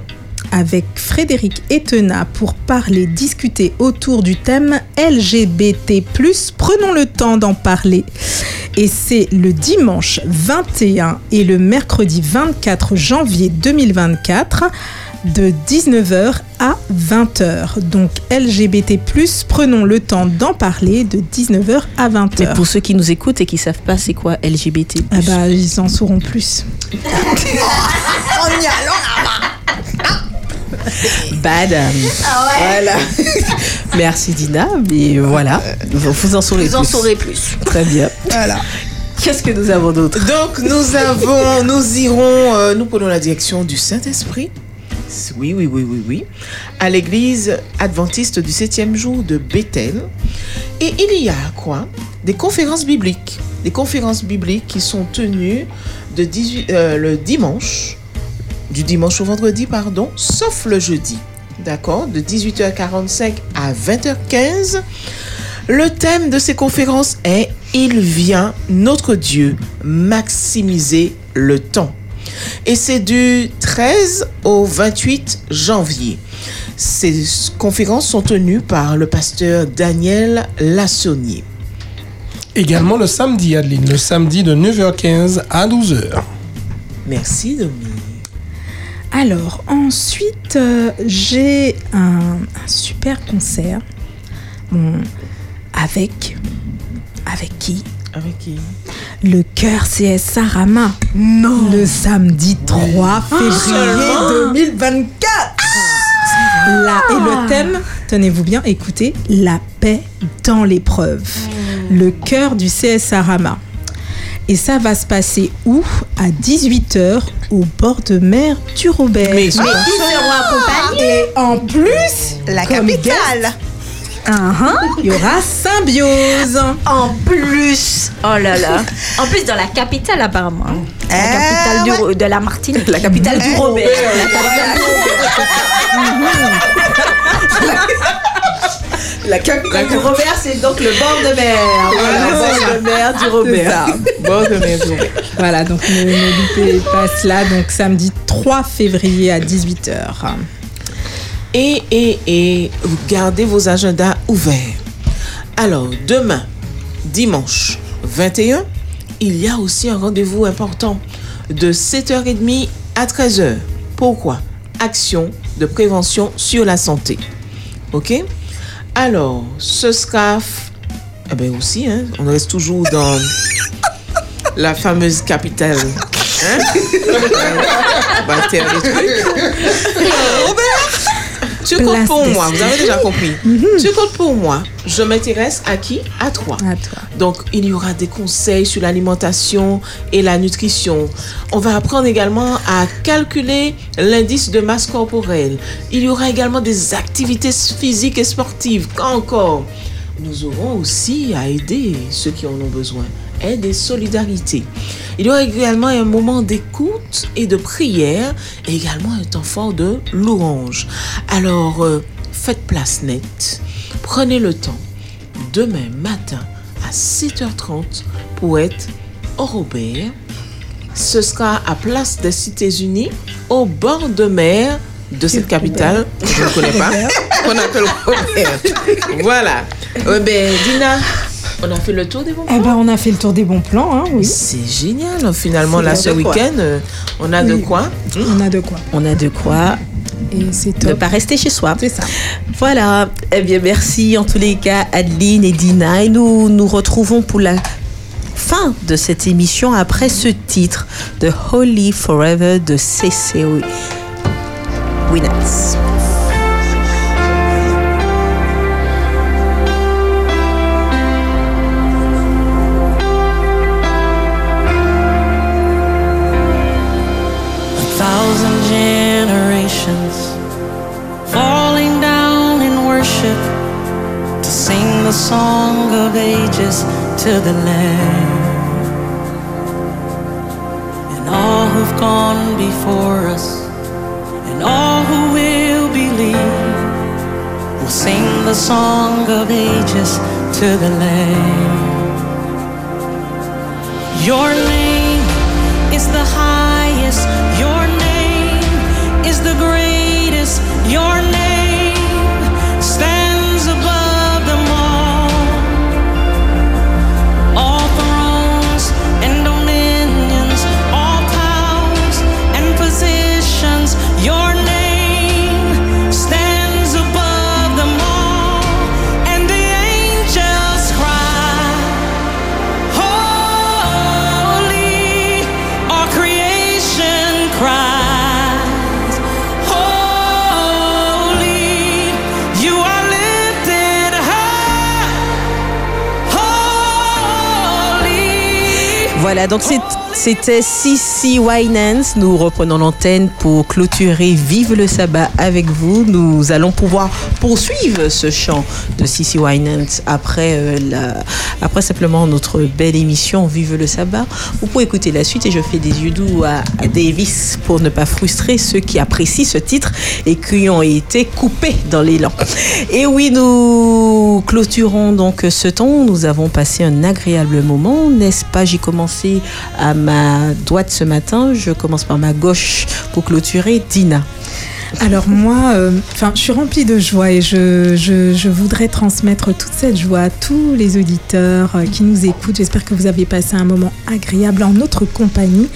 avec Frédéric Etena pour parler, discuter autour du thème LGBT+. Prenons le temps d'en parler. Et c'est le dimanche 21 et le mercredi 24 janvier 2024 de 19h à 20h. Donc LGBT+, prenons le temps d'en parler de 19h à 20h. Mais pour ceux qui nous écoutent et qui savent pas c'est quoi LGBT+. Ah bah, ils en sauront plus. On y allons Bad. Ah Voilà. Merci Dina. Mais voilà, vous en saurez Vous en plus. saurez plus. Très bien. Voilà. Qu'est-ce que nous avons d'autre? Donc nous avons, nous irons, euh, nous prenons la direction du Saint-Esprit. Oui, oui, oui, oui, oui. À l'église adventiste du septième jour de Bethel. Et il y a quoi Des conférences bibliques. Des conférences bibliques qui sont tenues de 18, euh, le dimanche, du dimanche au vendredi, pardon, sauf le jeudi. D'accord? De 18h45 à 20h15. Le thème de ces conférences est Il vient, notre Dieu, maximiser le temps. Et c'est du 13 au 28 janvier. Ces conférences sont tenues par le pasteur Daniel Lassonnier. Également le samedi, Adeline, le samedi de 9h15 à 12h. Merci, Dominique. Alors, ensuite, euh, j'ai un, un super concert. Bon, avec. Avec qui? Avec qui Le cœur CS Sarama. Non. Le samedi 3 février seulement 2024 Là, et le thème, tenez-vous bien, écoutez, la paix dans l'épreuve. Le cœur du CS Sarama. Et ça va se passer où? À 18h au bord de mer du Robert. Mais ils seront accompagnés. Et en plus, La capitale. guest, uh-huh, il y aura Symbiose. En plus, oh là là. En plus, dans la capitale, apparemment. hein. La Eh, capitale du de la Martinique. La capitale du Robert. La capitale La capitale du Robert, c'est donc le bord de mer. Voilà, le bord de mer du Robert. C'est ça. Voilà, donc ne, ne loupez pas cela. Donc samedi 3 février à 18h. Et, et, et gardez vos agendas ouverts. Alors, demain, dimanche 21, il y a aussi un rendez-vous important de 7h30 à 13h. Pourquoi? Action de prévention sur la santé. OK? Alors, ce sera... Eh aussi, hein, on reste toujours dans la fameuse capitale. Hein? Trucs. Tu comptes pour moi, vous avez déjà compris. Tu comptes pour moi. Je m'intéresse à qui? À toi. À toi. Donc, il y aura des conseils sur l'alimentation et la nutrition. On va apprendre également à calculer l'indice de masse corporelle. Il y aura également des activités physiques et sportives. Quand encore Nous aurons aussi à aider ceux qui en ont besoin. Aide et solidarité. Il y aura également un moment d'écoute et de prière et également un temps fort de louange. Alors, euh, faites place nette. Prenez le temps. Demain matin à 7h30 poète au Robert. Ce sera à Place des Cités-Unies, au bord de mer de cette capitale que je ne connais pas, qu'on appelle Robert. Voilà. Euh, ben, Dina, on a fait le tour des bons Eh ben, on a fait le tour des bons plans, hein, oui. C'est génial. Finalement, C'est là, ce week-end, euh, on a de quoi On a de quoi. On a de quoi Et c'est ne pas rester chez soi. C'est ça. Voilà. Eh bien, merci en tous les cas, Adeline et Dina. Et nous nous retrouvons pour la fin de cette émission après ce titre de Holy Forever de CC Winners. Song of ages to the Lamb. And all who've gone before us, and all who will believe, will sing the song of ages to the Lamb. Your name is the highest. Your name is the greatest. Your name Voilà, donc c'est- c'était Sissi Winans. Nous reprenons l'antenne pour clôturer Vive le sabbat avec vous. Nous allons pouvoir poursuivre ce chant de Sissi Winans après, euh, la- après simplement notre belle émission Vive le sabbat. Vous pouvez écouter la suite et je fais des yeux doux à, à Davis pour ne pas frustrer ceux qui apprécient ce titre et qui ont été coupés dans l'élan. Et oui, nous clôturons donc ce temps. Nous avons passé un agréable moment, n'est-ce pas? J'ai commencé à ma droite ce matin. Je commence par ma gauche pour clôturer. Dina. Alors moi, euh, je suis remplie de joie et je, je- voudrais transmettre toute cette joie à tous les auditeurs euh, qui nous écoutent. J'espère que vous avez passé un moment agréable en notre compagnie.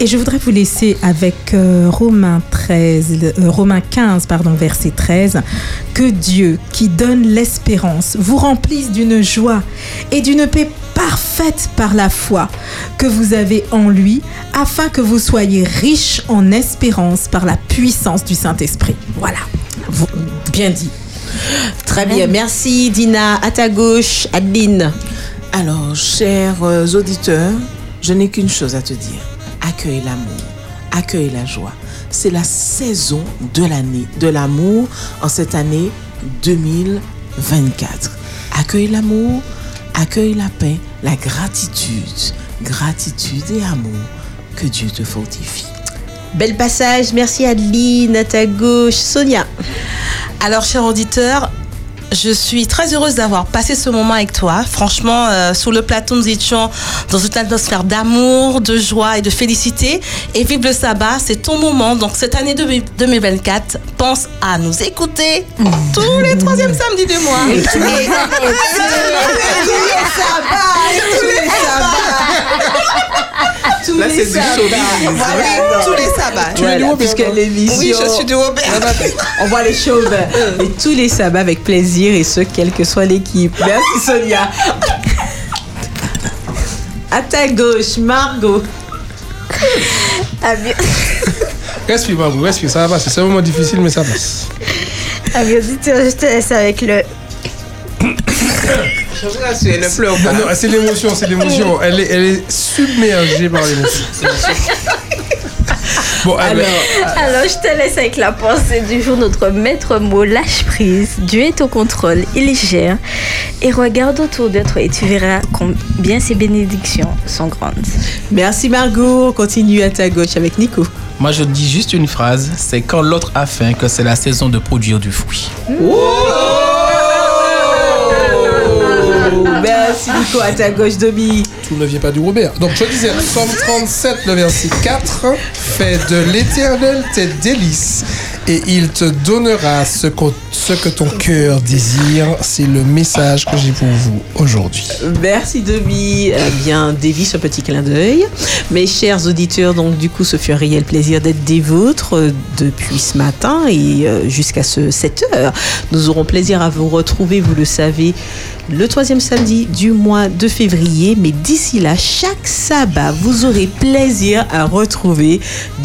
Et je voudrais vous laisser avec euh, Romains 13, euh, 15, pardon, verset 13. Que Dieu, qui donne l'espérance, vous remplisse d'une joie et d'une paix parfaite par la foi que vous avez en lui, afin que vous soyez riches en espérance par la puissance du Saint-Esprit. Voilà. Vous- Bien dit. Très bien. Merci Dina. À ta gauche, Adeline. Alors, chers euh, auditeurs, je n'ai qu'une chose à te dire. Accueille l'amour, accueille la joie. C'est la saison de l'année, de l'amour en cette année 2024. Accueille l'amour, accueille la paix, la gratitude. Gratitude et amour. Que Dieu te fortifie. Bel passage. Merci Adeline. À ta gauche, Sonia. Alors, cher auditeur, je suis très heureuse d'avoir passé ce moment avec toi. Franchement, euh, sur le plateau, nous étions dans une atmosphère d'amour, de joie et de félicité. Et vive le sabbat, c'est ton moment. Donc, cette année de- 2024, pense à nous écouter tous les troisièmes samedis du mois. Et tous les- Et tous les sabbats, tous les sabbats. Tous Là, les du sabbats. Voilà, tous les sabbats. Voilà, puisque l'émission. Oui, je suis du Robert. On voit les chauves. Et tous les sabbats avec plaisir et ce, quelle que soit l'équipe. Merci Sonia. À ta gauche, Margot. Respire, Margot, respire, ça va passer. C'est un moment difficile, mais ça passe. Amis auditeurs, je te laisse avec le. Je vous rassure, ne pleure Ah non, c'est l'émotion, c'est l'émotion. Elle est, elle est submergée par l'émotion. Bon, eh ben, Alors, je te laisse avec la pensée du jour. Notre maître mot lâche prise. Dieu est au contrôle, il gère. Et regarde autour de toi et tu verras combien ces bénédictions sont grandes. Merci Margot. On continue à ta gauche avec Nico. Moi, je dis juste une phrase c'est quand l'autre a faim que c'est la saison de produire du fruit. Merci Nico, à ta gauche Domi. Tout ne vient pas du Robert. Donc je disais, Psaume 37, le verset 4, fais de l'éternel tes délices et il te donnera ce, qu'au- ce que ton cœur désire. C'est le message que j'ai pour vous aujourd'hui. Merci Demi. Eh bien, Davy, ce petit clin d'œil. Mes chers auditeurs, donc du coup, ce fut un réel plaisir d'être des vôtres euh, depuis ce matin et euh, jusqu'à ce 7 heures. Nous aurons plaisir à vous retrouver, vous le savez, le troisième samedi du mois de février. Mais d'ici là, chaque sabbat, vous aurez plaisir à retrouver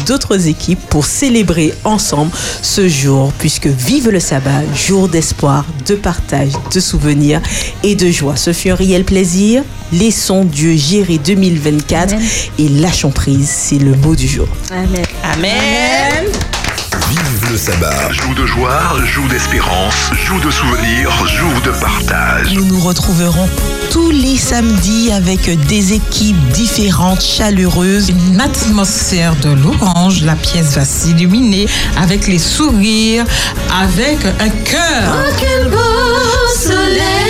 d'autres équipes pour célébrer ensemble ce jour, puisque vive le sabbat, jour d'espoir, de partage, de souvenirs et de joie. Ce fut un réel plaisir. Laissons Dieu gérer 2024 et lâchons prise, c'est le mot du jour. Amen. Amen. Vive le sabbat. Jour de joie, jour d'espérance, jour de souvenirs, jour de partage. Nous nous retrouverons tous les samedis avec des équipes différentes, chaleureuses. Une atmosphère de l'orange, la pièce va s'illuminer avec les sourires, avec un cœur. Oh, quel beau soleil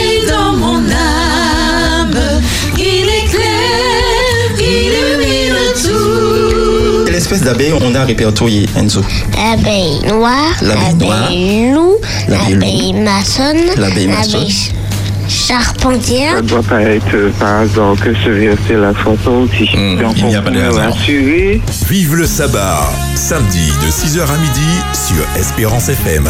tout. Quelle espèce d'abeille on a répertorié, Enzo L'abeille noire, L'abeille loup, L'abeille maçonne, L'abeille maçonne. charpentière. Ça doit pas être euh, par hasard que ce verset la chanson aussi. Donc il n'y a on pas de hasard. rassurer Vive le sabbat. Samedi de 6h à midi sur Espérance FM.